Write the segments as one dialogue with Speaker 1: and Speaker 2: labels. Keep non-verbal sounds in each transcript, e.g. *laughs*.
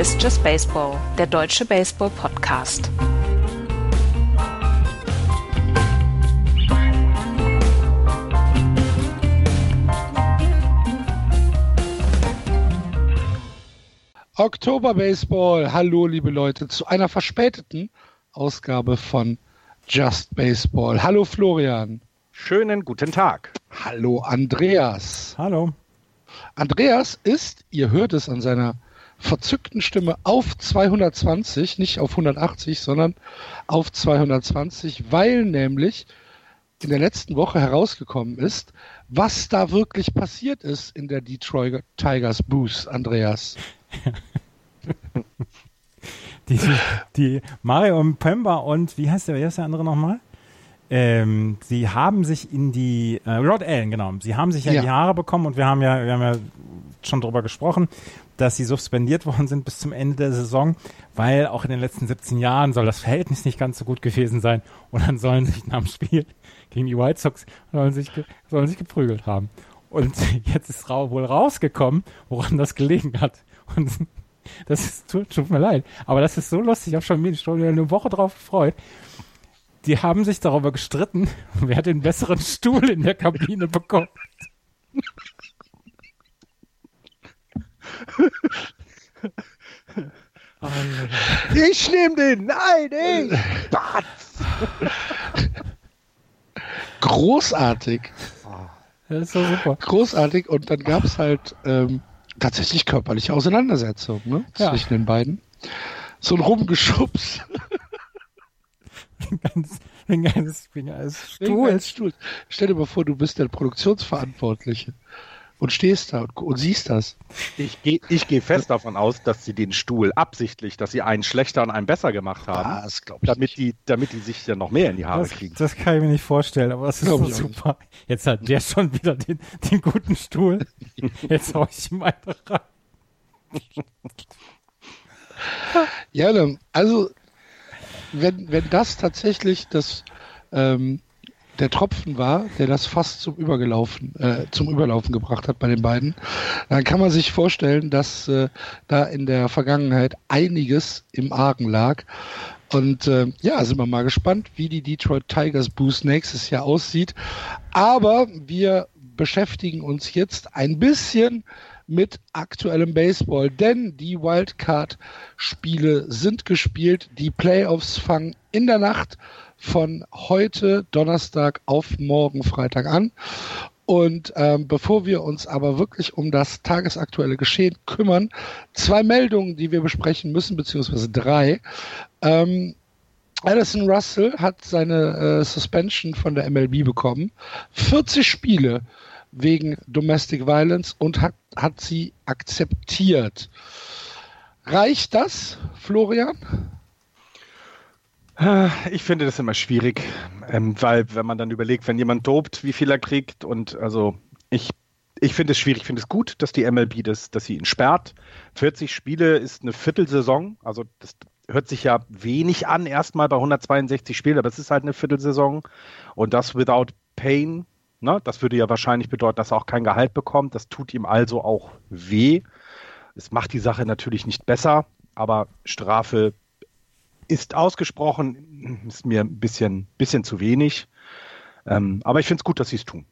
Speaker 1: Ist Just Baseball, der deutsche Baseball-Podcast.
Speaker 2: Oktober Baseball. Hallo, liebe Leute, zu einer verspäteten Ausgabe von Just Baseball. Hallo, Florian.
Speaker 3: Schönen guten Tag.
Speaker 2: Hallo, Andreas.
Speaker 4: Hallo.
Speaker 2: Andreas ist, ihr hört es an seiner verzückten Stimme, auf 220, nicht auf 180, sondern auf 220, weil nämlich in der letzten Woche herausgekommen ist, was da wirklich passiert ist in der Detroit Tigers Boost, Andreas. *laughs*
Speaker 4: die, die Mario und Pemba und wie heißt der, wie heißt der andere nochmal? Ähm, sie haben sich in die äh, Rod Allen, genau. Sie haben sich ja, ja, die Haare bekommen und wir haben ja, wir haben ja schon darüber gesprochen, dass sie suspendiert *laughs* worden sind bis zum Ende der Saison, weil auch in den letzten 17 Jahren soll das Verhältnis nicht ganz so gut gewesen sein und dann sollen sich nach dem Spiel gegen die White Sox sollen sich, sollen sich geprügelt haben. Und *laughs* jetzt ist wohl rausgekommen, woran das gelegen hat. Und *laughs* das ist, tut, tut mir leid, aber das ist so lustig. Ich habe schon schon eine Woche drauf gefreut. Die haben sich darüber gestritten, wer den besseren Stuhl in der Kabine bekommt.
Speaker 2: Ich nehme den! Nein, ich! Großartig.
Speaker 4: Das ist so super.
Speaker 2: Großartig. Und dann gab es halt ähm, tatsächlich körperliche Auseinandersetzung ne? ja. zwischen den beiden. So ein Rumgeschubs.
Speaker 4: wegen eines Stuhls.
Speaker 2: Stuhl. Stell dir mal vor, du bist der Produktionsverantwortliche und stehst da und, und siehst das.
Speaker 3: Ich gehe ich geh fest davon aus, dass sie den Stuhl absichtlich, dass sie einen schlechter und einen besser gemacht haben,
Speaker 2: das ich
Speaker 3: damit, die, damit die sich ja noch mehr in die Haare
Speaker 4: das,
Speaker 3: kriegen.
Speaker 4: Das kann ich mir nicht vorstellen, aber das ist so super. Jetzt hat der schon wieder den, den guten Stuhl. Jetzt hau ich ihm einen rein.
Speaker 2: Ja, also wenn, wenn das tatsächlich das ähm, der Tropfen war, der das fast zum Übergelaufen, äh, zum Überlaufen gebracht hat bei den beiden, dann kann man sich vorstellen, dass äh, da in der Vergangenheit einiges im Argen lag. Und äh, ja, sind wir mal gespannt, wie die Detroit Tigers Boost nächstes Jahr aussieht. Aber wir beschäftigen uns jetzt ein bisschen mit aktuellem Baseball, denn die Wildcard-Spiele sind gespielt, die Playoffs fangen in der Nacht von heute Donnerstag auf morgen Freitag an. Und ähm, bevor wir uns aber wirklich um das tagesaktuelle Geschehen kümmern, zwei Meldungen, die wir besprechen müssen, beziehungsweise drei. Ähm, Addison Russell hat seine äh, Suspension von der MLB bekommen. 40 Spiele wegen Domestic Violence und hat, hat sie akzeptiert. Reicht das, Florian?
Speaker 3: Äh, ich finde das immer schwierig, ähm, weil wenn man dann überlegt, wenn jemand dopt, wie viel er kriegt und also ich, ich finde es schwierig, ich finde es gut, dass die MLB das, dass sie ihn sperrt. 40 Spiele ist eine Viertelsaison, also das hört sich ja wenig an, erstmal bei 162 Spielen, aber es ist halt eine Viertelsaison und das without pain, ne, das würde ja wahrscheinlich bedeuten, dass er auch kein Gehalt bekommt, das tut ihm also auch weh. Es macht die Sache natürlich nicht besser, aber Strafe ist ausgesprochen, ist mir ein bisschen, bisschen zu wenig. Ähm, aber ich finde es gut, dass sie es tun.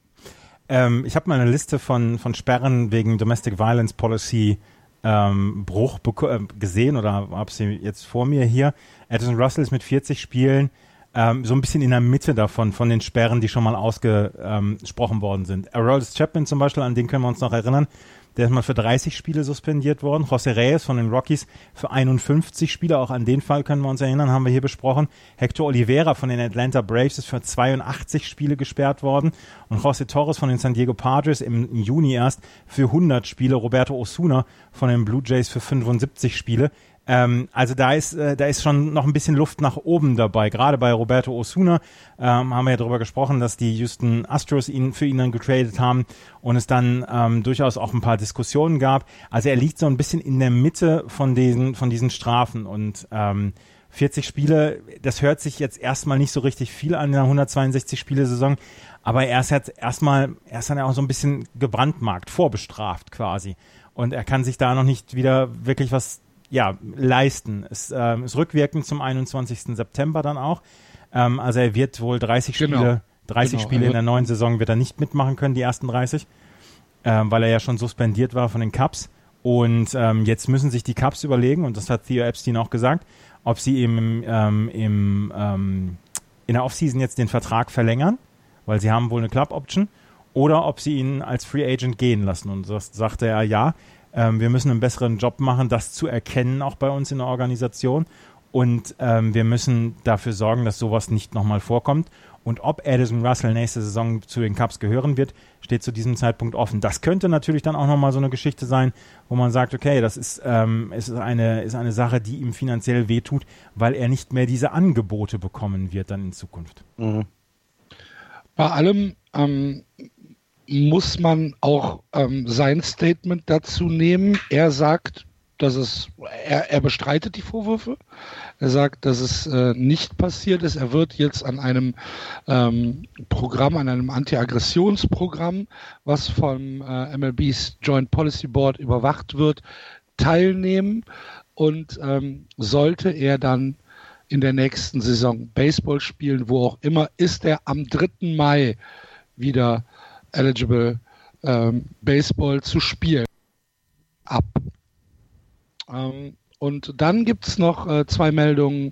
Speaker 4: Ähm, ich habe mal eine Liste von, von Sperren wegen Domestic Violence Policy ähm, Bruch äh, gesehen oder habe sie jetzt vor mir hier. Addison Russell ist mit 40 Spielen ähm, so ein bisschen in der Mitte davon, von den Sperren, die schon mal ausgesprochen worden sind. Aroldis Chapman zum Beispiel, an den können wir uns noch erinnern, der ist mal für 30 Spiele suspendiert worden. José Reyes von den Rockies für 51 Spiele. Auch an den Fall können wir uns erinnern, haben wir hier besprochen. Hector Oliveira von den Atlanta Braves ist für 82 Spiele gesperrt worden. Und José Torres von den San Diego Padres im Juni erst für 100 Spiele. Roberto Osuna von den Blue Jays für 75 Spiele. Ähm, also da ist, äh, da ist schon noch ein bisschen Luft nach oben dabei. Gerade bei Roberto Osuna ähm, haben wir ja darüber gesprochen, dass die Houston Astros ihn für ihn dann getradet haben und es dann ähm, durchaus auch ein paar Diskussionen gab. Also er liegt so ein bisschen in der Mitte von diesen, von diesen Strafen und ähm, 40 Spiele, das hört sich jetzt erstmal nicht so richtig viel an in der 162 Spiele Saison, aber er ist jetzt erstmal, er ist dann auch so ein bisschen gebrandmarkt, vorbestraft quasi. Und er kann sich da noch nicht wieder wirklich was ja, leisten. Es ähm, ist rückwirkend zum 21. September dann auch. Ähm, also er wird wohl 30 genau. Spiele, 30 genau. Spiele in der neuen Saison wird er nicht mitmachen können, die ersten 30, ähm, weil er ja schon suspendiert war von den Cups. Und ähm, jetzt müssen sich die Cups überlegen, und das hat Theo Epstein auch gesagt, ob sie im, ähm, im, ähm, in der Offseason jetzt den Vertrag verlängern, weil sie haben wohl eine Club-Option, oder ob sie ihn als Free Agent gehen lassen. Und das sagte er, ja, ähm, wir müssen einen besseren Job machen, das zu erkennen, auch bei uns in der Organisation. Und ähm, wir müssen dafür sorgen, dass sowas nicht nochmal vorkommt. Und ob Addison Russell nächste Saison zu den Cubs gehören wird, steht zu diesem Zeitpunkt offen. Das könnte natürlich dann auch nochmal so eine Geschichte sein, wo man sagt, okay, das ist, ähm, ist, eine, ist eine Sache, die ihm finanziell wehtut, weil er nicht mehr diese Angebote bekommen wird dann in Zukunft. Mhm.
Speaker 2: Bei allem ähm, muss man auch ähm, sein Statement dazu nehmen. Er sagt, dass es, er, er bestreitet die Vorwürfe. Er sagt, dass es äh, nicht passiert ist. Er wird jetzt an einem ähm, Programm, an einem Anti-Aggressionsprogramm, was vom äh, MLB's Joint Policy Board überwacht wird, teilnehmen. Und ähm, sollte er dann in der nächsten Saison Baseball spielen, wo auch immer, ist er am 3. Mai wieder eligible ähm, Baseball zu spielen. Ab ähm, und dann gibt es noch äh, zwei Meldungen,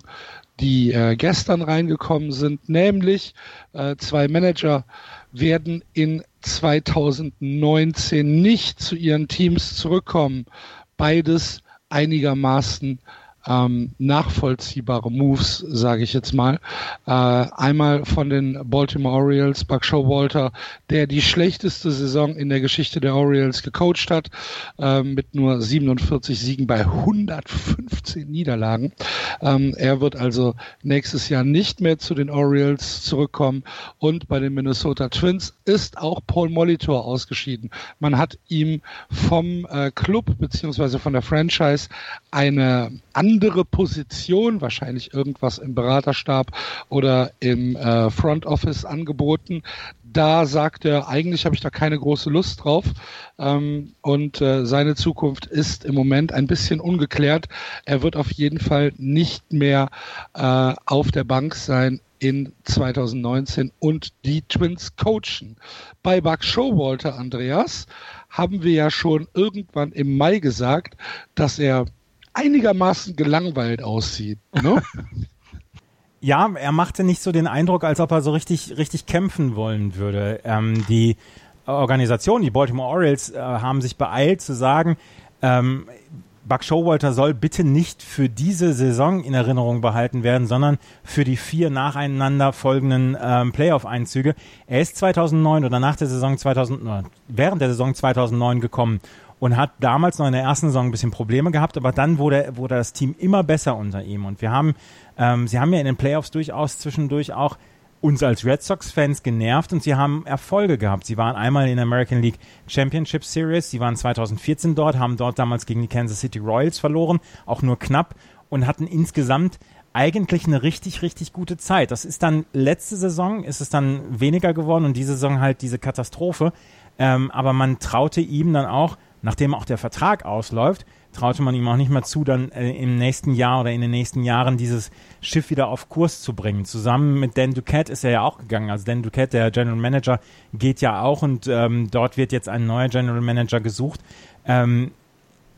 Speaker 2: die äh, gestern reingekommen sind, nämlich äh, zwei Manager werden in 2019 nicht zu ihren Teams zurückkommen. Beides einigermaßen ähm, nachvollziehbare Moves, sage ich jetzt mal. Äh, einmal von den Baltimore Orioles, Buck Showalter, der die schlechteste Saison in der Geschichte der Orioles gecoacht hat, äh, mit nur 47 Siegen bei 115 Niederlagen. Ähm, er wird also nächstes Jahr nicht mehr zu den Orioles zurückkommen und bei den Minnesota Twins ist auch Paul Molitor ausgeschieden. Man hat ihm vom äh, Club beziehungsweise von der Franchise eine andere Position, wahrscheinlich irgendwas im Beraterstab oder im äh, Front Office angeboten. Da sagt er, eigentlich habe ich da keine große Lust drauf ähm, und äh, seine Zukunft ist im Moment ein bisschen ungeklärt. Er wird auf jeden Fall nicht mehr äh, auf der Bank sein in 2019 und die Twins coachen. Bei Buck Showalter, Andreas, haben wir ja schon irgendwann im Mai gesagt, dass er einigermaßen gelangweilt aussieht. Ne? *laughs*
Speaker 4: ja, er machte nicht so den Eindruck, als ob er so richtig, richtig kämpfen wollen würde. Ähm, die Organisation, die Baltimore Orioles, äh, haben sich beeilt zu sagen, ähm, Buck Showalter soll bitte nicht für diese Saison in Erinnerung behalten werden, sondern für die vier nacheinander folgenden ähm, Playoff-Einzüge. Er ist 2009 oder nach der Saison 2000, während der Saison 2009 gekommen und hat damals noch in der ersten Saison ein bisschen Probleme gehabt, aber dann wurde, wurde das Team immer besser unter ihm. Und wir haben, ähm, sie haben ja in den Playoffs durchaus zwischendurch auch uns als Red Sox-Fans genervt und sie haben Erfolge gehabt. Sie waren einmal in der American League Championship Series, sie waren 2014 dort, haben dort damals gegen die Kansas City Royals verloren, auch nur knapp und hatten insgesamt eigentlich eine richtig, richtig gute Zeit. Das ist dann letzte Saison, ist es dann weniger geworden und diese Saison halt diese Katastrophe. Ähm, aber man traute ihm dann auch nachdem auch der Vertrag ausläuft, traute man ihm auch nicht mehr zu, dann äh, im nächsten Jahr oder in den nächsten Jahren dieses Schiff wieder auf Kurs zu bringen. Zusammen mit Dan Duquette ist er ja auch gegangen. Also Dan Duquette, der General Manager, geht ja auch und ähm, dort wird jetzt ein neuer General Manager gesucht. Ähm,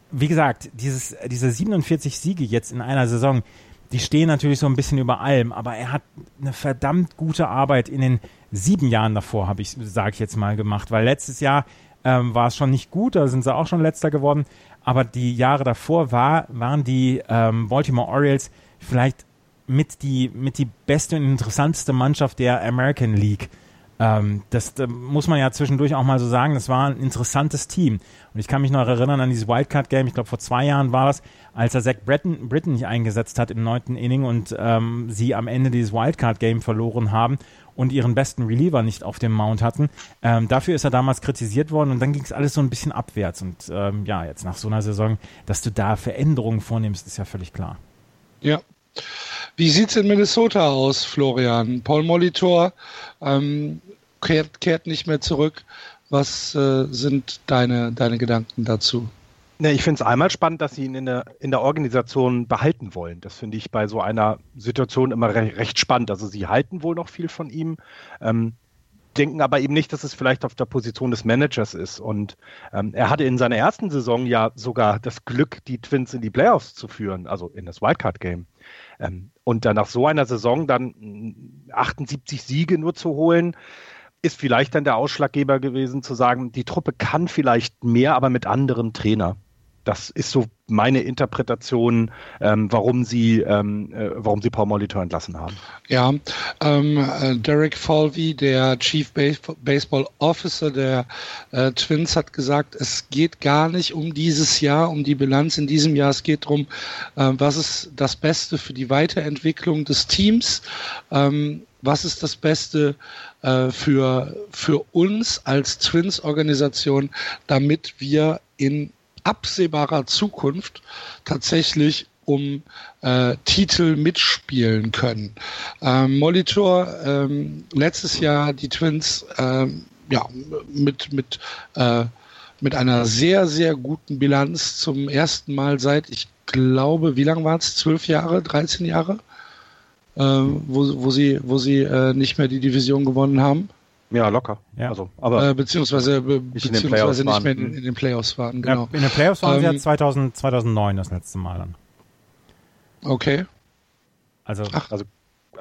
Speaker 4: wie gesagt, dieses, diese 47 Siege jetzt in einer Saison, die stehen natürlich so ein bisschen über allem, aber er hat eine verdammt gute Arbeit in den sieben Jahren davor, habe ich, sage ich jetzt mal, gemacht, weil letztes Jahr ähm, war es schon nicht gut, da sind sie auch schon letzter geworden. Aber die Jahre davor war, waren die ähm, Baltimore Orioles vielleicht mit die, mit die beste und interessanteste Mannschaft der American League. Ähm, das, das muss man ja zwischendurch auch mal so sagen. Das war ein interessantes Team. Und ich kann mich noch erinnern an dieses Wildcard-Game, ich glaube vor zwei Jahren war das, als er Zach Britton, Britton nicht eingesetzt hat im neunten Inning und ähm, sie am Ende dieses Wildcard-Game verloren haben und ihren besten Reliever nicht auf dem Mount hatten. Ähm, dafür ist er damals kritisiert worden und dann ging es alles so ein bisschen abwärts. Und ähm, ja, jetzt nach so einer Saison, dass du da Veränderungen vornimmst, ist ja völlig klar.
Speaker 2: Ja. Wie sieht es in Minnesota aus, Florian? Paul Molitor ähm, kehrt, kehrt nicht mehr zurück. Was äh, sind deine, deine Gedanken dazu?
Speaker 3: Ne, ich finde es einmal spannend, dass sie ihn in der, in der Organisation behalten wollen. Das finde ich bei so einer Situation immer re recht spannend. Also sie halten wohl noch viel von ihm, ähm, denken aber eben nicht, dass es vielleicht auf der Position des Managers ist. Und ähm, er hatte in seiner ersten Saison ja sogar das Glück, die Twins in die Playoffs zu führen, also in das Wildcard-Game. Ähm, und dann nach so einer Saison dann 78 Siege nur zu holen, ist vielleicht dann der Ausschlaggeber gewesen, zu sagen, die Truppe kann vielleicht mehr, aber mit anderem Trainer. Das ist so meine Interpretation, ähm, warum sie, ähm, äh, warum sie Paul Molitor entlassen haben.
Speaker 2: Ja, ähm, äh, Derek Falvey, der Chief Baseball Officer der äh, Twins, hat gesagt, es geht gar nicht um dieses Jahr, um die Bilanz in diesem Jahr. Es geht darum, äh, was ist das Beste für die Weiterentwicklung des Teams. Ähm, was ist das Beste äh, für, für uns als Twins-Organisation, damit wir in absehbarer Zukunft tatsächlich um äh, Titel mitspielen können. Ähm, Molitor ähm, letztes Jahr die Twins ähm, ja mit mit äh, mit einer sehr sehr guten Bilanz zum ersten Mal seit ich glaube wie lange war es zwölf Jahre 13 Jahre? Äh, wo, wo sie wo sie äh, nicht mehr die Division gewonnen haben
Speaker 3: ja, locker.
Speaker 2: Ja. Also, aber äh, beziehungsweise be beziehungsweise nicht mehr in, in, den Playoffs waren, genau.
Speaker 4: Ja, in den Playoffs waren ähm, sie ja 2000, 2009 das letzte Mal dann.
Speaker 2: Okay.
Speaker 3: Also, Ach. also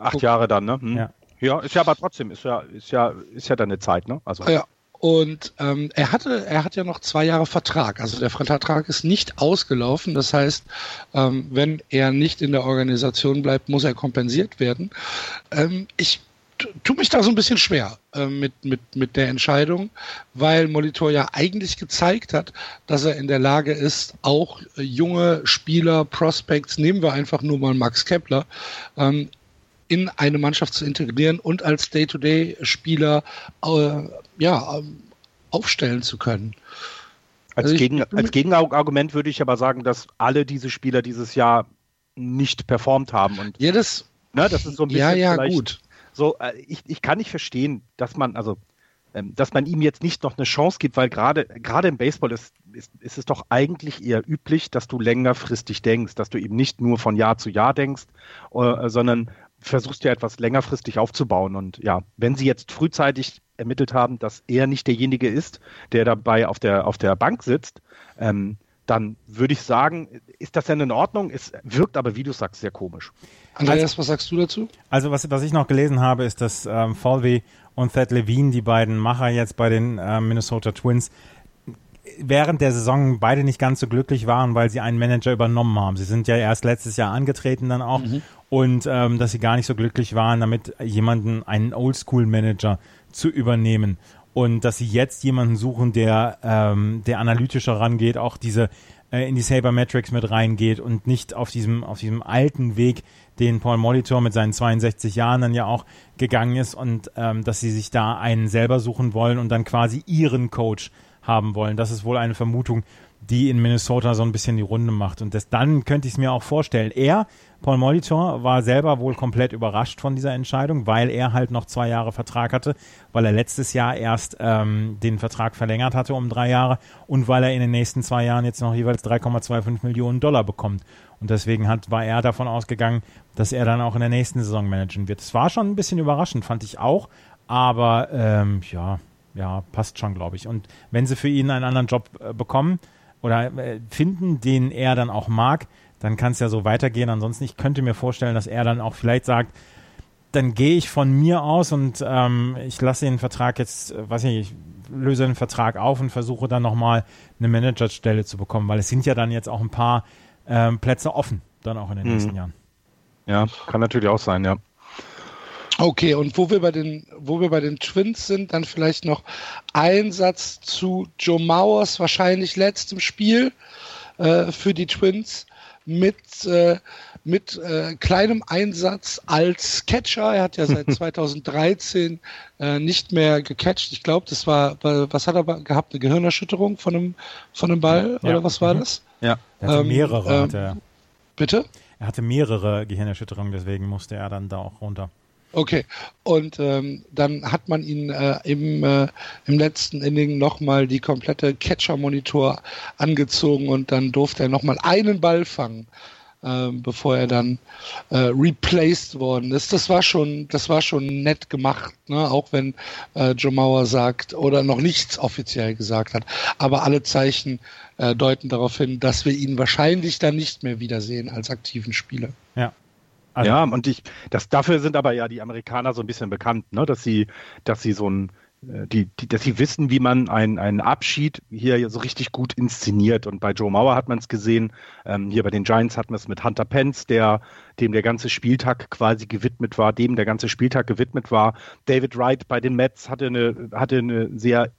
Speaker 3: acht. Jahre dann, ne? Hm. Ja. ja, ist ja aber trotzdem, ist ja, ist ja, ist ja dann eine Zeit, ne?
Speaker 2: Also. Ja, und ähm, er hatte, er hat ja noch zwei Jahre Vertrag. Also der Vertrag ist nicht ausgelaufen. Das heißt, ähm, wenn er nicht in der Organisation bleibt, muss er kompensiert werden. Ähm, ich tue mich da so ein bisschen schwer äh, mit, mit, mit der Entscheidung, weil Molitor ja eigentlich gezeigt hat, dass er in der Lage ist, auch äh, junge Spieler, Prospects, nehmen wir einfach nur mal Max Kepler, ähm, in eine Mannschaft zu integrieren und als Day-to-Day-Spieler äh, ja, ähm, aufstellen zu können.
Speaker 3: Als, also Gegen, als Gegenargument würde ich aber sagen, dass alle diese Spieler dieses Jahr nicht performt haben. Und,
Speaker 2: ja, das,
Speaker 3: ne, das ist so ein
Speaker 2: bisschen ja, ja, gut
Speaker 3: so, äh, ich, ich kann nicht verstehen, dass man, also, ähm, dass man ihm jetzt nicht noch eine Chance gibt, weil gerade, gerade im Baseball ist, ist, ist es doch eigentlich eher üblich, dass du längerfristig denkst, dass du eben nicht nur von Jahr zu Jahr denkst, äh, sondern versuchst ja etwas längerfristig aufzubauen. Und ja, wenn sie jetzt frühzeitig ermittelt haben, dass er nicht derjenige ist, der dabei auf der, auf der Bank sitzt, ähm, dann würde ich sagen, ist das denn in Ordnung? Es wirkt aber, wie du sagst, sehr komisch.
Speaker 2: Andreas, also, was sagst du dazu?
Speaker 4: Also was, was ich noch gelesen habe, ist, dass ähm, Falvey und Thad Levine, die beiden Macher jetzt bei den äh, Minnesota Twins, während der Saison beide nicht ganz so glücklich waren, weil sie einen Manager übernommen haben. Sie sind ja erst letztes Jahr angetreten dann auch mhm. und ähm, dass sie gar nicht so glücklich waren, damit jemanden, einen Oldschool-Manager zu übernehmen und dass sie jetzt jemanden suchen, der, ähm, der analytischer rangeht, auch diese äh, in die Sabermetrics mit reingeht und nicht auf diesem, auf diesem alten Weg, den Paul Molitor mit seinen 62 Jahren dann ja auch gegangen ist und ähm, dass sie sich da einen selber suchen wollen und dann quasi ihren Coach haben wollen. Das ist wohl eine Vermutung, die in Minnesota so ein bisschen die Runde macht. Und das, dann könnte ich es mir auch vorstellen. Er, Paul Molitor, war selber wohl komplett überrascht von dieser Entscheidung, weil er halt noch zwei Jahre Vertrag hatte, weil er letztes Jahr erst ähm, den Vertrag verlängert hatte um drei Jahre und weil er in den nächsten zwei Jahren jetzt noch jeweils 3,25 Millionen Dollar bekommt. Und deswegen hat, war er davon ausgegangen, dass er dann auch in der nächsten Saison managen wird. Es war schon ein bisschen überraschend, fand ich auch. Aber ähm, ja, ja, passt schon, glaube ich. Und wenn sie für ihn einen anderen Job äh, bekommen, oder äh, finden, den er dann auch mag, dann kann es ja so weitergehen. Ansonsten, ich könnte mir vorstellen, dass er dann auch vielleicht sagt, dann gehe ich von mir aus und ähm, ich lasse den Vertrag jetzt, äh, weiß nicht, ich löse den Vertrag auf und versuche dann nochmal eine Managerstelle zu bekommen, weil es sind ja dann jetzt auch ein paar ähm, Plätze offen, dann auch in den mhm. nächsten Jahren.
Speaker 3: Ja, kann natürlich auch sein, ja.
Speaker 2: Okay, und wo wir bei den, wo wir bei den Twins sind, dann vielleicht noch ein Satz zu Joe Mauers wahrscheinlich letztem Spiel äh, für die Twins mit, äh, mit äh, kleinem Einsatz als Catcher. Er hat ja seit *laughs* 2013 äh, nicht mehr gecatcht. Ich glaube, das war, was hat er gehabt? Eine Gehirnerschütterung von einem, von einem Ball ja. oder was war mhm. das?
Speaker 4: Ja, er hatte ähm, mehrere. Ähm, hatte er.
Speaker 2: Bitte?
Speaker 4: Er hatte mehrere Gehirnerschütterungen, deswegen musste er dann da auch runter.
Speaker 2: Okay, und ähm, dann hat man ihn äh, im, äh, im letzten Inning nochmal die komplette Catcher-Monitor angezogen und dann durfte er nochmal einen Ball fangen, äh, bevor er dann äh, replaced worden ist. Das war schon, das war schon nett gemacht, ne? auch wenn äh, Joe Mauer sagt oder noch nichts offiziell gesagt hat. Aber alle Zeichen äh, deuten darauf hin, dass wir ihn wahrscheinlich dann nicht mehr wiedersehen als aktiven Spieler.
Speaker 3: Ja, also, ja, und ich, das, dafür sind aber ja die Amerikaner so ein bisschen bekannt, ne? dass sie, dass sie so ein, äh, die, die, dass sie wissen, wie man einen, einen Abschied hier so richtig gut inszeniert. Und bei Joe Mauer hat man es gesehen, ähm, hier bei den Giants hatten wir es mit Hunter Pence, der, dem der ganze Spieltag quasi gewidmet war, dem der ganze Spieltag gewidmet war. David Wright bei den Mets hatte eine, hatte eine sehr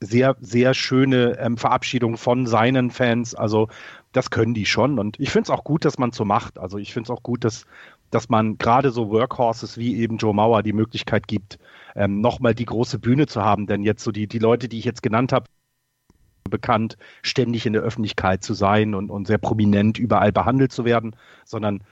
Speaker 3: sehr, sehr schöne ähm, Verabschiedung von seinen Fans. Also das können die schon. Und ich finde es auch gut, dass man so macht. Also ich finde es auch gut, dass, dass man gerade so Workhorses wie eben Joe Mauer die Möglichkeit gibt, ähm, nochmal die große Bühne zu haben. Denn jetzt so die, die Leute, die ich jetzt genannt habe, bekannt, ständig in der Öffentlichkeit zu sein und, und sehr prominent überall behandelt zu werden, sondern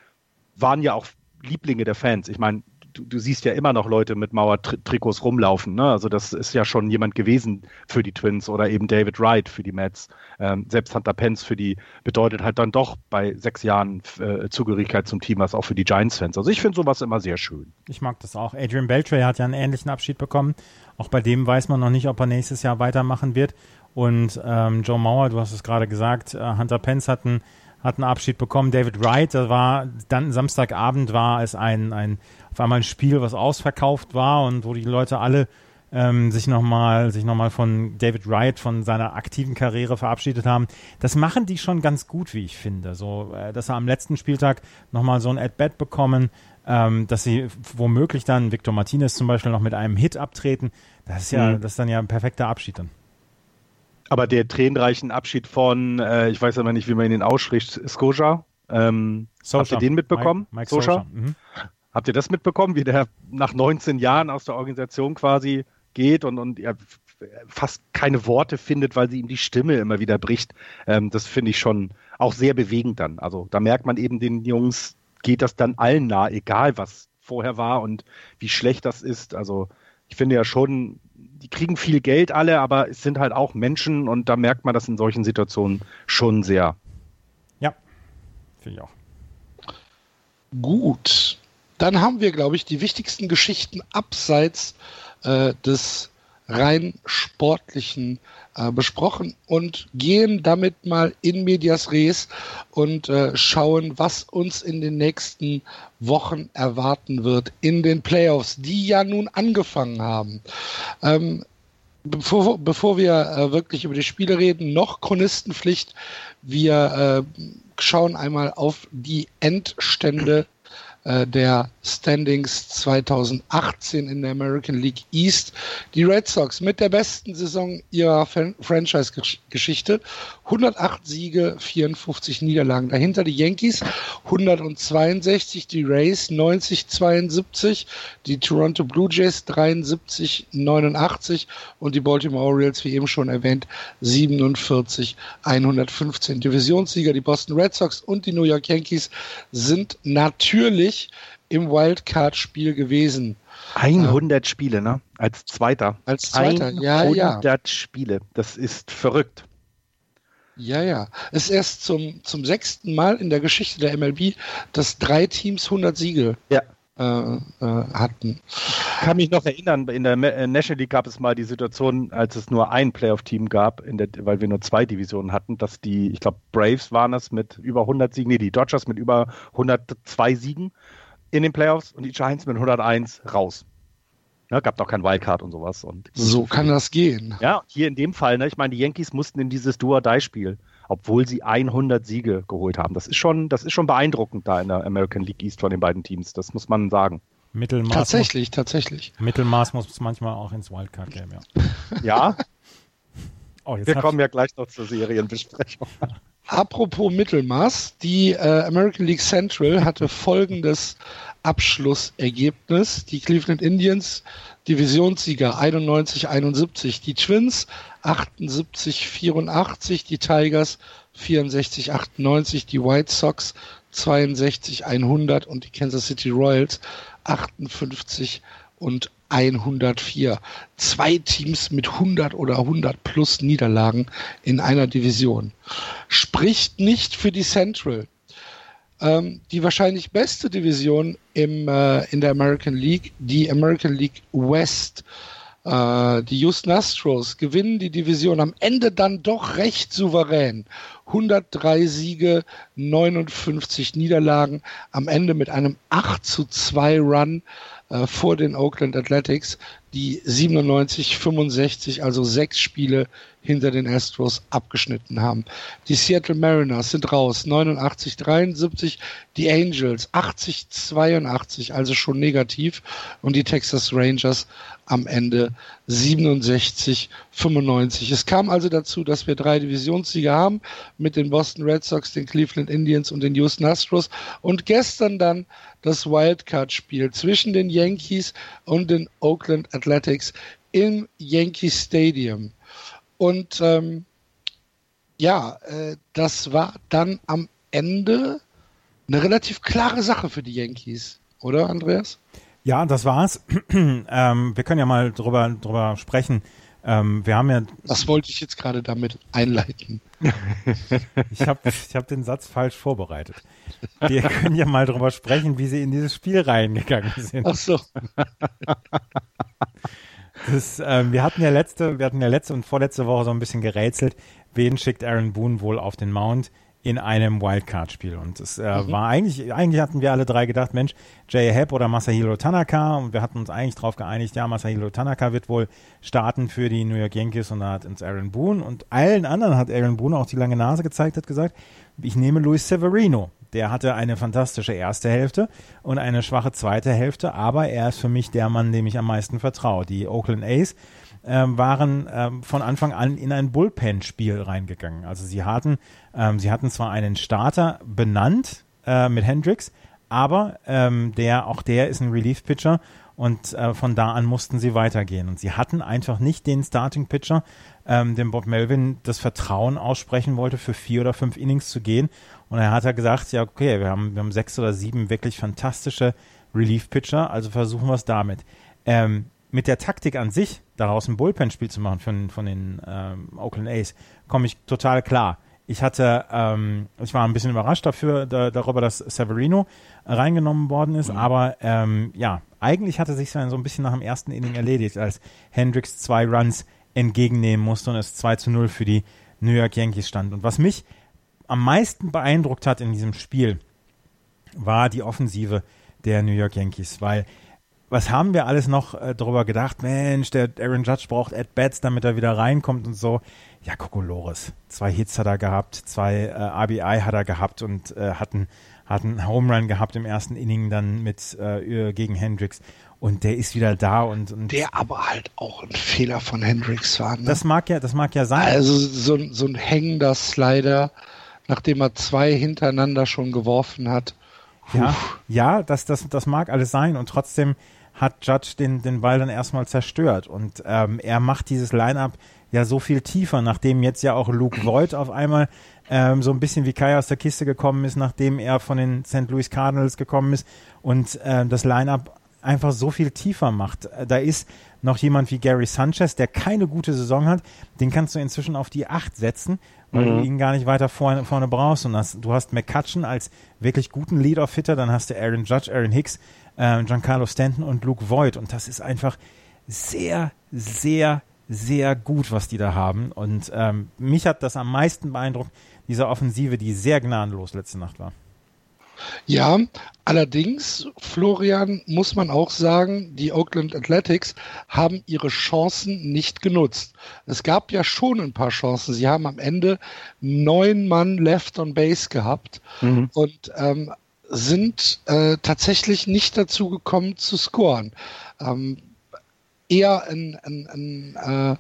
Speaker 3: waren ja auch Lieblinge der Fans. Ich meine, du, du siehst ja immer noch Leute mit Mauertrikots rumlaufen. Ne? Also das ist ja schon jemand gewesen für die Twins oder eben David Wright für die Mets. Ähm, selbst Hunter Pence für die bedeutet halt dann doch bei sechs Jahren äh, Zugehörigkeit zum Team was auch für die Giants-Fans. Also ich finde sowas immer sehr schön.
Speaker 4: Ich mag das auch. Adrian Beltre hat ja einen ähnlichen Abschied bekommen. Auch bei dem weiß man noch nicht, ob er nächstes Jahr weitermachen wird. Und ähm, Joe Mauer, du hast es gerade gesagt, äh, Hunter Pence hat einen, hat einen Abschied bekommen. David Wright, da war dann Samstagabend war es ein, ein auf einmal ein Spiel, was ausverkauft war und wo die Leute alle ähm, sich nochmal sich noch mal von David Wright, von seiner aktiven Karriere verabschiedet haben. Das machen die schon ganz gut, wie ich finde. So, äh, dass er am letzten Spieltag nochmal so ein At-Bat bekommen, ähm, dass sie womöglich dann Victor Martinez zum Beispiel noch mit einem Hit abtreten. Das ist ja, mhm. das ist dann ja ein perfekter Abschied dann.
Speaker 3: Aber der tränenreichen Abschied von, äh, ich weiß aber nicht, wie man ihn ausspricht, Scotia, ähm, habt ihr den mitbekommen?
Speaker 4: Mike, Mike Socha.
Speaker 3: Mhm. Habt ihr das mitbekommen, wie der nach 19 Jahren aus der Organisation quasi geht und, und er fast keine Worte findet, weil sie ihm die Stimme immer wieder bricht? Ähm, das finde ich schon auch sehr bewegend dann. Also da merkt man eben den Jungs, geht das dann allen nah, egal was vorher war und wie schlecht das ist. Also ich finde ja schon, die kriegen viel Geld alle, aber es sind halt auch Menschen und da merkt man das in solchen Situationen schon sehr.
Speaker 4: Ja, finde ich auch.
Speaker 2: Gut, dann haben wir, glaube ich, die wichtigsten Geschichten abseits äh, des rein sportlichen äh, besprochen und gehen damit mal in medias res und äh, schauen, was uns in den nächsten Wochen erwarten wird in den Playoffs, die ja nun angefangen haben. Ähm, bevor, bevor wir äh, wirklich über die Spiele reden, noch Chronistenpflicht. Wir äh, schauen einmal auf die Endstände äh, der Standings 2018 in der American League East. Die Red Sox mit der besten Saison ihrer Franchise-Geschichte. 108 Siege, 54 Niederlagen. Dahinter die Yankees 162, die Rays 90, 72, die Toronto Blue Jays 73, 89 und die Baltimore Orioles, wie eben schon erwähnt, 47, 115. Divisionssieger, die Boston Red Sox und die New York Yankees sind natürlich im Wildcard-Spiel gewesen.
Speaker 3: 100 Spiele, ne? Als Zweiter.
Speaker 2: Als Zweiter, 100 ja, ja.
Speaker 3: 100 Spiele. Das ist verrückt.
Speaker 2: Ja, ja. Es ist erst zum, zum sechsten Mal in der Geschichte der MLB, dass drei Teams 100 Siege
Speaker 3: ja.
Speaker 2: äh, äh, hatten.
Speaker 3: Ich kann mich noch erinnern, in der äh, National League gab es mal die Situation, als es nur ein Playoff-Team gab, der, weil wir nur zwei Divisionen hatten, dass die, ich glaube, Braves waren es mit über 100 Siegen, nee, die Dodgers mit über 102 Siegen in den Playoffs und die Giants mit 101 raus. Ja, gab doch kein Wildcard und sowas. Und
Speaker 2: so kann das gehen.
Speaker 3: Ja, hier in dem Fall, ne, ich meine, die Yankees mussten in dieses Do-or-Die-Spiel, obwohl sie 100 Siege geholt haben. Das ist schon, das ist schon beeindruckend da in der American League East von den beiden Teams. Das muss man sagen.
Speaker 4: Mittelmaß
Speaker 2: tatsächlich, muss, tatsächlich.
Speaker 4: Mittelmaß muss manchmal auch ins Wildcard-Game,
Speaker 3: ja. *laughs* ja. Oh, Wir kommen ja gleich noch zur Serienbesprechung.
Speaker 2: Apropos Mittelmaß, die äh, American League Central hatte *laughs* folgendes Abschlussergebnis. Die Cleveland Indians Divisionssieger 91-71, die Twins 78-84, die Tigers 64-98, die White Sox 62, 100 und die Kansas City Royals 58 und 104. Zwei Teams mit 100 oder 100 plus Niederlagen in einer Division. Spricht nicht für die Central. Ähm, die wahrscheinlich beste Division im, äh, in der American League, die American League West. Äh, die Houston Astros gewinnen die Division am Ende dann doch recht souverän. 103 Siege, 59 Niederlagen, am Ende mit einem 8 zu 2 Run äh, vor den Oakland Athletics, die 97, 65, also sechs Spiele hinter den Astros abgeschnitten haben. Die Seattle Mariners sind raus, 89, 73, die Angels 80, 82, also schon negativ und die Texas Rangers am Ende 67, 95. Es kam also dazu, dass wir drei Divisionssieger haben mit den Boston Red Sox, den Cleveland Indians und den Houston Astros und gestern dann das Wildcard-Spiel zwischen den Yankees und den Oakland Athletics im Yankee Stadium. Und ähm, ja, äh, das war dann am Ende eine relativ klare Sache für die Yankees, oder Andreas?
Speaker 4: Ja, das war's. *clears throat* ähm, wir können ja mal drüber, drüber sprechen. Ähm, wir haben ja.
Speaker 2: Was wollte ich jetzt gerade damit einleiten?
Speaker 4: ich habe ich hab den Satz falsch vorbereitet. Wir können ja mal drüber sprechen, wie sie in dieses Spiel reingegangen sind.
Speaker 2: Ach so.
Speaker 4: Das, ähm, wir hatten ja letzte, wir hatten ja letzte und vorletzte Woche so ein bisschen gerätselt, wen schickt Aaron Boone wohl auf den Mount in einem Wildcard-Spiel. Und es äh, mhm. war eigentlich, eigentlich hatten wir alle drei gedacht, Mensch, Jay Hepp oder Masahiro Tanaka. Und wir hatten uns eigentlich darauf geeinigt, ja, Masahiro Tanaka wird wohl starten für die New York Yankees und da hat uns Aaron Boone und allen anderen hat Aaron Boone auch die lange Nase gezeigt, hat gesagt, ich nehme Luis Severino. Der hatte eine fantastische erste Hälfte und eine schwache zweite Hälfte, aber er ist für mich der Mann, dem ich am meisten vertraue. Die Oakland A's ähm, waren ähm, von Anfang an in ein Bullpen-Spiel reingegangen. Also sie hatten, ähm, sie hatten zwar einen Starter benannt äh, mit Hendricks, aber ähm, der, auch der ist ein Relief-Pitcher und äh, von da an mussten sie weitergehen. Und sie hatten einfach nicht den Starting-Pitcher, ähm, dem Bob Melvin das Vertrauen aussprechen wollte, für vier oder fünf Innings zu gehen. Und er hat ja gesagt, ja, okay, wir haben, wir haben sechs oder sieben wirklich fantastische Relief-Pitcher, also versuchen wir es damit. Ähm, mit der Taktik an sich, daraus ein Bullpen-Spiel zu machen von, von den ähm, Oakland A's, komme ich total klar. Ich hatte, ähm, ich war ein bisschen überrascht dafür, da, darüber, dass Severino reingenommen worden ist, mhm. aber ähm, ja, eigentlich hatte sich so ein bisschen nach dem ersten Inning erledigt, als Hendricks zwei Runs entgegennehmen musste und es 2 zu 0 für die New York Yankees stand. Und was mich am meisten beeindruckt hat in diesem Spiel, war die Offensive der New York Yankees, weil was haben wir alles noch äh, darüber gedacht? Mensch, der Aaron Judge braucht Ed Bats, damit er wieder reinkommt und so. Ja, Kokolores. Zwei Hits hat er gehabt, zwei äh, RBI hat er gehabt und äh, hat einen, hat einen Home Run gehabt im ersten Inning dann mit äh, gegen Hendricks und der ist wieder da und, und
Speaker 2: der aber halt auch ein Fehler von Hendricks war. Ne?
Speaker 4: Das mag ja, das mag ja sein.
Speaker 2: Also so, so ein hängender Slider, nachdem er zwei hintereinander schon geworfen hat.
Speaker 4: Ja, ja, das, das, das mag alles sein und trotzdem hat Judge den, den Ball dann erstmal zerstört und ähm, er macht dieses Line-Up ja so viel tiefer, nachdem jetzt ja auch Luke Voigt auf einmal ähm, so ein bisschen wie Kai aus der Kiste gekommen ist, nachdem er von den St. Louis Cardinals gekommen ist und äh, das Line-Up einfach so viel tiefer macht. Da ist noch jemand wie Gary Sanchez, der keine gute Saison hat, den kannst du inzwischen auf die 8 setzen, weil mhm. du ihn gar nicht weiter vorne, vorne brauchst. Und das, du hast McCutcheon als wirklich guten Lead-Off-Hitter, dann hast du Aaron Judge, Aaron Hicks, äh, Giancarlo Stanton und Luke Voigt. Und das ist einfach sehr, sehr, sehr gut, was die da haben. Und ähm, mich hat das am meisten beeindruckt, diese Offensive, die sehr gnadenlos letzte Nacht war.
Speaker 2: Ja, allerdings, Florian, muss man auch sagen, die Oakland Athletics haben ihre Chancen nicht genutzt. Es gab ja schon ein paar Chancen. Sie haben am Ende neun Mann left on base gehabt mhm. und ähm, sind äh, tatsächlich nicht dazu gekommen zu scoren. Ähm, eher ein, ein, ein äh,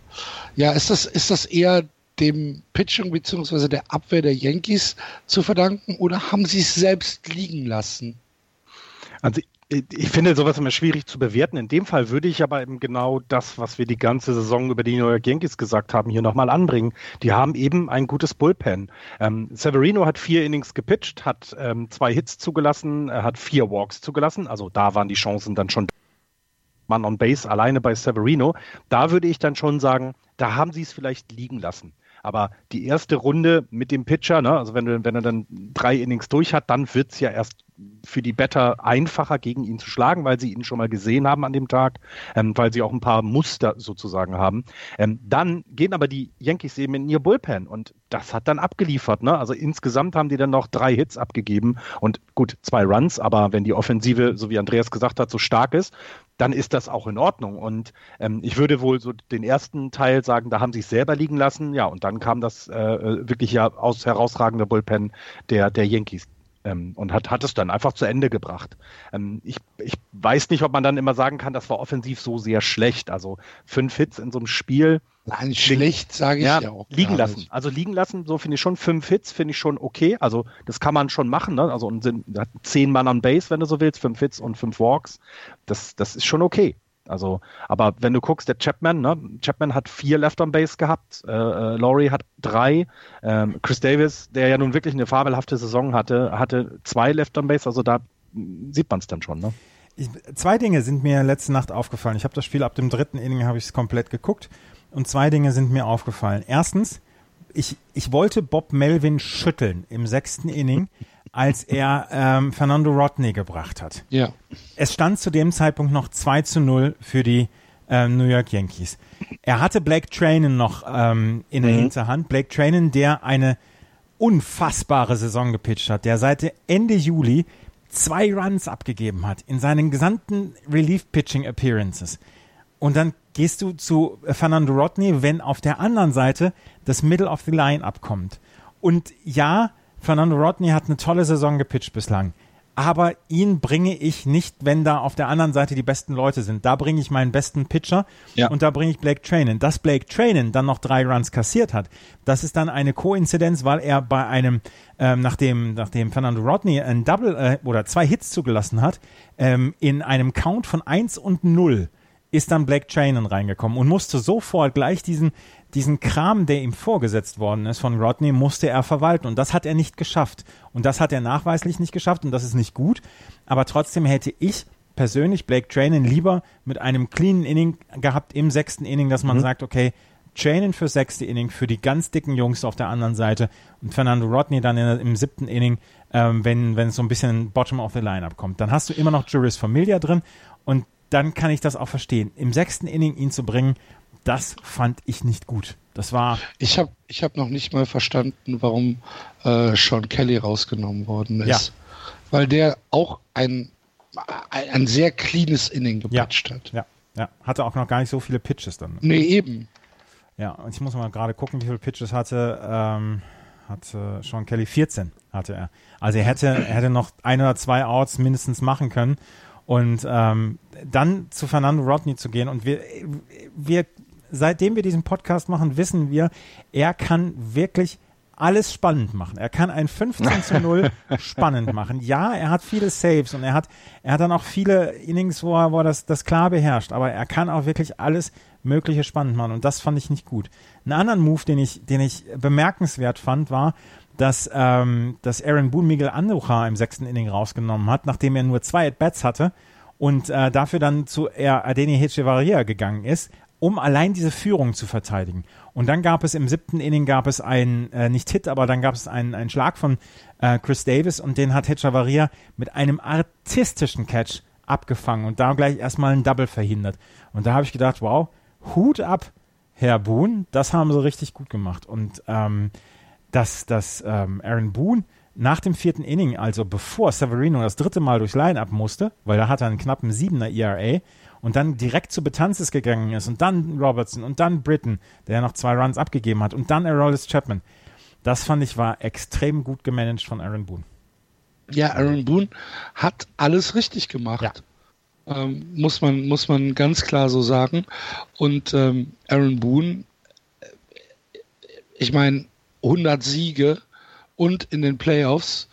Speaker 2: ja, ist das, ist das eher dem Pitching bzw. der Abwehr der Yankees zu verdanken oder haben sie es selbst liegen lassen?
Speaker 3: Also ich finde sowas immer schwierig zu bewerten. In dem Fall würde ich aber eben genau das, was wir die ganze Saison über die New York Yankees gesagt haben, hier nochmal anbringen. Die haben eben ein gutes Bullpen. Ähm, Severino hat vier Innings gepitcht, hat ähm, zwei Hits zugelassen, hat vier Walks zugelassen. Also da waren die Chancen dann schon Mann on Base alleine bei Severino. Da würde ich dann schon sagen, da haben sie es vielleicht liegen lassen. Aber die erste Runde mit dem Pitcher, ne, also wenn, wenn er dann drei Innings durch hat, dann wird es ja erst für die Better einfacher, gegen ihn zu schlagen, weil sie ihn schon mal gesehen haben an dem Tag, ähm, weil sie auch ein paar Muster sozusagen haben. Ähm, dann gehen aber die Yankees eben in ihr Bullpen und das hat dann abgeliefert. Ne? Also insgesamt haben die dann noch drei Hits abgegeben und gut, zwei Runs, aber wenn die Offensive, so wie Andreas gesagt hat, so stark ist, dann ist das auch in Ordnung. Und ähm, ich würde wohl so den ersten Teil sagen, da haben sie es selber liegen lassen. Ja, und dann kam das äh, äh wirklich ja aus herausragende Bullpen der, der Yankees ähm, und hat, hat es dann einfach zu Ende gebracht. Ähm, ich, ich weiß nicht, ob man dann immer sagen kann, das war offensiv so sehr schlecht. Also fünf Hits in so einem Spiel.
Speaker 2: Nein, schlecht sage ich
Speaker 3: ja,
Speaker 2: ja auch.
Speaker 3: Liegen lassen. Nicht. Also liegen lassen, so finde ich schon fünf Hits, finde ich schon okay. Also das kann man schon machen. Ne? Also sind zehn Mann an Base, wenn du so willst, fünf Hits und fünf Walks. Das, das ist schon okay. Also, aber wenn du guckst, der Chapman, ne? Chapman hat vier Left on Base gehabt, äh, äh, Laurie hat drei, ähm, Chris Davis, der ja nun wirklich eine fabelhafte Saison hatte, hatte zwei Left on Base, also da sieht man es dann schon, ne?
Speaker 4: Ich, zwei Dinge sind mir letzte Nacht aufgefallen. Ich habe das Spiel ab dem dritten Inning habe ich es komplett geguckt und zwei Dinge sind mir aufgefallen. Erstens, ich, ich wollte Bob Melvin schütteln im sechsten Inning, als er ähm, Fernando Rodney gebracht hat.
Speaker 2: Ja.
Speaker 4: Es stand zu dem Zeitpunkt noch 2 zu 0 für die ähm, New York Yankees. Er hatte Blake Trainen noch ähm, in der mhm. Hinterhand. Blake Trainen, der eine unfassbare Saison gepitcht hat, der seit Ende Juli zwei Runs abgegeben hat in seinen gesamten Relief-Pitching-Appearances. Und dann gehst du zu Fernando Rodney, wenn auf der anderen Seite das Middle of the Line abkommt. Und ja, Fernando Rodney hat eine tolle Saison gepitcht bislang. Aber ihn bringe ich nicht, wenn da auf der anderen Seite die besten Leute sind. Da bringe ich meinen besten Pitcher ja. und da bringe ich Blake Trainen. Dass Blake Trainen dann noch drei Runs kassiert hat, das ist dann eine Koinzidenz, weil er bei einem, ähm, nachdem, nachdem Fernando Rodney ein Double äh, oder zwei Hits zugelassen hat, ähm, in einem Count von eins und null ist dann Blake Trainen reingekommen und musste sofort gleich diesen, diesen Kram, der ihm vorgesetzt worden ist von Rodney, musste er verwalten. Und das hat er nicht geschafft. Und das hat er nachweislich nicht geschafft und das ist nicht gut. Aber trotzdem hätte ich persönlich Blake Trainen lieber mit einem cleanen Inning gehabt im sechsten Inning, dass man mhm. sagt, okay, Trainen für sechste Inning, für die ganz dicken Jungs auf der anderen Seite und Fernando Rodney dann in, im siebten Inning, ähm, wenn, wenn es so ein bisschen Bottom of the Lineup kommt. Dann hast du immer noch Juris Familia drin und dann kann ich das auch verstehen. Im sechsten Inning ihn zu bringen, das fand ich nicht gut. Das war.
Speaker 2: Ich habe ich hab noch nicht mal verstanden, warum äh, Sean Kelly rausgenommen worden ist. Ja. Weil der auch ein, ein sehr cleanes Inning gepatcht
Speaker 4: ja.
Speaker 2: hat.
Speaker 4: Ja, ja. Hatte auch noch gar nicht so viele Pitches dann.
Speaker 2: Nee, eben.
Speaker 4: Ja, und ich muss mal gerade gucken, wie viele Pitches hatte, ähm, hatte Sean Kelly. 14 hatte er. Also er hätte, er hätte noch ein oder zwei Outs mindestens machen können. Und ähm, dann zu Fernando Rodney zu gehen und wir, wir seitdem wir diesen Podcast machen, wissen wir, er kann wirklich alles spannend machen. Er kann ein 15 zu 0 *laughs* spannend machen. Ja, er hat viele Saves und er hat, er hat dann auch viele Innings, wo er, wo er das, das klar beherrscht, aber er kann auch wirklich alles Mögliche spannend machen und das fand ich nicht gut. Einen anderen Move, den ich, den ich bemerkenswert fand, war, dass, ähm, dass Aaron Boone Miguel Andujar im sechsten Inning rausgenommen hat, nachdem er nur zwei At-Bats hatte und äh, dafür dann zu er Adeni Hechevarria gegangen ist, um allein diese Führung zu verteidigen. Und dann gab es im siebten Inning gab es einen, äh, nicht Hit, aber dann gab es einen, einen Schlag von äh, Chris Davis und den hat Hechevarria mit einem artistischen Catch abgefangen und da gleich erstmal ein Double verhindert. Und da habe ich gedacht, wow, Hut ab, Herr Boone, das haben sie richtig gut gemacht. Und ähm, dass, dass ähm, Aaron Boone nach dem vierten Inning, also bevor Severino das dritte Mal durchs Line-Up musste, weil er hatte einen knappen siebener ERA und dann direkt zu Betanzes gegangen ist und dann Robertson und dann Britton, der ja noch zwei Runs abgegeben hat und dann Aroldis Chapman. Das fand ich war extrem gut gemanagt von Aaron Boone.
Speaker 2: Ja, Aaron Boone hat alles richtig gemacht. Ja. Ähm, muss, man, muss man ganz klar so sagen. Und ähm, Aaron Boone, äh, ich meine, 100 Siege und in den Playoffs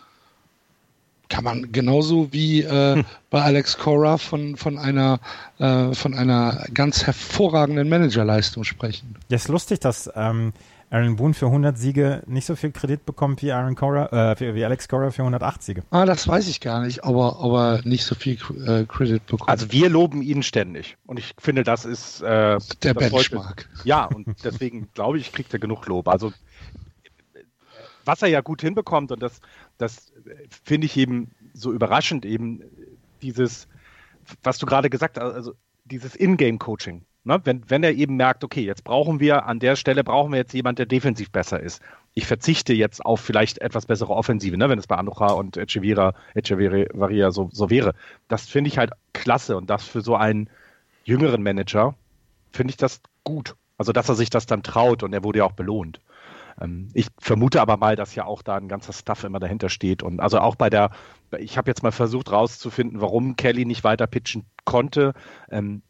Speaker 2: kann man genauso wie äh, hm. bei Alex Cora von, von, einer, äh, von einer ganz hervorragenden Managerleistung sprechen.
Speaker 4: Ja, ist lustig, dass ähm, Aaron Boone für 100 Siege nicht so viel Kredit bekommt wie Aaron Cora, äh, wie Alex Cora für 108 Siege.
Speaker 2: Ah, das weiß ich gar nicht, aber, aber nicht so viel äh, Kredit bekommt.
Speaker 3: Also wir loben ihn ständig und ich finde, das ist äh,
Speaker 2: der Benchmark.
Speaker 3: Heute, ja, und deswegen *laughs* glaube ich, kriegt er genug Lob. Also was er ja gut hinbekommt und das, das finde ich eben so überraschend, eben dieses, was du gerade gesagt hast, also dieses Ingame-Coaching. Ne? Wenn, wenn er eben merkt, okay, jetzt brauchen wir, an der Stelle brauchen wir jetzt jemanden, der defensiv besser ist. Ich verzichte jetzt auf vielleicht etwas bessere Offensive, ne? wenn es bei Androcha und Echeverria, Echeverria so, so wäre. Das finde ich halt klasse und das für so einen jüngeren Manager finde ich das gut. Also, dass er sich das dann traut und er wurde ja auch belohnt. Ähm, ich vermute aber mal, dass ja auch da ein ganzer Stuff immer dahinter steht. Und also auch bei der, ich habe jetzt mal versucht rauszufinden, warum Kelly nicht weiter pitchen konnte. Ähm,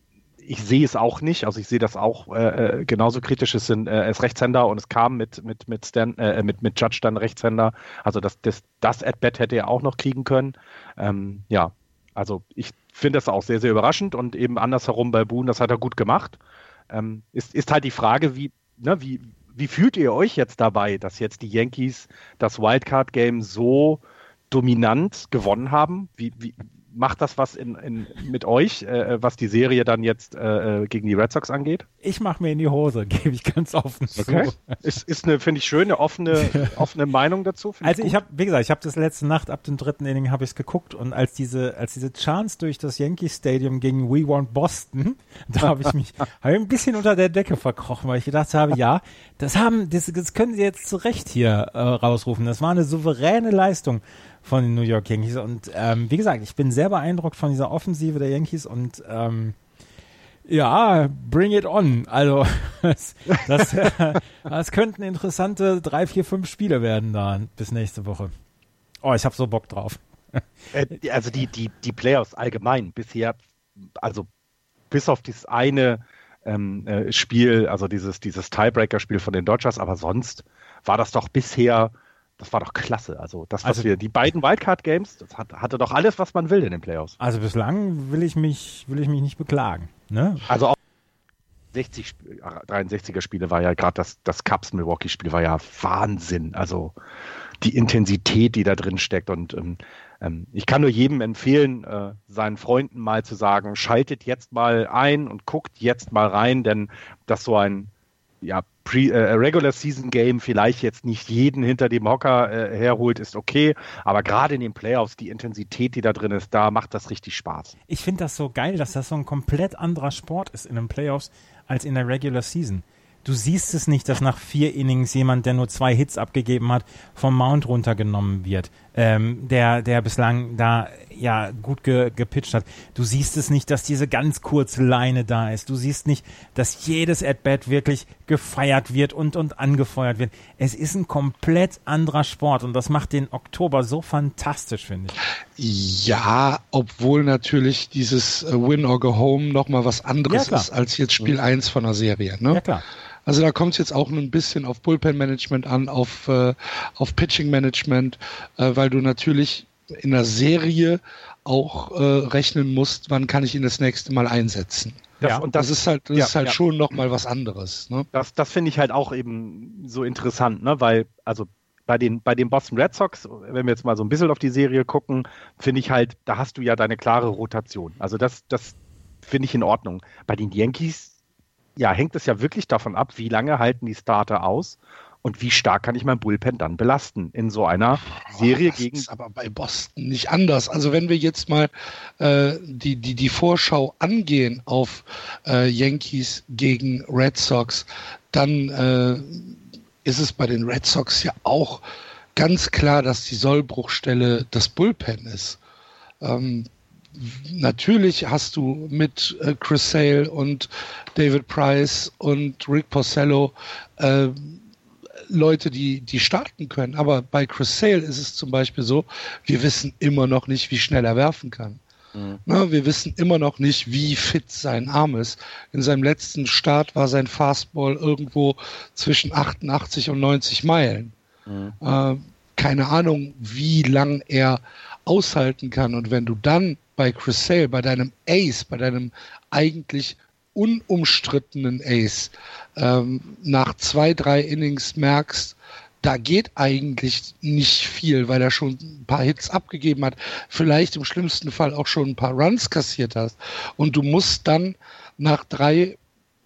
Speaker 3: ich sehe es auch nicht, also ich sehe das auch äh, äh genauso kritisch. Es sind äh, es Rechtshänder und es kam mit mit mit Stan, äh, mit mit Judge dann Rechtshänder. Also das das das at bat hätte er auch noch kriegen können. Ähm, ja, also ich finde das auch sehr sehr überraschend und eben andersherum bei Boone, das hat er gut gemacht. Ähm, ist ist halt die Frage, wie ne, wie wie fühlt ihr euch jetzt dabei, dass jetzt die Yankees das Wildcard-Game so dominant gewonnen haben? Wie, wie, macht das was in, in, mit euch, äh, was die Serie dann jetzt äh, äh gegen die Red Sox angeht?
Speaker 4: Ich mache mir in die Hose, *laughs* gebe ich ganz offen
Speaker 3: okay. zu. Ist, ist eine, finde ich, schöne, offene, *laughs* offene Meinung dazu.
Speaker 4: Also ich, ich habe, wie gesagt, ich habe das letzte Nacht ab dem dritten Inning habe ich es geguckt und als diese, als diese Chance durch das Yankee Stadium gegen We Want Boston, *laughs* da habe ich mich hab ein bisschen unter der Decke verkrochen, weil ich gedacht habe, ja, das haben, das, das können sie jetzt zu Recht hier äh, rausrufen. Das war eine souveräne Leistung von den New York Yankees. Und ähm, wie gesagt, ich bin sehr beeindruckt von dieser Offensive der Yankees und ähm, ja, bring it on. Also *laughs* das, das, *laughs* das könnten interessante drei, vier, fünf Spiele werden da bis nächste Woche. Oh, ich habe so Bock drauf. *laughs*
Speaker 3: Äh, also die, die, die Playoffs allgemein bisher, also bis auf dieses eine ähm, äh, Spiel, also dieses, dieses Tiebreaker-Spiel von den Dodgers, aber sonst war das doch bisher das war doch klasse. Also das, was also, wir, die beiden Wildcard-Games, das hat, hatte doch alles, was man will in den Playoffs.
Speaker 4: Also bislang will ich mich, will ich mich nicht beklagen. Ne?
Speaker 3: Also auch 60, 63er Spiele war ja gerade das, das Cubs Milwaukee Spiel war ja Wahnsinn. Also die Intensität, die da drin steckt und ähm, ähm, ich kann nur jedem empfehlen, äh, seinen Freunden mal zu sagen, schaltet jetzt mal ein und guckt jetzt mal rein, denn das so ein ja, Pre, äh, Regular Season Game vielleicht jetzt nicht jeden hinter dem Hocker äh, herholt, ist okay. Aber gerade in den Playoffs, die Intensität, die da drin ist, da macht das richtig Spaß.
Speaker 4: Ich finde das so geil, dass das so ein komplett anderer Sport ist in den Playoffs als in der Regular Season. Du siehst es nicht, dass nach vier Innings jemand, der nur zwei Hits abgegeben hat, vom Mount runtergenommen wird, ähm, der, der bislang da ja gut ge, gepitcht hat. Du siehst es nicht, dass diese ganz kurze Leine da ist. Du siehst nicht, dass jedes At-Bat wirklich gefeiert wird und, und angefeuert wird. Es ist ein komplett anderer Sport und das macht den Oktober so fantastisch, finde
Speaker 2: ich. Ja, obwohl natürlich dieses äh, Win or Go Home nochmal was anderes ja, ist als jetzt Spiel 1 mhm. von der Serie. Ne? Ja, klar. Also da kommt es jetzt auch ein bisschen auf Bullpen-Management an, auf, äh, auf Pitching-Management, äh, weil du natürlich in der Serie auch äh, rechnen musst, wann kann ich ihn das nächste Mal einsetzen. Das, ja, und das, das, ist halt, das ja, ist halt ja. schon nochmal was anderes. Ne?
Speaker 3: Das, das finde ich halt auch eben so interessant, ne? weil, also bei den, bei den Boston Red Sox, wenn wir jetzt mal so ein bisschen auf die Serie gucken, finde ich halt, da hast du ja deine klare Rotation. Also das, das finde ich in Ordnung. Bei den Yankees ja, hängt es ja wirklich davon ab, wie lange halten die Starter aus und wie stark kann ich mein Bullpen dann belasten in so einer Serie das gegen.
Speaker 2: Ist aber bei Boston nicht anders. Also wenn wir jetzt mal äh, die, die, die Vorschau angehen auf äh, Yankees gegen Red Sox, dann äh, ist es bei den Red Sox ja auch ganz klar, dass die Sollbruchstelle das Bullpen ist. Ähm, natürlich hast du mit äh, Chris Sale und David Price und Rick Porcello äh, Leute, die, die starten können. Aber bei Chris Sale ist es zum Beispiel so, wir wissen immer noch nicht, wie schnell er werfen kann. Mhm. Na, wir wissen immer noch nicht, wie fit sein Arm ist. In seinem letzten Start war sein Fastball irgendwo zwischen 88 und 90 Meilen. Mhm. Äh, keine Ahnung, wie lang er aushalten kann und wenn du dann bei Chris Sale, bei deinem Ace, bei deinem eigentlich unumstrittenen Ace ähm, nach zwei, drei Innings merkst, da geht eigentlich nicht viel, weil er schon ein paar Hits abgegeben hat, vielleicht im schlimmsten Fall auch schon ein paar Runs kassiert hast. Und du musst dann nach drei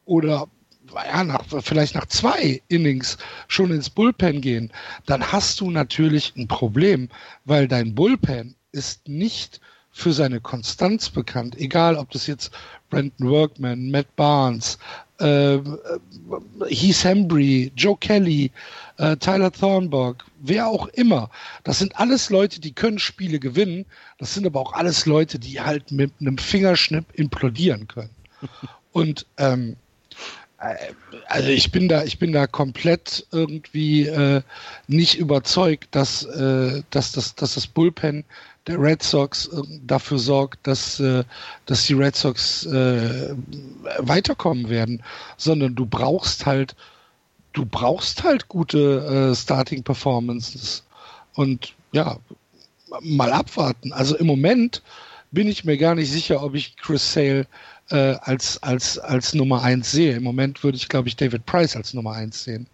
Speaker 2: oder ja, nach, vielleicht nach zwei Innings schon ins Bullpen gehen, dann hast du natürlich ein Problem, weil dein Bullpen ist nicht für seine Konstanz bekannt, egal ob das jetzt Brandon Workman, Matt Barnes, äh, Heath Hembry, Joe Kelly, äh, Tyler Thornburg, wer auch immer. Das sind alles Leute, die können Spiele gewinnen. Das sind aber auch alles Leute, die halt mit einem Fingerschnipp implodieren können. *laughs* Und ähm, äh, also ich bin da, ich bin da komplett irgendwie äh, nicht überzeugt, dass, äh, dass, das, dass das Bullpen der Red Sox äh, dafür sorgt, dass, äh, dass die Red Sox äh, weiterkommen werden, sondern du brauchst halt, du brauchst halt gute äh, Starting Performances und ja, mal abwarten. Also im Moment bin ich mir gar nicht sicher, ob ich Chris Sale äh, als, als, als Nummer eins sehe. Im Moment würde ich, glaube ich, David Price als Nummer eins sehen.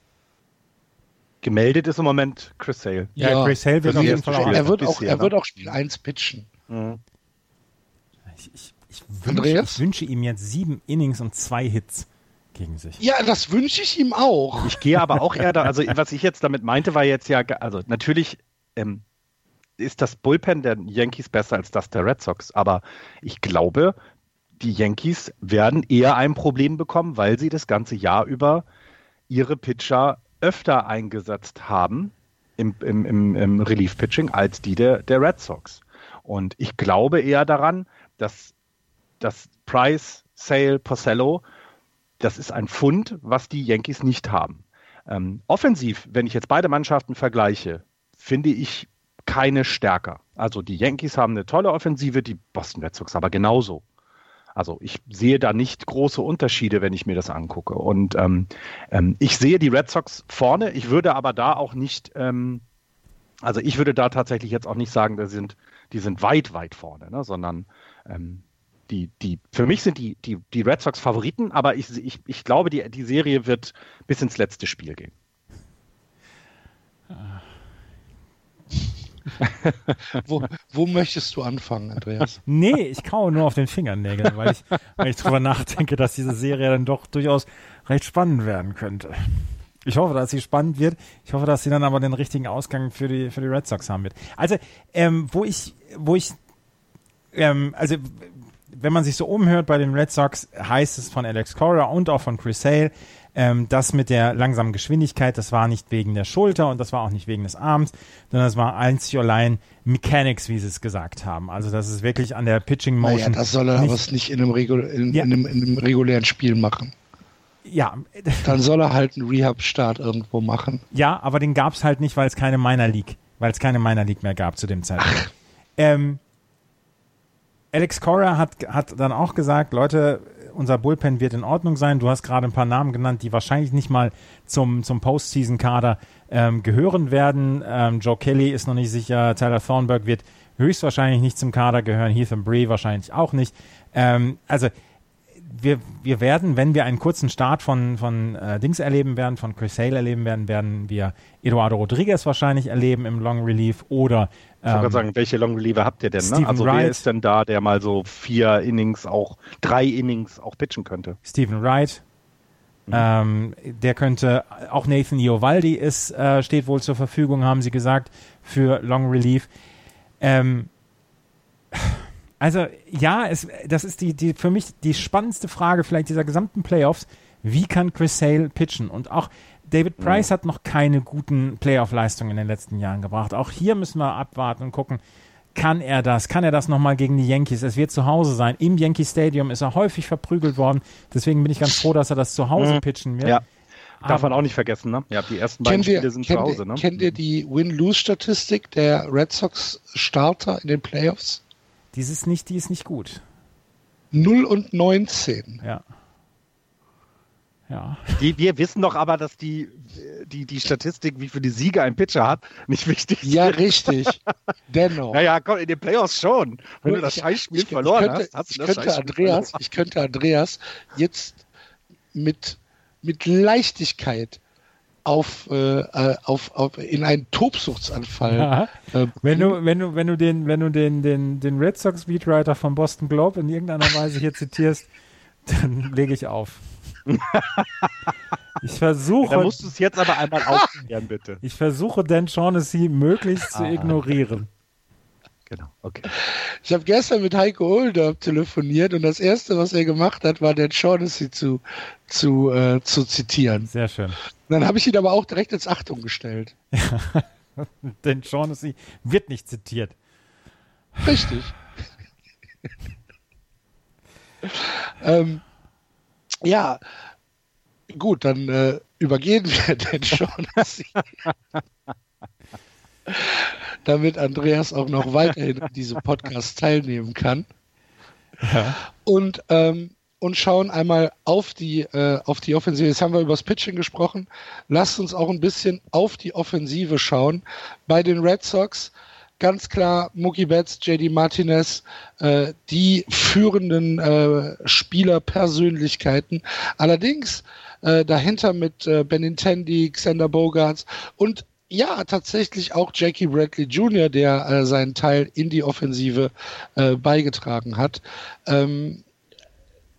Speaker 3: Gemeldet ist im Moment Chris Sale.
Speaker 4: Ja, ja Chris Sale wird auf jeden Fall
Speaker 2: auch. Er wird auch, er wird auch Spiel 1 pitchen. Mhm.
Speaker 4: Ich, ich, ich, wünsche, ich wünsche ihm jetzt sieben Innings und zwei Hits gegen sich.
Speaker 2: Ja, das wünsche ich ihm auch.
Speaker 3: Ich gehe aber auch eher da, also was ich jetzt damit meinte, war jetzt ja, also natürlich ähm, ist das Bullpen der Yankees besser als das der Red Sox, aber ich glaube, die Yankees werden eher ein Problem bekommen, weil sie das ganze Jahr über ihre Pitcher öfter eingesetzt haben im, im, im, im Relief-Pitching als die der, der Red Sox. Und ich glaube eher daran, dass, dass Price, Sale, Porcello, das ist ein Fund, was die Yankees nicht haben. Ähm, offensiv, wenn ich jetzt beide Mannschaften vergleiche, finde ich keine stärker. Also die Yankees haben eine tolle Offensive, die Boston Red Sox aber genauso. Also ich sehe da nicht große Unterschiede, wenn ich mir das angucke. Und ähm, ähm, ich sehe die Red Sox vorne. Ich würde aber da auch nicht, ähm, also ich würde da tatsächlich jetzt auch nicht sagen, die sind, die sind weit, weit vorne, ne? sondern ähm, die, die, für mich sind die, die, die Red Sox Favoriten, aber ich, ich, ich glaube, die, die Serie wird bis ins letzte Spiel gehen.
Speaker 2: Ah. Wo, wo möchtest du anfangen, Andreas?
Speaker 4: Nee, ich kaue nur auf den Fingernägeln, weil ich, weil ich drüber nachdenke, dass diese Serie dann doch durchaus recht spannend werden könnte. Ich hoffe, dass sie spannend wird. Ich hoffe, dass sie dann aber den richtigen Ausgang für die, für die Red Sox haben wird. Also, ähm, wo ich, wo ich, ähm, also, wenn man sich so umhört bei den Red Sox, heißt es von Alex Cora und auch von Chris Sale, ähm, das mit der langsamen Geschwindigkeit, das war nicht wegen der Schulter und das war auch nicht wegen des Arms, sondern das war einzig allein Mechanics, wie sie es gesagt haben. Also das ist wirklich an der Pitching Motion. Naja,
Speaker 2: das soll er aber nicht in einem, Regul in, ja. in, einem, in einem regulären Spiel machen.
Speaker 4: Ja.
Speaker 2: Dann soll er halt einen Rehab-Start irgendwo machen.
Speaker 4: Ja, aber den gab es halt nicht, weil es keine Minor League, weil es keine Minor League mehr gab zu dem Zeitpunkt. Ähm, Alex Cora hat, hat dann auch gesagt, Leute, unser Bullpen wird in Ordnung sein. Du hast gerade ein paar Namen genannt, die wahrscheinlich nicht mal zum, zum Postseason-Kader ähm, gehören werden. Ähm, Joe Kelly ist noch nicht sicher. Tyler Thornburg wird höchstwahrscheinlich nicht zum Kader gehören. Heath and Bree wahrscheinlich auch nicht. Ähm, also wir, wir werden, wenn wir einen kurzen Start von, von äh, Dings erleben werden, von Chris Hale erleben werden, werden wir Eduardo Rodriguez wahrscheinlich erleben im Long Relief oder
Speaker 3: ich wollte ähm, sagen, welche Long Reliever habt ihr denn? Ne? Also Wright, wer ist denn da, der mal so vier Innings, auch drei Innings auch pitchen könnte?
Speaker 4: Stephen Wright. Mhm. Ähm, der könnte, auch Nathan Iovaldi ist, äh, steht wohl zur Verfügung, haben sie gesagt, für Long Relief. Ähm, also ja, es, das ist die, die für mich die spannendste Frage vielleicht dieser gesamten Playoffs. Wie kann Chris Sale pitchen? Und auch David Price ja. hat noch keine guten Playoff-Leistungen in den letzten Jahren gebracht. Auch hier müssen wir abwarten und gucken, kann er das? Kann er das nochmal gegen die Yankees? Es wird zu Hause sein. Im Yankee Stadium ist er häufig verprügelt worden. Deswegen bin ich ganz froh, dass er das zu Hause mhm. pitchen wird.
Speaker 3: Ja. Darf man auch nicht vergessen, ne? Ja, die ersten beiden Spiele sind
Speaker 2: zu
Speaker 3: Hause, ne?
Speaker 2: Kennt ihr die Win-Lose-Statistik der Red Sox-Starter in den Playoffs?
Speaker 4: Dieses nicht, die ist nicht gut.
Speaker 2: 0 und 19.
Speaker 4: Ja. Ja.
Speaker 3: Die, wir wissen doch aber, dass die, die, die Statistik, wie viele Siege ein Pitcher hat, nicht wichtig ist.
Speaker 2: Ja, richtig. Dennoch.
Speaker 3: Naja, komm, in den Playoffs schon. Wenn du das Scheißspiel verloren
Speaker 2: könnte,
Speaker 3: hast, hast du
Speaker 2: ich
Speaker 3: das
Speaker 2: könnte Andreas,
Speaker 3: verloren.
Speaker 2: ich könnte Andreas jetzt mit, mit Leichtigkeit auf, äh, äh, auf, auf in einen Tobsuchtsanfall.
Speaker 4: Ja.
Speaker 2: Äh,
Speaker 4: Wenn du, wenn du, wenn du den, wenn du den, den, den Red Sox Beatwriter von Boston Globe in irgendeiner Weise hier zitierst, *laughs* dann lege ich auf. Ich versuche,
Speaker 3: Da musst du es jetzt aber einmal aufklären, bitte.
Speaker 4: ich versuche Dan Shaughnessy möglichst zu
Speaker 3: Ah.
Speaker 4: ignorieren.
Speaker 3: Genau, okay.
Speaker 2: Ich habe gestern mit Heiko Oldorp telefoniert und das erste, was er gemacht hat, war Dan Shaughnessy zu, zu, äh, zu zitieren.
Speaker 4: Sehr schön.
Speaker 2: Dann habe ich ihn aber auch direkt ins Achtung gestellt.
Speaker 4: Dan Shaughnessy wird nicht zitiert.
Speaker 2: Richtig. ähm, ja, gut, dann äh, übergehen wir den Shaughnessy. Damit Andreas auch noch weiterhin an diesem Podcast teilnehmen kann.
Speaker 4: Ja.
Speaker 2: und, ähm, und schauen einmal auf die, äh, auf die Offensive. Jetzt haben wir über das Pitching gesprochen. Lasst uns auch ein bisschen auf die Offensive schauen. Bei den Red Sox ganz klar Mookie Betts, JD Martinez, äh, die führenden äh, Spielerpersönlichkeiten. Allerdings äh, dahinter mit äh, Benintendi, Xander Bogarts und ja, tatsächlich auch Jackie Bradley Jr., der äh, seinen Teil in die Offensive äh, beigetragen hat. Ähm,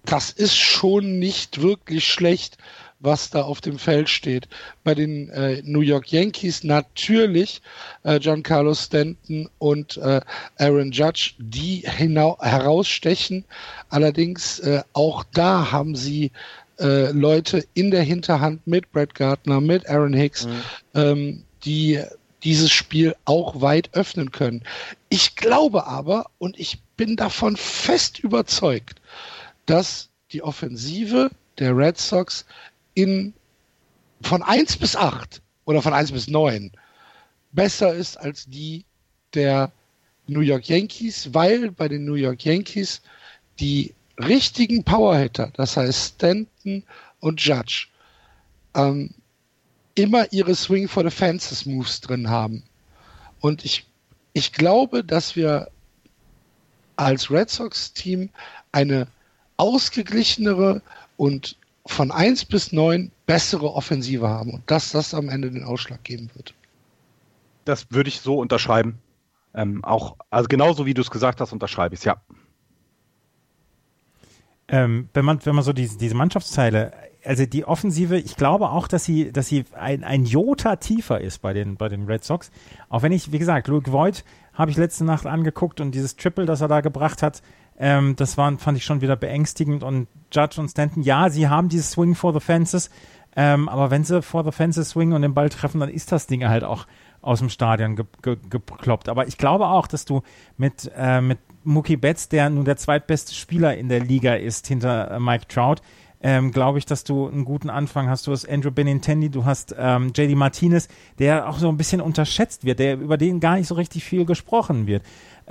Speaker 2: das ist schon nicht wirklich schlecht, was da auf dem Feld steht. Bei den äh, New York Yankees natürlich äh, Giancarlo Stanton und äh, Aaron Judge, die herausstechen. Allerdings äh, auch da haben sie äh, Leute in der Hinterhand mit Brett Gardner, mit Aaron Hicks, ähm, die dieses Spiel auch weit öffnen können. Ich glaube aber, und ich bin davon fest überzeugt, dass die Offensive der Red Sox in von 1 bis 8 oder von 1 bis 9 besser ist als die der New York Yankees, weil bei den New York Yankees die richtigen Powerhitter, das heißt Stanton und Judge, ähm, immer ihre Swing for the Fences Moves drin haben. Und ich, ich glaube, dass wir als Red Sox Team eine ausgeglichenere und von 1 bis 9 bessere Offensive haben und dass das am Ende den Ausschlag geben wird.
Speaker 3: Das würde ich so unterschreiben. Ähm, auch, also genauso wie du es gesagt hast, unterschreibe ich es, ja.
Speaker 4: Ähm, wenn man, wenn man so diese, diese Mannschaftsteile, also die Offensive, ich glaube auch, dass sie, dass sie ein, ein Jota tiefer ist bei den, bei den Red Sox. Auch wenn ich, wie gesagt, Luke Voigt habe ich letzte Nacht angeguckt und dieses Triple, das er da gebracht hat, ähm, das war, fand ich schon wieder beängstigend. Und Judge und Stanton, ja, sie haben dieses Swing for the Fences, ähm, aber wenn sie for the Fences swingen und den Ball treffen, dann ist das Ding halt auch aus dem Stadion ge ge gekloppt. Aber ich glaube auch, dass du mit, äh, mit Mookie Betts, der nun der zweitbeste Spieler in der Liga ist hinter äh, Mike Trout, ähm, glaube ich, dass du einen guten Anfang hast. Du hast Andrew Benintendi, du hast ähm, JD Martinez, der auch so ein bisschen unterschätzt wird, der über den gar nicht so richtig viel gesprochen wird.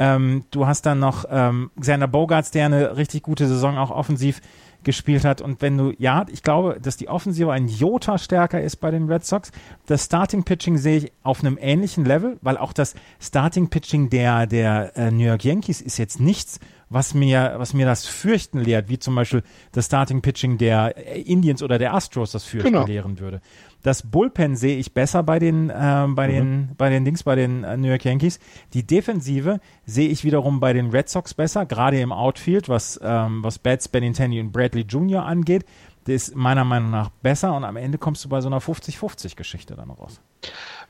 Speaker 4: Ähm, du hast dann noch ähm, Xander Bogarts, der eine richtig gute Saison auch offensiv gespielt hat. Und wenn du, ja, ich glaube, dass die Offensive ein Jota stärker ist bei den Red Sox. Das Starting Pitching sehe ich auf einem ähnlichen Level, weil auch das Starting Pitching der, der äh, New York Yankees ist jetzt nichts, was mir, was mir das Fürchten lehrt, wie zum Beispiel das Starting Pitching der Indians oder der Astros das Fürchten
Speaker 2: Genau.
Speaker 4: lehren würde. Das Bullpen sehe ich besser bei den, äh, bei den, bei den Dings, bei den äh, New York Yankees. Die Defensive sehe ich wiederum bei den Red Sox besser, gerade im Outfield, was, ähm, was Betts, Benintendi und Bradley Jr. angeht. Das ist meiner Meinung nach besser und am Ende kommst du bei so einer 50-50-Geschichte dann raus.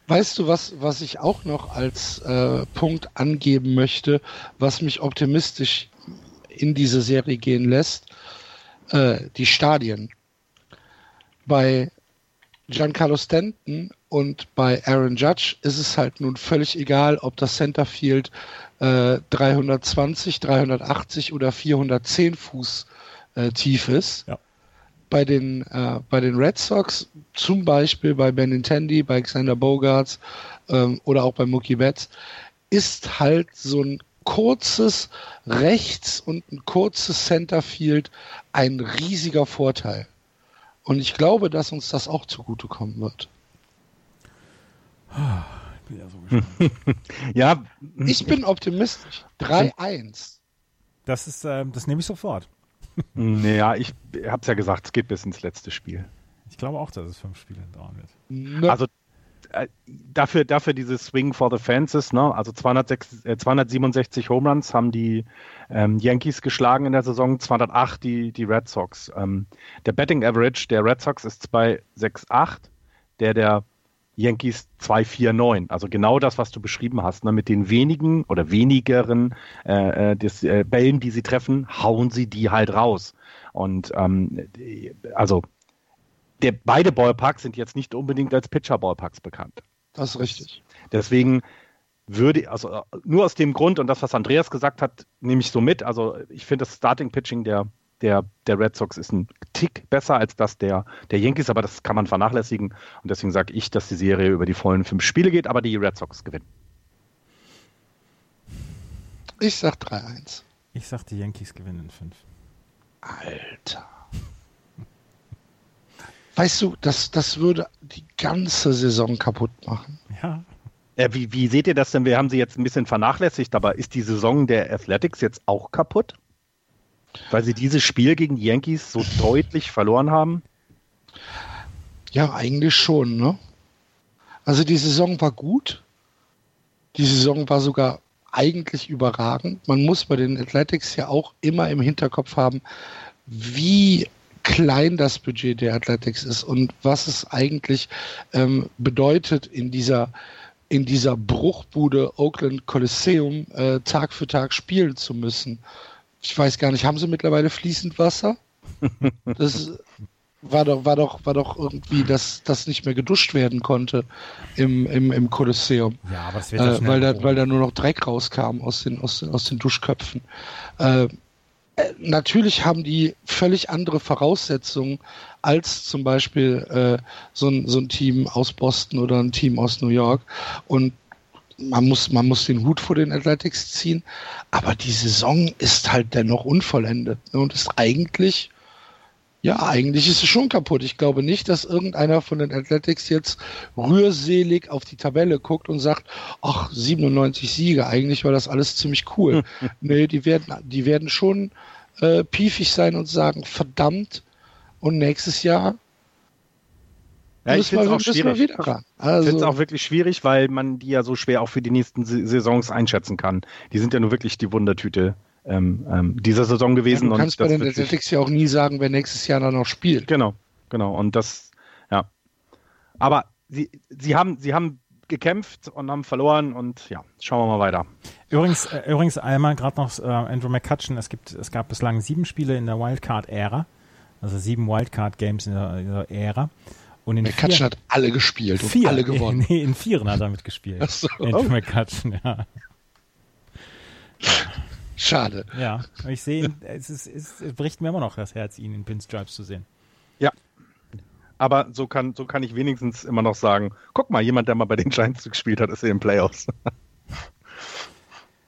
Speaker 2: Weißt du, was, was ich auch noch als äh, Punkt angeben möchte, was mich optimistisch in diese Serie gehen lässt? Äh, die Stadien. Bei Giancarlo Stanton und bei Aaron Judge ist es halt nun völlig egal, ob das Centerfield äh, 320, 380 oder 410 Fuß äh, tief ist.
Speaker 4: Ja.
Speaker 2: Bei den, äh, bei den Red Sox, zum Beispiel bei Benintendi, bei Xander Bogarts ähm, oder auch bei Mookie Betts, ist halt so ein kurzes Rechts und ein kurzes Centerfield ein riesiger Vorteil. Und ich glaube, dass uns das auch zugutekommen wird.
Speaker 4: Ich bin ja so gespannt. *laughs*
Speaker 3: Ja,
Speaker 2: Ich bin optimistisch. 3-1.
Speaker 4: Das ist, äh, das nehme ich sofort. *laughs*
Speaker 3: ja, ich habe es ja gesagt, es geht bis ins letzte Spiel.
Speaker 4: Ich glaube auch, dass es fünf Spiele dauern wird.
Speaker 2: Ne,
Speaker 3: Also dafür, dafür dieses Swing for the Fences, ne? also 206, äh, 267 Home Runs haben die ähm, Yankees geschlagen in der Saison, 208 die, die Red Sox. Ähm, der Betting Average der Red Sox ist 268, der der Yankees 249. Also genau das, was du beschrieben hast. Ne? Mit den wenigen oder wenigeren äh, äh, des, äh, Bällen, die sie treffen, hauen sie die halt raus. Und ähm, also der, beide Ballparks sind jetzt nicht unbedingt als Pitcher-Ballparks bekannt.
Speaker 2: das ist richtig.
Speaker 3: Deswegen würde, also nur aus dem Grund und das, was Andreas gesagt hat, nehme ich so mit. Also ich finde das Starting-Pitching der, der, der Red Sox ist ein Tick besser als das der, der Yankees, aber das kann man vernachlässigen. Und deswegen sage ich, dass die Serie über die vollen fünf Spiele geht, aber die Red Sox gewinnen.
Speaker 2: Ich sag 3-1.
Speaker 4: Ich sag, die Yankees gewinnen in fünf.
Speaker 2: Alter. Weißt du, das, das würde die ganze Saison kaputt machen.
Speaker 4: Ja.
Speaker 3: Äh, wie, wie seht ihr das denn? Wir haben sie jetzt ein bisschen vernachlässigt, aber ist die Saison der Athletics jetzt auch kaputt? Weil sie dieses Spiel gegen die Yankees so deutlich verloren haben?
Speaker 2: Ja, eigentlich schon, ne? Also die Saison war gut. Die Saison war sogar eigentlich überragend. Man muss bei den Athletics ja auch immer im Hinterkopf haben, wie klein das Budget der Athletics ist und was es eigentlich ähm, bedeutet in dieser in dieser Bruchbude Oakland Coliseum äh, Tag für Tag spielen zu müssen. Ich weiß gar nicht, haben sie mittlerweile fließend Wasser? *laughs* Das war doch, war doch, war doch irgendwie, dass das nicht mehr geduscht werden konnte im, im, im Kolosseum.
Speaker 4: Ja, aber das wird
Speaker 2: Äh, weil, da, weil da nur noch Dreck rauskam aus den, aus, aus den Duschköpfen. Äh, natürlich haben die völlig andere Voraussetzungen als zum Beispiel äh, so, ein, so ein Team aus Boston oder ein Team aus New York. Und man muss, man muss den Hut vor den Athletics ziehen. Aber die Saison ist halt dennoch unvollendet ne, und ist eigentlich ja, eigentlich ist es schon kaputt. Ich glaube nicht, dass irgendeiner von den Athletics jetzt rührselig auf die Tabelle guckt und sagt, ach, 97 Siege, eigentlich war das alles ziemlich cool. *laughs* nee, die werden, die werden schon äh, piefig sein und sagen, verdammt, und nächstes Jahr
Speaker 3: Ja, ich
Speaker 2: müssen,
Speaker 3: finde
Speaker 2: wir,
Speaker 3: es auch schwierig.
Speaker 2: wieder ran.
Speaker 3: Ich finde es
Speaker 2: Also,
Speaker 3: auch wirklich schwierig, weil man die ja so schwer auch für die nächsten Sa- Saisons einschätzen kann. Die sind ja nur wirklich die Wundertüte ähm, ähm, dieser Saison
Speaker 2: ja,
Speaker 3: gewesen.
Speaker 2: du kannst bei den Athletics ja auch nie sagen, wer nächstes Jahr dann noch spielt.
Speaker 3: Genau, genau. Und das, ja. Aber sie, sie, haben, sie haben gekämpft und haben verloren und ja, schauen wir mal weiter.
Speaker 4: Übrigens, äh, übrigens einmal gerade noch äh, Andrew McCutcheon. Es gibt, es gab bislang sieben Spiele in der Wildcard-Ära, also sieben Wildcard-Games in der, in der Ära. Und in
Speaker 2: McCutcheon
Speaker 4: vier,
Speaker 2: hat alle gespielt und
Speaker 4: vier,
Speaker 2: alle gewonnen. *laughs*
Speaker 4: Nee, in vieren hat er mitgespielt.
Speaker 2: Ach so.
Speaker 4: Andrew McCutcheon, ja.
Speaker 2: Schade.
Speaker 4: Ja, ich sehe ihn, es, ist, es bricht mir immer noch das Herz, ihn in Pinstripes zu sehen.
Speaker 3: Aber so kann, so kann ich wenigstens immer noch sagen, guck mal, jemand, der mal bei den Giants gespielt hat, ist in den Playoffs.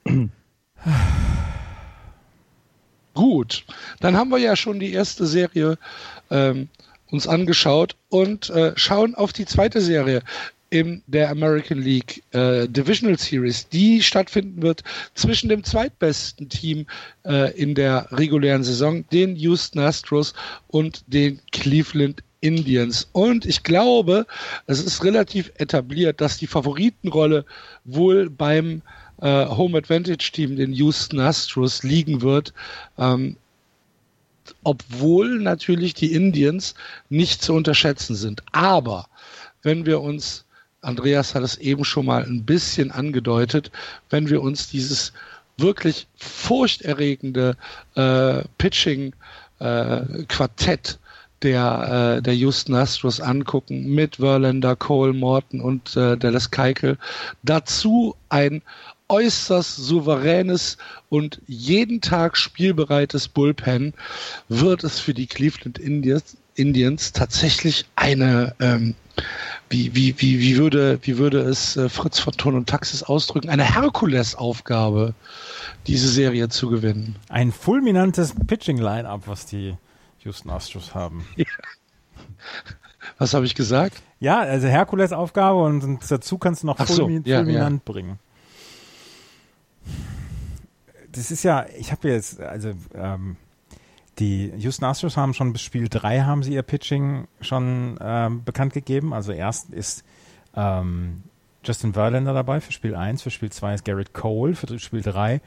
Speaker 3: *laughs*
Speaker 2: Gut, dann haben wir ja schon die erste Serie ähm, uns angeschaut und äh, schauen auf die zweite Serie in der American League äh, Divisional Series, die stattfinden wird zwischen dem zweitbesten Team äh, in der regulären Saison, den Houston Astros und den Cleveland Indians. Und ich glaube, es ist relativ etabliert, dass die Favoritenrolle wohl beim äh, Home Advantage Team, den Houston Astros, liegen wird. Ähm, obwohl natürlich die Indians nicht zu unterschätzen sind. Aber wenn wir uns, Andreas hat es eben schon mal ein bisschen angedeutet, wenn wir uns dieses wirklich furchterregende äh, Pitching-Quartett der, äh, der Houston Astros angucken mit Verlander, Cole, Morton und äh, Dallas Keuchel. Dazu ein äußerst souveränes und jeden Tag spielbereites Bullpen wird es für die Cleveland Indians, Indians tatsächlich eine, ähm, wie, wie, wie, wie, würde, wie würde es äh, Fritz von Ton und Taxis ausdrücken, eine Herkulesaufgabe, diese Serie zu gewinnen.
Speaker 4: Ein fulminantes Pitching-Line-Up, was die Houston Astros haben. *laughs*
Speaker 2: Was habe ich gesagt?
Speaker 4: Ja, also Herkules-Aufgabe und, und, dazu kannst du noch
Speaker 2: Ach so,
Speaker 4: fulmin
Speaker 2: ja,
Speaker 4: fulminant bringen. Das ist ja, ich habe jetzt, also ähm, die Houston Astros haben schon bis Spiel 3 haben sie ihr Pitching schon ähm, bekannt gegeben. Also erst ist ähm, Justin Verlander dabei für Spiel 1, für Spiel 2 ist Garrett Cole, für Spiel 3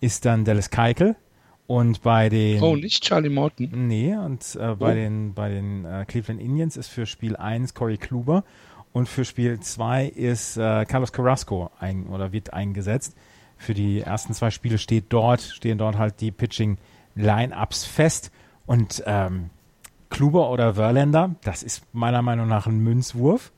Speaker 4: ist dann Dallas Keuchel und bei den
Speaker 2: Oh, nicht Charlie Morton.
Speaker 4: Nee, und äh, bei
Speaker 2: Oh.
Speaker 4: den bei den äh, Cleveland Indians ist für Spiel 1 Corey Kluber und für Spiel 2 ist äh, Carlos Carrasco ein, oder wird eingesetzt. Für die ersten zwei Spiele steht dort, stehen dort halt die Pitching Line-Ups fest und ähm, Kluber oder Verlander, das ist meiner Meinung nach ein Münzwurf.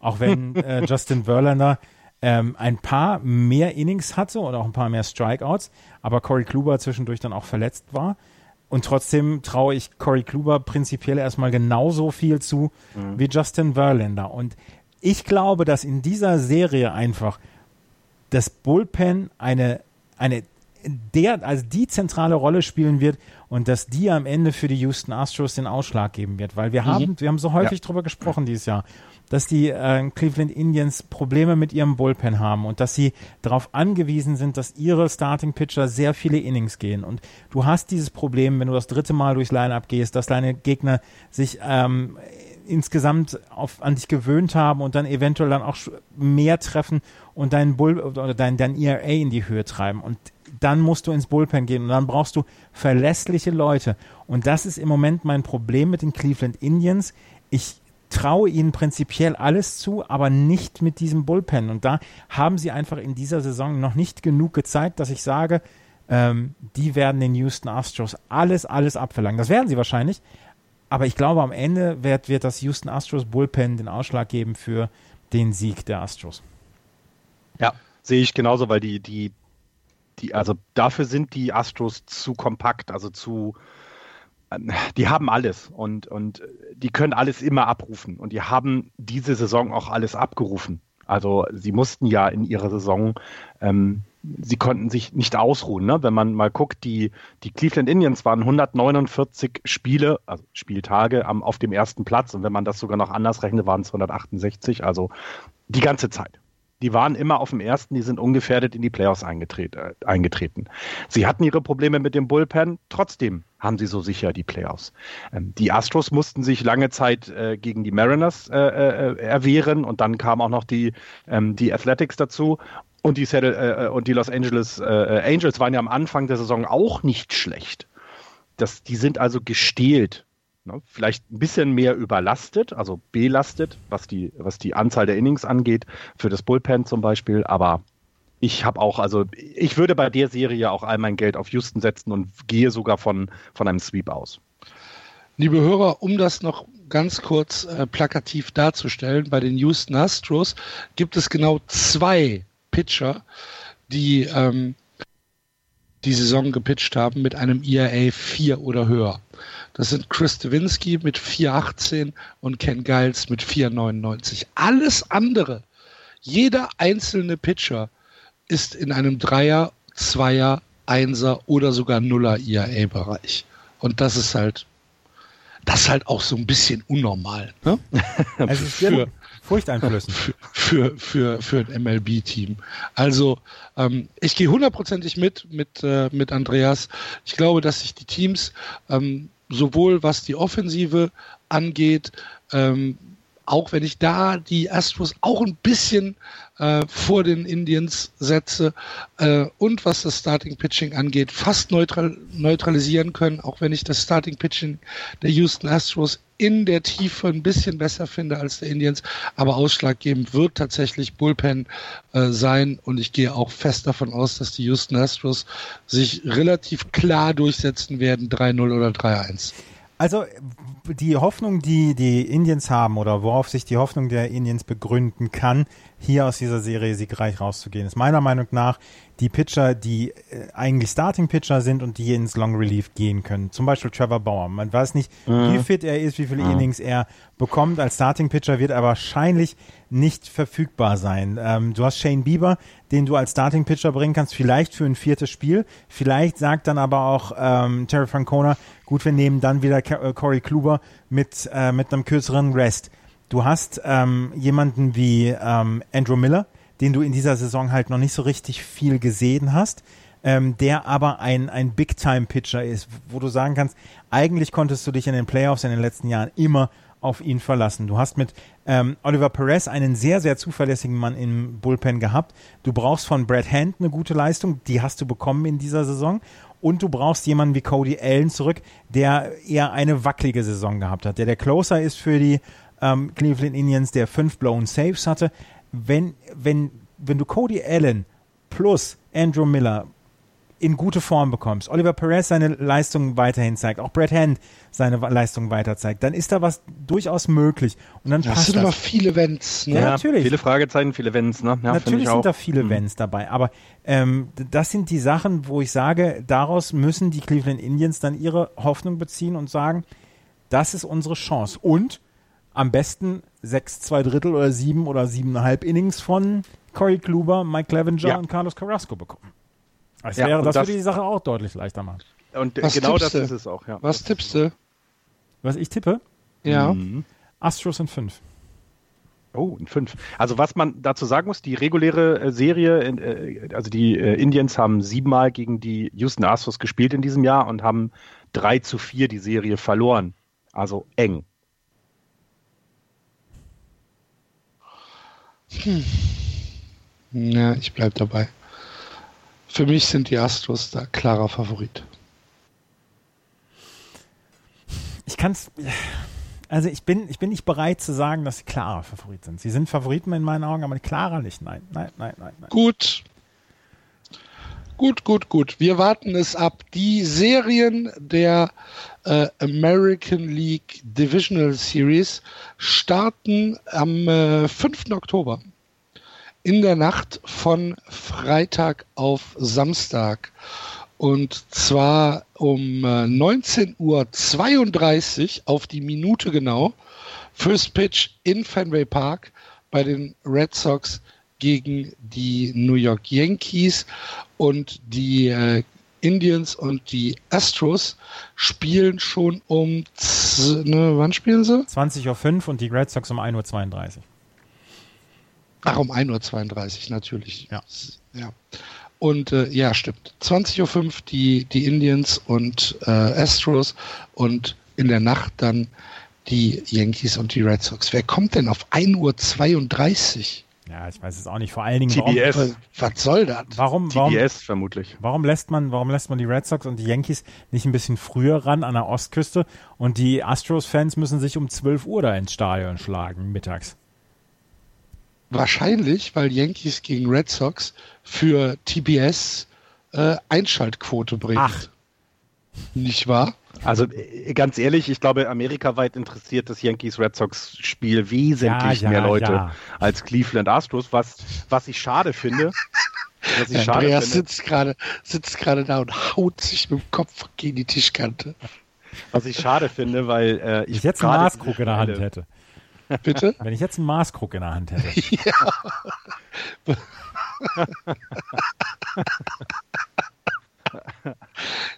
Speaker 4: Auch wenn *laughs* äh, Justin Verlander ähm, ein paar mehr Innings hatte oder auch ein paar mehr Strikeouts, aber Corey Kluber zwischendurch dann auch verletzt war. Und trotzdem traue ich Corey Kluber prinzipiell erstmal genauso viel zu wie Justin Verlander. Und ich glaube, dass in dieser Serie einfach das Bullpen eine, eine der, also die zentrale Rolle spielen wird und dass die am Ende für die Houston Astros den Ausschlag geben wird, weil wir haben, wir haben so häufig drüber gesprochen dieses Jahr, dass die äh, Cleveland Indians Probleme mit ihrem Bullpen haben und dass sie darauf angewiesen sind, dass ihre Starting Pitcher sehr viele Innings gehen. Und du hast dieses Problem, wenn du das dritte Mal durchs Line-Up gehst, dass deine Gegner sich ähm, insgesamt auf, an dich gewöhnt haben und dann eventuell dann auch mehr treffen und deinen Bull oder dein, dein ERA in die Höhe treiben. Und dann musst du ins Bullpen gehen und dann brauchst du verlässliche Leute. Und das ist im Moment mein Problem mit den Cleveland Indians. Ich traue ihnen prinzipiell alles zu, aber nicht mit diesem Bullpen. Und da haben sie einfach in dieser Saison noch nicht genug gezeigt, dass ich sage, ähm, die werden den Houston Astros alles, alles abverlangen. Das werden sie wahrscheinlich. Aber ich glaube, am Ende wird, wird das Houston Astros Bullpen den Ausschlag geben für den Sieg der Astros.
Speaker 3: Ja, sehe ich genauso, weil die, die, die, also dafür sind die Astros zu kompakt, also zu, ähm, die haben alles und, und die können alles immer abrufen und die haben diese Saison auch alles abgerufen. Also sie mussten ja in ihrer Saison, ähm, sie konnten sich nicht ausruhen. Ne? Wenn man mal guckt, die, die Cleveland Indians waren 149 Spiele, also Spieltage am, auf dem ersten Platz und wenn man das sogar noch anders rechnet, waren es 168, also die ganze Zeit. Die waren immer auf dem ersten, die sind ungefährdet in die Playoffs eingetreten. Äh, eingetreten. Sie hatten ihre Probleme mit dem Bullpen, trotzdem haben sie so sicher die Playoffs. Ähm, die Astros mussten sich lange Zeit äh, gegen die Mariners äh, äh, erwehren und dann kamen auch noch die, ähm, die Athletics dazu. Und die, Seattle, äh, und die Los Angeles äh, Angels waren ja am Anfang der Saison auch nicht schlecht. Das, die sind also gestählt Ne, vielleicht ein bisschen mehr überlastet, also belastet, was die, was die Anzahl der Innings angeht, für das Bullpen zum Beispiel. Aber ich habe auch, also ich würde bei der Serie auch all mein Geld auf Houston setzen und gehe sogar von, von einem Sweep aus.
Speaker 2: Liebe Hörer, um das noch ganz kurz äh, plakativ darzustellen, bei den Houston Astros gibt es genau zwei Pitcher, die ähm, die Saison gepitcht haben mit einem ERA 4 oder höher. Das sind Chris Dewinsky mit 4,18 und Ken Giles mit 4,99. Alles andere, jeder einzelne Pitcher ist in einem Dreier, Zweier, Einser oder sogar Nuller ERA-Bereich. Und das ist halt, das ist halt auch so ein bisschen unnormal. Ne?
Speaker 4: Also *laughs* es
Speaker 2: Für-
Speaker 4: furchteinflößend.
Speaker 2: für, für, für, für ein MLB-Team. Also ähm, ich gehe hundertprozentig mit, mit, äh, mit Andreas. Ich glaube, dass sich die Teams ähm, sowohl was die Offensive angeht, ähm, auch wenn ich da die Astros auch ein bisschen äh, vor den Indians setze äh, und was das Starting Pitching angeht, fast neutral, neutralisieren können, auch wenn ich das Starting Pitching der Houston Astros in der Tiefe ein bisschen besser finde als der Indians, aber ausschlaggebend wird tatsächlich Bullpen äh, sein und ich gehe auch fest davon aus, dass die Houston Astros sich relativ klar durchsetzen werden, 3-0 oder 3-1.
Speaker 4: Also die Hoffnung, die die Indians haben oder worauf sich die Hoffnung der Indians begründen kann, hier aus dieser Serie siegreich rauszugehen. Ist meiner Meinung nach die Pitcher, die äh, eigentlich Starting-Pitcher sind und die ins Long Relief gehen können. Zum Beispiel Trevor Bauer. Man weiß nicht, mhm. wie fit er ist, wie viele mhm. Innings er bekommt. Als Starting-Pitcher wird er wahrscheinlich nicht verfügbar sein. Ähm, du hast Shane Bieber, den du als Starting-Pitcher bringen kannst, vielleicht für ein viertes Spiel. Vielleicht sagt dann aber auch ähm, Terry Francona, gut, wir nehmen dann wieder äh, Corey Kluber mit, äh, mit einem kürzeren Rest. Du hast ähm, jemanden wie ähm, Andrew Miller, den du in dieser Saison halt noch nicht so richtig viel gesehen hast, ähm, der aber ein, ein Big-Time-Pitcher ist, wo du sagen kannst, eigentlich konntest du dich in den Playoffs in den letzten Jahren immer auf ihn verlassen. Du hast mit ähm, Oliver Perez einen sehr, sehr zuverlässigen Mann im Bullpen gehabt. Du brauchst von Brad Hand eine gute Leistung, die hast du bekommen in dieser Saison. Und du brauchst jemanden wie Cody Allen zurück, der eher eine wackelige Saison gehabt hat, der der Closer ist für die ähm, Cleveland Indians, der fünf blown Saves hatte. Wenn, wenn, wenn du Cody Allen plus Andrew Miller in gute Form bekommst, Oliver Perez seine Leistungen weiterhin zeigt, auch Brad Hand seine Leistungen weiter zeigt, dann ist da was durchaus möglich. Und dann
Speaker 2: das
Speaker 4: passt
Speaker 2: sind
Speaker 4: das.
Speaker 2: aber viele Wenns. Ne?
Speaker 3: Ja, ja, natürlich. Viele Fragezeichen, viele Wenns. Ne?
Speaker 4: Ja, natürlich sind da viele mhm. Wenns dabei. Aber ähm, das sind die Sachen, wo ich sage, daraus müssen die Cleveland Indians dann ihre Hoffnung beziehen und sagen, das ist unsere Chance. Und am besten sechs, zwei Drittel oder sieben oder siebeneinhalb Innings von Corey Kluber, Mike Clevenger ja. und Carlos Carrasco bekommen. Das, ja, wäre, das, das würde die Sache auch deutlich leichter machen.
Speaker 3: Und Was genau das ist es auch, ja.
Speaker 2: Was tippst du?
Speaker 4: Was ich tippe?
Speaker 2: Ja. Mhm.
Speaker 4: Astros in fünf.
Speaker 3: Oh, in fünf. Also was man dazu sagen muss, die reguläre äh, Serie, äh, also die äh, Indians haben siebenmal gegen die Houston Astros gespielt in diesem Jahr und haben drei zu vier die Serie verloren. Also eng.
Speaker 2: Hm. Ja, ich bleib dabei. Für mich sind die Astros da klarer Favorit.
Speaker 4: Ich kann's. Also ich bin, ich bin nicht bereit zu sagen, dass sie klarer Favorit sind. Sie sind Favoriten in meinen Augen, aber klarer nicht. Nein, nein, nein, nein. nein.
Speaker 2: Gut. Gut, gut, gut. Wir warten es ab. Die Serien der äh, American League Divisional Series starten am äh, 5. Oktober in der Nacht von Freitag auf Samstag. Und zwar um 19.32 Uhr auf die Minute genau. First Pitch in Fenway Park bei den Red Sox gegen die New York Yankees und die äh, Indians und die Astros spielen schon um, ne, wann spielen sie?
Speaker 4: 20.05 Uhr und die Red Sox um 1.32 Uhr.
Speaker 2: Ach, um 1.32 Uhr natürlich.
Speaker 4: Ja.
Speaker 2: ja. Und äh, ja, stimmt. 20.05 Uhr die, die Indians und äh, Astros und in der Nacht dann die Yankees und die Red Sox. Wer kommt denn auf 1.32 Uhr?
Speaker 4: Ja, ich weiß es auch nicht. Vor allen Dingen,
Speaker 3: TBS.
Speaker 2: Warum, was soll das?
Speaker 4: Warum, warum,
Speaker 3: TBS vermutlich.
Speaker 4: Warum lässt man, warum lässt man die Red Sox und die Yankees nicht ein bisschen früher ran an der Ostküste und die Astros-Fans müssen sich um 12 Uhr da ins Stadion schlagen, mittags?
Speaker 2: Wahrscheinlich, weil Yankees gegen Red Sox für TBS äh, Einschaltquote bringt. Ach. Nicht wahr?
Speaker 3: Also äh, ganz ehrlich, ich glaube, amerikaweit interessiert das Yankees-Red Sox-Spiel wesentlich ja, ja, mehr Leute ja. als Cleveland Astros, was, was ich schade finde.
Speaker 2: Was ich schade Andreas finde. sitzt gerade sitzt gerade da und haut sich mit dem Kopf gegen die Tischkante.
Speaker 3: Was ich schade finde, weil äh, ich,
Speaker 4: ich jetzt einen Maßkrug in der Hand hätte.
Speaker 2: Bitte? *laughs*
Speaker 4: Wenn ich jetzt einen Maßkrug in der Hand hätte. *laughs* Ja.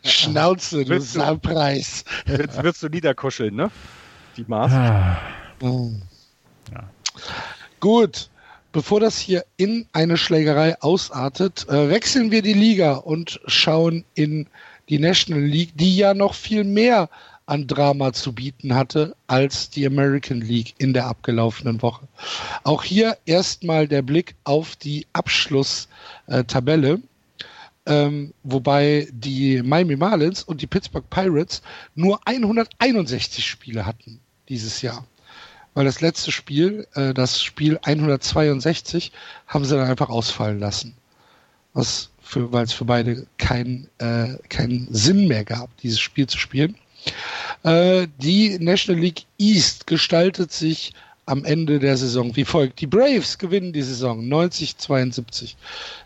Speaker 2: Schnauze, du Sampreis.
Speaker 3: Jetzt wirst du niederkuscheln, ne? Die Maß.
Speaker 2: Oh. Ja. Gut. Bevor das hier in eine Schlägerei ausartet, äh, wechseln wir die Liga und schauen in die National League, die ja noch viel mehr an Drama zu bieten hatte als die American League in der abgelaufenen Woche. Auch hier erstmal der Blick auf die Abschlusstabelle. Ähm, wobei die Miami Marlins und die Pittsburgh Pirates nur 161 Spiele hatten dieses Jahr. Weil das letzte Spiel, äh, das Spiel 162, haben sie dann einfach ausfallen lassen. Was weil es für beide keinen äh, keinen Sinn mehr gab, dieses Spiel zu spielen. Äh, die National League East gestaltet sich am Ende der Saison wie folgt. Die Braves gewinnen die Saison 90-72.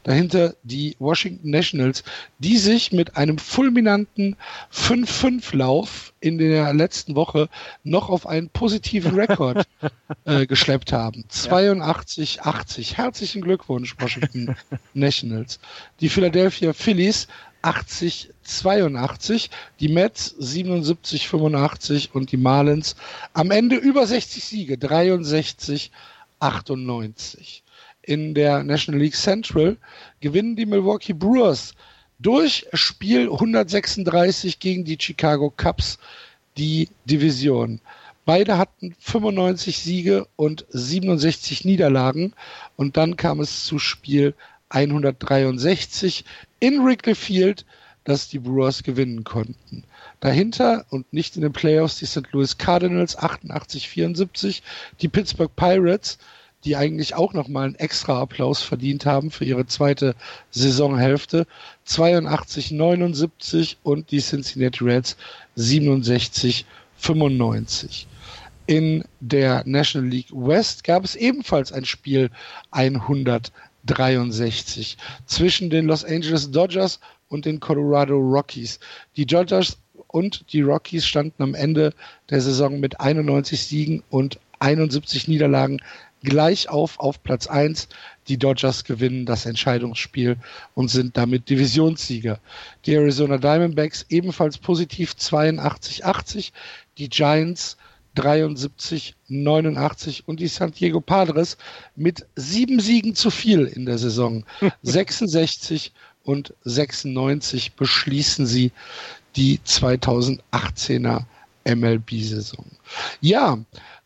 Speaker 2: Dahinter die Washington Nationals, die sich mit einem fulminanten 5-5-Lauf in der letzten Woche noch auf einen positiven Rekord *laughs* äh, geschleppt haben. 82-80. Herzlichen Glückwunsch, Washington *laughs* Nationals. Die Philadelphia Phillies 80 82, die Mets 77 85 und die Marlins am Ende über 60 Siege 63 98. In der National League Central gewinnen die Milwaukee Brewers durch Spiel 136 gegen die Chicago Cubs die Division. Beide hatten 95 Siege und 67 Niederlagen und dann kam es zu Spiel 163 in Wrigley Field, dass die Brewers gewinnen konnten. Dahinter und nicht in den Playoffs die St. Louis Cardinals 88-74, die Pittsburgh Pirates, die eigentlich auch nochmal einen extra Applaus verdient haben für ihre zweite Saisonhälfte, 82-79 und die Cincinnati Reds 67-95. In der National League West gab es ebenfalls ein Spiel 100 63 zwischen den Los Angeles Dodgers und den Colorado Rockies. Die Dodgers und die Rockies standen am Ende der Saison mit 91 Siegen und 71 Niederlagen gleich auf auf Platz 1. Die Dodgers gewinnen das Entscheidungsspiel und sind damit Divisionssieger. Die Arizona Diamondbacks ebenfalls positiv 82-80. Die Giants 73, 89 und die San Diego Padres mit sieben Siegen zu viel in der Saison. *laughs* 66 und 96 beschließen sie die 2018er MLB-Saison. Ja,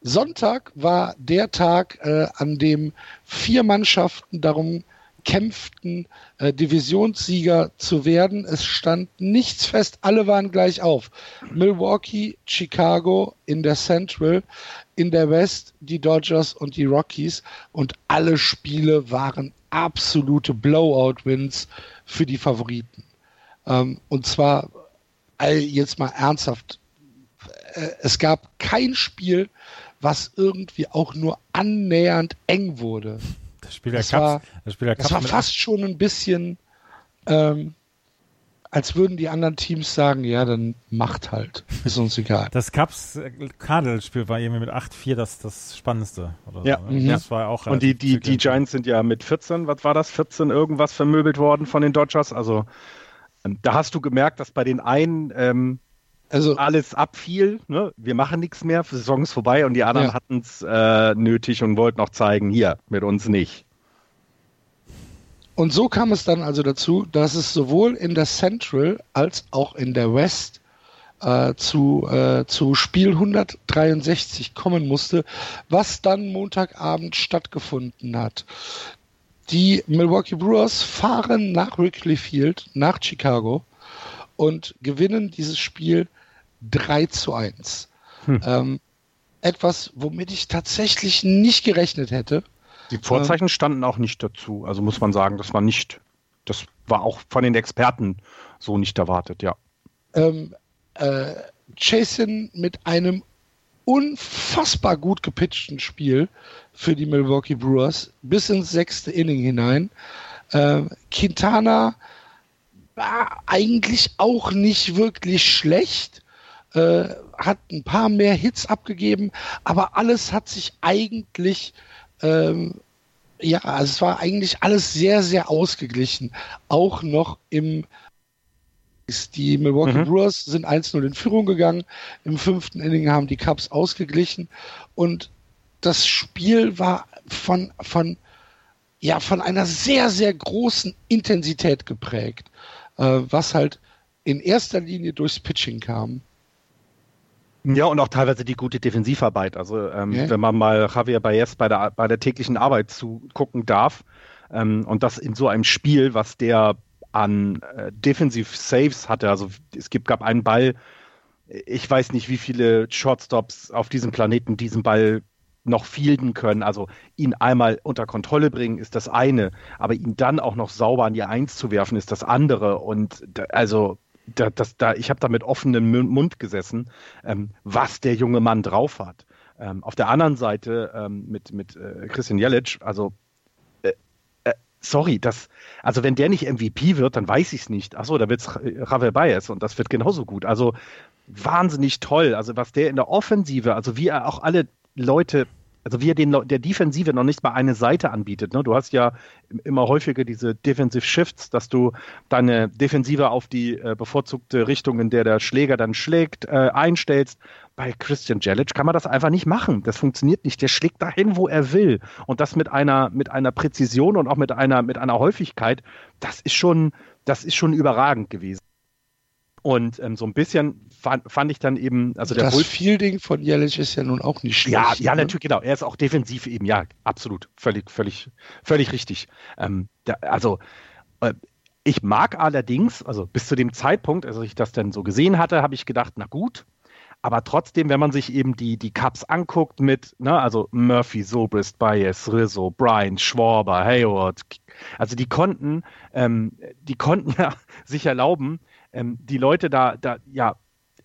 Speaker 2: Sonntag war der Tag, äh, an dem vier Mannschaften darum kämpften, äh, Divisionssieger zu werden. Es stand nichts fest, alle waren gleich auf. Milwaukee, Chicago in der Central, in der West die Dodgers und die Rockies und alle Spiele waren absolute Blowout-Wins für die Favoriten. Ähm, und zwar jetzt mal ernsthaft. Äh, es gab kein Spiel, was irgendwie auch nur annähernd eng wurde.
Speaker 4: Das Spiel der
Speaker 2: Das
Speaker 4: Cups,
Speaker 2: war-
Speaker 4: das Spiel der
Speaker 2: Das
Speaker 4: Cups
Speaker 2: war
Speaker 4: mit
Speaker 2: fast schon ein bisschen, ähm, als würden die anderen Teams sagen, ja, dann macht halt. *laughs* Ist uns egal.
Speaker 4: Das Cups äh, Cardinals Spiel war irgendwie mit 8-4 das, das Spannendste. Oder
Speaker 3: Ja.
Speaker 4: so, ne?
Speaker 2: Mhm.
Speaker 4: Das war auch
Speaker 3: Und die,
Speaker 4: relativ
Speaker 3: die, die
Speaker 4: zügig.
Speaker 3: Giants sind ja mit 14, was war das? 14 irgendwas vermöbelt worden von den Dodgers. Also ähm, da hast du gemerkt, dass bei den einen ähm,
Speaker 2: Also,
Speaker 3: alles abfiel. Ne? Wir machen nichts mehr, die Saison ist vorbei und die anderen
Speaker 2: Ja.
Speaker 3: hatten es äh, nötig und wollten auch zeigen, hier, mit uns nicht.
Speaker 2: und so kam es dann also dazu, dass es sowohl in der Central als auch in der West äh, zu, äh, zu Spiel 163 kommen musste, was dann Montagabend stattgefunden hat. Die Milwaukee Brewers fahren nach Wrigley Field, nach Chicago und gewinnen dieses Spiel 3 zu 1. Ähm, etwas, womit ich tatsächlich nicht gerechnet hätte.
Speaker 3: Die Vorzeichen standen auch nicht dazu. Also muss man sagen, das war nicht, das war auch von den Experten so nicht erwartet, ja.
Speaker 2: ähm, äh, Jason mit einem unfassbar gut gepitchten Spiel für die Milwaukee Brewers bis ins sechste Inning hinein. Äh, Quintana war eigentlich auch nicht wirklich schlecht, äh, hat ein paar mehr Hits abgegeben, aber alles hat sich eigentlich ähm, ja, also es war eigentlich alles sehr, sehr ausgeglichen. Auch noch im die Milwaukee
Speaker 3: Mhm.
Speaker 2: Brewers sind 1-0 in Führung gegangen. Im fünften Inning haben die Cubs ausgeglichen. Und das Spiel war von, von, ja, von einer sehr, sehr großen Intensität geprägt, was halt in erster Linie durchs Pitching kam.
Speaker 3: Ja, und auch teilweise die gute Defensivarbeit. Also ähm,
Speaker 2: Ja.
Speaker 3: wenn man mal Javier Baez bei der, bei der täglichen Arbeit zugucken darf ähm, und das in so einem Spiel, was der an äh, Defensiv-Saves hatte, also es gibt, gab einen Ball, ich weiß nicht, wie viele Shortstops auf diesem Planeten diesen Ball noch fielden können. Also ihn einmal unter Kontrolle bringen ist das eine, aber ihn dann auch noch sauber an die Eins zu werfen ist das andere. Und da, also da, das, da, ich habe da mit offenem Mu- Mund gesessen, ähm, was der junge Mann drauf hat. Ähm, auf der anderen Seite ähm, mit, mit äh, Christian Jelic, also äh, äh, sorry, das, also wenn der nicht MVP wird, dann weiß ich es nicht. Achso, da wird es Ravel Baez und das wird genauso gut. Also wahnsinnig toll. Also was der in der Offensive, also wie er auch alle Leute also wie er den, der Defensive noch nicht mal eine Seite anbietet. Ne? Du hast ja immer häufiger diese Defensive Shifts, dass du deine Defensive auf die äh, bevorzugte Richtung, in der der Schläger dann schlägt, äh, einstellst. Bei Christian Jelic kann man das einfach nicht machen. Das funktioniert nicht. Der schlägt dahin, wo er will. Und das mit einer, mit einer Präzision und auch mit einer, mit einer Häufigkeit, das ist schon, das ist schon überragend gewesen. Und ähm, so ein bisschen fand, fand, ich dann eben, also der
Speaker 2: das Wolf Fielding von Jelic ist ja nun auch nicht schlecht.
Speaker 3: Ja, ja, ne? natürlich, genau. Er ist auch defensiv eben, ja, absolut, völlig, völlig, völlig richtig. Ähm, da, also äh, ich mag allerdings, also bis zu dem Zeitpunkt, als ich das dann so gesehen hatte, habe ich gedacht, na gut, aber trotzdem, wenn man sich eben die, die Cups anguckt mit, ne, also Murphy, Sobrist, Baez, Rizzo, Brian, Schwarber, Hayward, also die konnten, ähm, die konnten *laughs* ja sich erlauben, ähm, die Leute da, da, ja,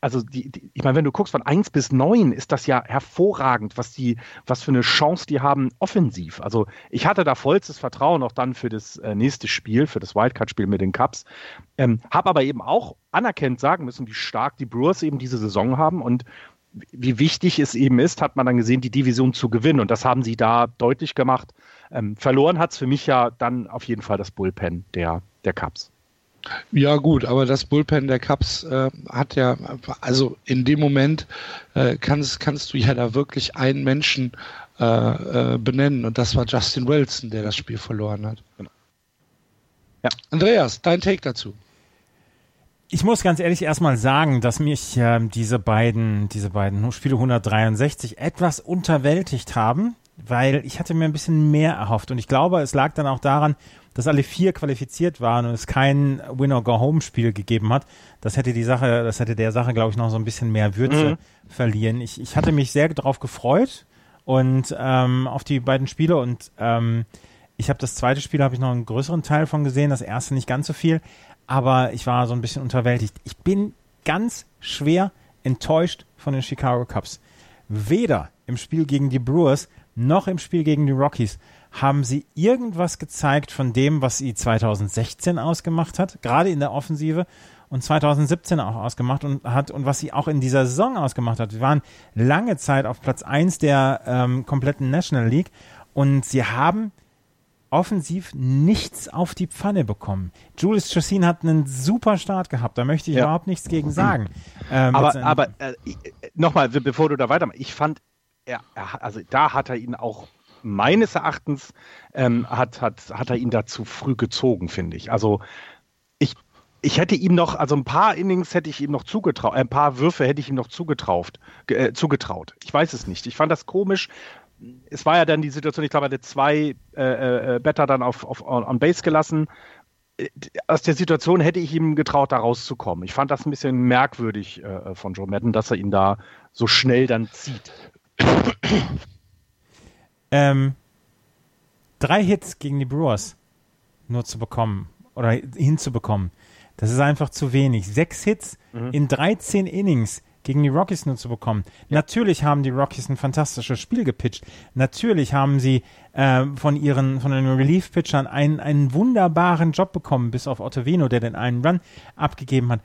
Speaker 3: also die, die, ich meine, wenn du guckst von 1 bis 9, ist das ja hervorragend, was die, was für eine Chance die haben offensiv. Also ich hatte da vollstes Vertrauen auch dann für das äh, nächste Spiel, für das Wildcard-Spiel mit den Cups. Ähm, habe aber eben auch anerkennt sagen müssen, wie stark die Brewers eben diese Saison haben und wie wichtig es eben ist, hat man dann gesehen, die Division zu gewinnen. Und das haben sie da deutlich gemacht. Ähm, verloren hat es für mich ja dann auf jeden Fall das Bullpen der, der Cups.
Speaker 2: Ja gut, aber das Bullpen der Cubs äh, hat ja, also in dem Moment äh, kannst, kannst du ja da wirklich einen Menschen äh, äh benennen und das war Justin Wilson, der das Spiel verloren hat. Genau. Ja. Andreas, dein Take dazu.
Speaker 4: Ich muss ganz ehrlich erstmal sagen, dass mich äh, diese beiden, diese beiden Spiele 163 etwas unterwältigt haben, weil ich hatte mir ein bisschen mehr erhofft und ich glaube, es lag dann auch daran, dass alle vier qualifiziert waren und es kein Win-or-Go-Home-Spiel gegeben hat, das hätte die Sache, das hätte der Sache, glaube ich, noch so ein bisschen mehr Würze mhm. verlieren. Ich, ich hatte mich sehr darauf gefreut und ähm, auf die beiden Spiele und ähm, ich habe das zweite Spiel, habe ich noch einen größeren Teil von gesehen, das erste nicht ganz so viel, aber ich war so ein bisschen unterwältigt. Ich bin ganz schwer enttäuscht von den Chicago Cubs. Weder im Spiel gegen die Brewers noch im Spiel gegen die Rockies haben sie irgendwas gezeigt von dem, was sie 2016 ausgemacht hat, gerade in der Offensive und 2017 auch ausgemacht und hat und was sie auch in dieser Saison ausgemacht hat. Sie waren lange Zeit auf Platz 1 der ähm, kompletten National League und sie haben offensiv nichts auf die Pfanne bekommen. Julius Chassin hat einen super Start gehabt, da möchte ich ja. überhaupt nichts gegen sagen. *clears throat*
Speaker 3: Ähm, aber aber äh, nochmal, bevor du da weitermachst, ich fand, er, er, also da hat er ihn auch meines Erachtens ähm, hat, hat, hat er ihn da zu früh gezogen, finde ich. Also ich, ich hätte ihm noch, also ein paar Innings hätte ich ihm noch zugetraut, ein paar Würfe hätte ich ihm noch zugetraut, äh, zugetraut. Ich weiß es nicht. Ich fand das komisch. Es war ja dann die Situation, ich glaube, er hatte zwei äh, äh, Better dann auf, auf on Base gelassen. Äh, aus der Situation hätte ich ihm getraut, da rauszukommen. Ich fand das ein bisschen merkwürdig äh, von Joe Madden, dass er ihn da so schnell dann zieht. *coughs*
Speaker 4: Ähm, drei Hits gegen die Brewers nur zu bekommen oder hinzubekommen, das ist einfach zu wenig. Sechs Hits mhm. in 13 Innings gegen die Rockies nur zu bekommen. Ja. Natürlich haben die Rockies ein fantastisches Spiel gepitcht. Natürlich haben sie äh, von ihren von den Relief-Pitchern einen, einen wunderbaren Job bekommen, bis auf Ottavino, der den einen Run abgegeben hat.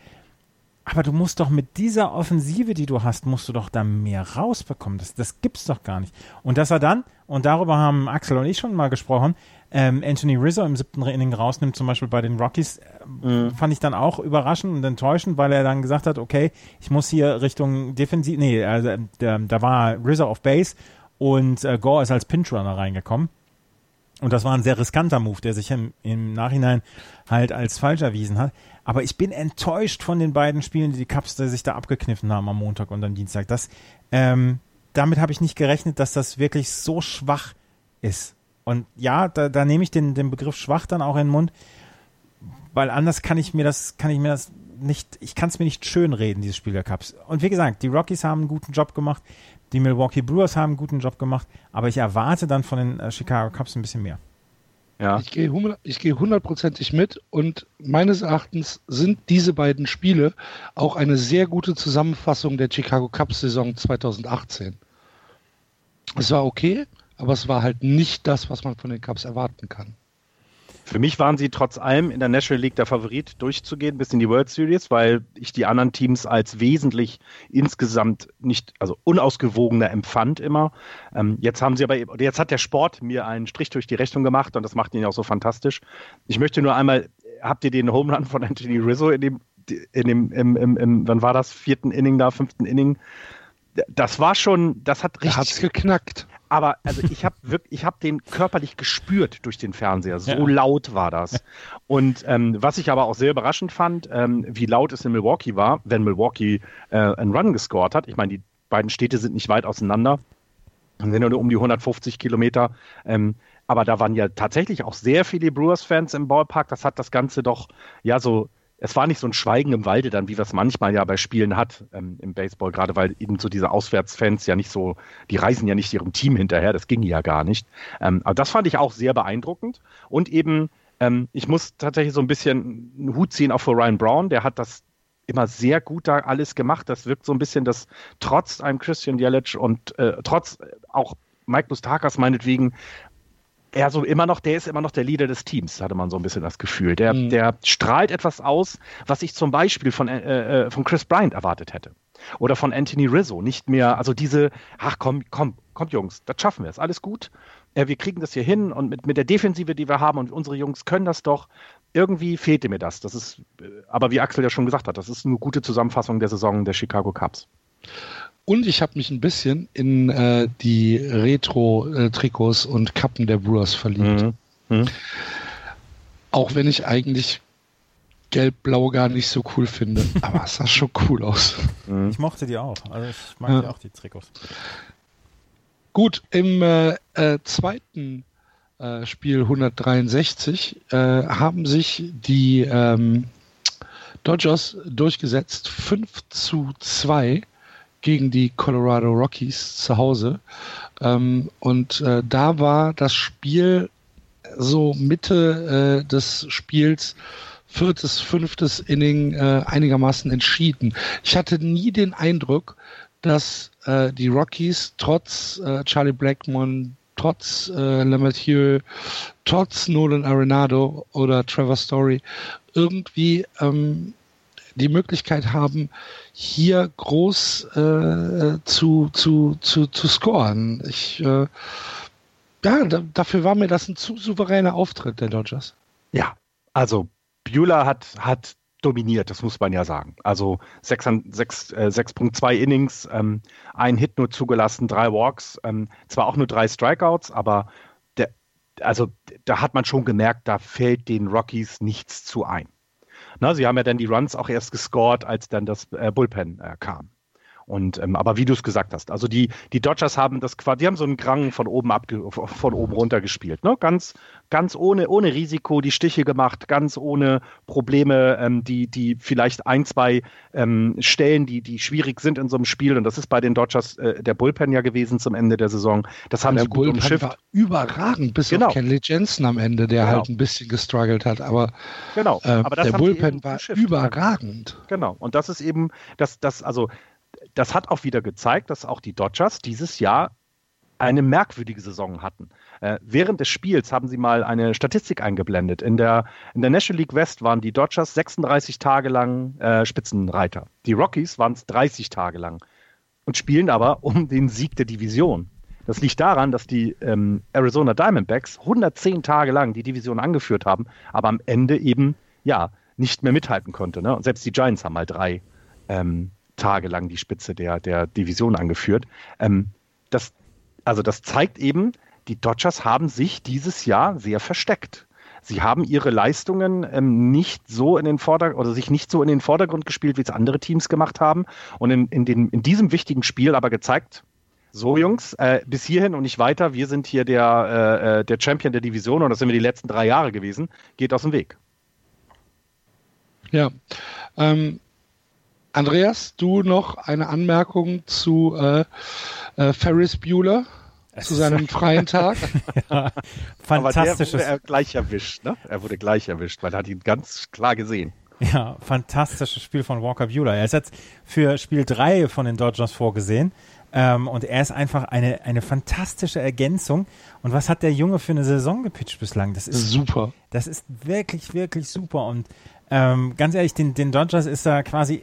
Speaker 4: Aber du musst doch mit dieser Offensive, die du hast, musst du doch da mehr rausbekommen. Das, das gibt's doch gar nicht. Und dass er dann, und darüber haben Axel und ich schon mal gesprochen, ähm, Anthony Rizzo im siebten Inning rausnimmt, zum Beispiel bei den Rockies, äh, mhm. fand ich dann auch überraschend und enttäuschend, weil er dann gesagt hat, okay, ich muss hier Richtung Defensiv, nee, also, da, da war Rizzo auf Base und äh, Gore ist als Pinch-Runner reingekommen. Und das war ein sehr riskanter Move, der sich im, im Nachhinein halt als falsch erwiesen hat. Aber ich bin enttäuscht von den beiden Spielen, die die Cups die sich da abgekniffen haben am Montag und am Dienstag. Das, ähm, damit habe ich nicht gerechnet, dass das wirklich so schwach ist. Und ja, da, da nehme ich den, den Begriff schwach dann auch in den Mund, weil anders kann ich mir das, kann ich mir das nicht, ich kann es mir nicht schön reden, dieses Spiel der Cups. Und wie gesagt, die Rockies haben einen guten Job gemacht, die Milwaukee Brewers haben einen guten Job gemacht, aber ich erwarte dann von den äh, Chicago Cubs ein bisschen mehr.
Speaker 2: Ja. Ich gehe ich geh hundertprozentig mit und meines Erachtens sind diese beiden Spiele auch eine sehr gute Zusammenfassung der Chicago Cubs Saison 2018. Es war okay, aber es war halt nicht das, was man von den Cubs erwarten kann.
Speaker 3: Für mich waren sie trotz allem in der National League der Favorit durchzugehen bis in die World Series, weil ich die anderen Teams als wesentlich insgesamt nicht, also unausgewogener empfand immer. Ähm, jetzt haben sie aber, jetzt hat der Sport mir einen Strich durch die Rechnung gemacht und das macht ihn auch so fantastisch. Ich möchte nur einmal, habt ihr den Home Run von Anthony Rizzo in dem, in dem, im, im, im, wann war das, vierten Inning da, fünften Inning? Das war schon, das hat richtig.
Speaker 2: Hat's geknackt
Speaker 3: aber also ich habe wirklich, ich habe den körperlich gespürt durch den Fernseher. So ja. laut war das. Und ähm, was ich aber auch sehr überraschend fand, ähm, wie laut es in Milwaukee war, wenn Milwaukee äh, einen Run gescored hat. Ich meine, die beiden Städte sind nicht weit auseinander, sind nur um die 150 Kilometer. Ähm, aber da waren ja tatsächlich auch sehr viele Brewers-Fans im Ballpark. Das hat das Ganze doch ja so es war nicht so ein Schweigen im Walde dann, wie wir es manchmal ja bei Spielen hat ähm, im Baseball, gerade weil eben so diese Auswärtsfans ja nicht so, die reisen ja nicht ihrem Team hinterher, das ging ja gar nicht. Ähm, aber das fand ich auch sehr beeindruckend. Und eben, ähm, ich muss tatsächlich so ein bisschen einen Hut ziehen auch für Ryan Brown, der hat das immer sehr gut da alles gemacht. Das wirkt so ein bisschen, dass trotz einem Christian Jelic und äh, trotz auch Mike Mustakas meinetwegen er so immer noch, der ist immer noch der Leader des Teams, hatte man so ein bisschen das Gefühl. Der, mhm. der strahlt etwas aus, was ich zum Beispiel von, äh, äh, von Chris Bryant erwartet hätte. Oder von Anthony Rizzo. Nicht mehr, also diese, ach komm, komm, kommt Jungs, das schaffen wir, ist alles gut. Äh, wir kriegen das hier hin und mit, mit der Defensive, die wir haben und unsere Jungs können das doch. Irgendwie fehlte mir das. Das ist, äh, aber wie Axel ja schon gesagt hat, das ist eine gute Zusammenfassung der Saison der Chicago Cubs.
Speaker 2: Und ich habe mich ein bisschen in äh, die Retro-Trikots und Kappen der Brewers verliebt. Mhm. Mhm. Auch wenn ich eigentlich Gelb-Blau gar nicht so cool finde. *laughs* Aber es sah schon cool aus.
Speaker 4: Mhm. Ich mochte die auch. Also ich mag ja. die auch, die Trikots.
Speaker 2: Gut, im äh, äh, zweiten äh, Spiel 163 äh, haben sich die ähm, Dodgers durchgesetzt. 5 zu 2 gegen die Colorado Rockies zu Hause. Ähm, und äh, da war das Spiel so Mitte äh, des Spiels viertes, fünftes Inning äh, einigermaßen entschieden. Ich hatte nie den Eindruck, dass äh, die Rockies trotz äh, Charlie Blackmon, trotz äh, LeMahieu, trotz Nolan Arenado oder Trevor Story irgendwie ähm, die Möglichkeit haben, hier groß äh, zu, zu, zu, zu scoren. Ich, äh, ja, da, dafür war mir das ein zu souveräner Auftritt der Dodgers.
Speaker 3: Ja, also Beulah hat, hat dominiert, das muss man ja sagen. Also 6.2 äh, Innings, ähm, ein Hit nur zugelassen, drei Walks, ähm, zwar auch nur drei Strikeouts, aber der, also da hat man schon gemerkt, da fällt den Rockies nichts zu ein. Na, sie haben ja dann die Runs auch erst gescored, als dann das äh, Bullpen äh, kam. Und ähm, aber wie du es gesagt hast, also die die Dodgers haben das quasi, die haben so einen Grang von oben ab von oben runter gespielt, ne? Ganz ganz ohne ohne Risiko die Stiche gemacht, ganz ohne Probleme, ähm, die die vielleicht ein zwei ähm, Stellen, die die schwierig sind in so einem Spiel und das ist bei den Dodgers äh, der Bullpen ja gewesen zum Ende der Saison. Das haben
Speaker 2: der
Speaker 3: sie gut
Speaker 2: Bullpen umschifft. War überragend, bis genau. auf Kenley Jensen am Ende, der genau. halt ein bisschen gestruggelt hat, aber
Speaker 3: genau.
Speaker 2: Äh, aber der Bullpen war überragend.
Speaker 3: Genau. Und das ist eben das das also das hat auch wieder gezeigt, dass auch die Dodgers dieses Jahr eine merkwürdige Saison hatten. Äh, während des Spiels haben sie mal eine Statistik eingeblendet. In der, in der National League West waren die Dodgers 36 Tage lang äh, Spitzenreiter. Die Rockies waren es 30 Tage lang und spielen aber um den Sieg der Division. Das liegt daran, dass die ähm, Arizona Diamondbacks 110 Tage lang die Division angeführt haben, aber am Ende eben ja nicht mehr mithalten konnte. Ne? Und selbst die Giants haben mal drei ähm, tagelang die Spitze der, der Division angeführt. Ähm, das, also das zeigt eben, die Dodgers haben sich dieses Jahr sehr versteckt. Sie haben ihre Leistungen ähm, nicht so in den Vordergrund oder sich nicht so in den Vordergrund gespielt, wie es andere Teams gemacht haben. Und in, in, den, in diesem wichtigen Spiel aber gezeigt, so Jungs, äh, bis hierhin und nicht weiter. Wir sind hier der, äh, äh der Champion der Division und das sind wir die letzten drei Jahre gewesen. Geht aus dem Weg.
Speaker 2: Ja, ähm, Andreas, du noch eine Anmerkung zu äh, äh, Ferris Bueller? zu seinem freien Tag. *laughs*
Speaker 3: ja, fantastisches. Aber der wurde gleich erwischt, ne? Er wurde gleich erwischt, weil er hat ihn ganz klar gesehen.
Speaker 4: Ja, fantastisches Spiel von Walker Bueller. Er ist jetzt für Spiel 3 von den Dodgers vorgesehen. Ähm, und er ist einfach eine, eine fantastische Ergänzung. Und was hat der Junge für eine Saison gepitcht bislang? Das ist
Speaker 2: super.
Speaker 4: Das ist wirklich, wirklich super. Und ähm, ganz ehrlich, den, den Dodgers ist er quasi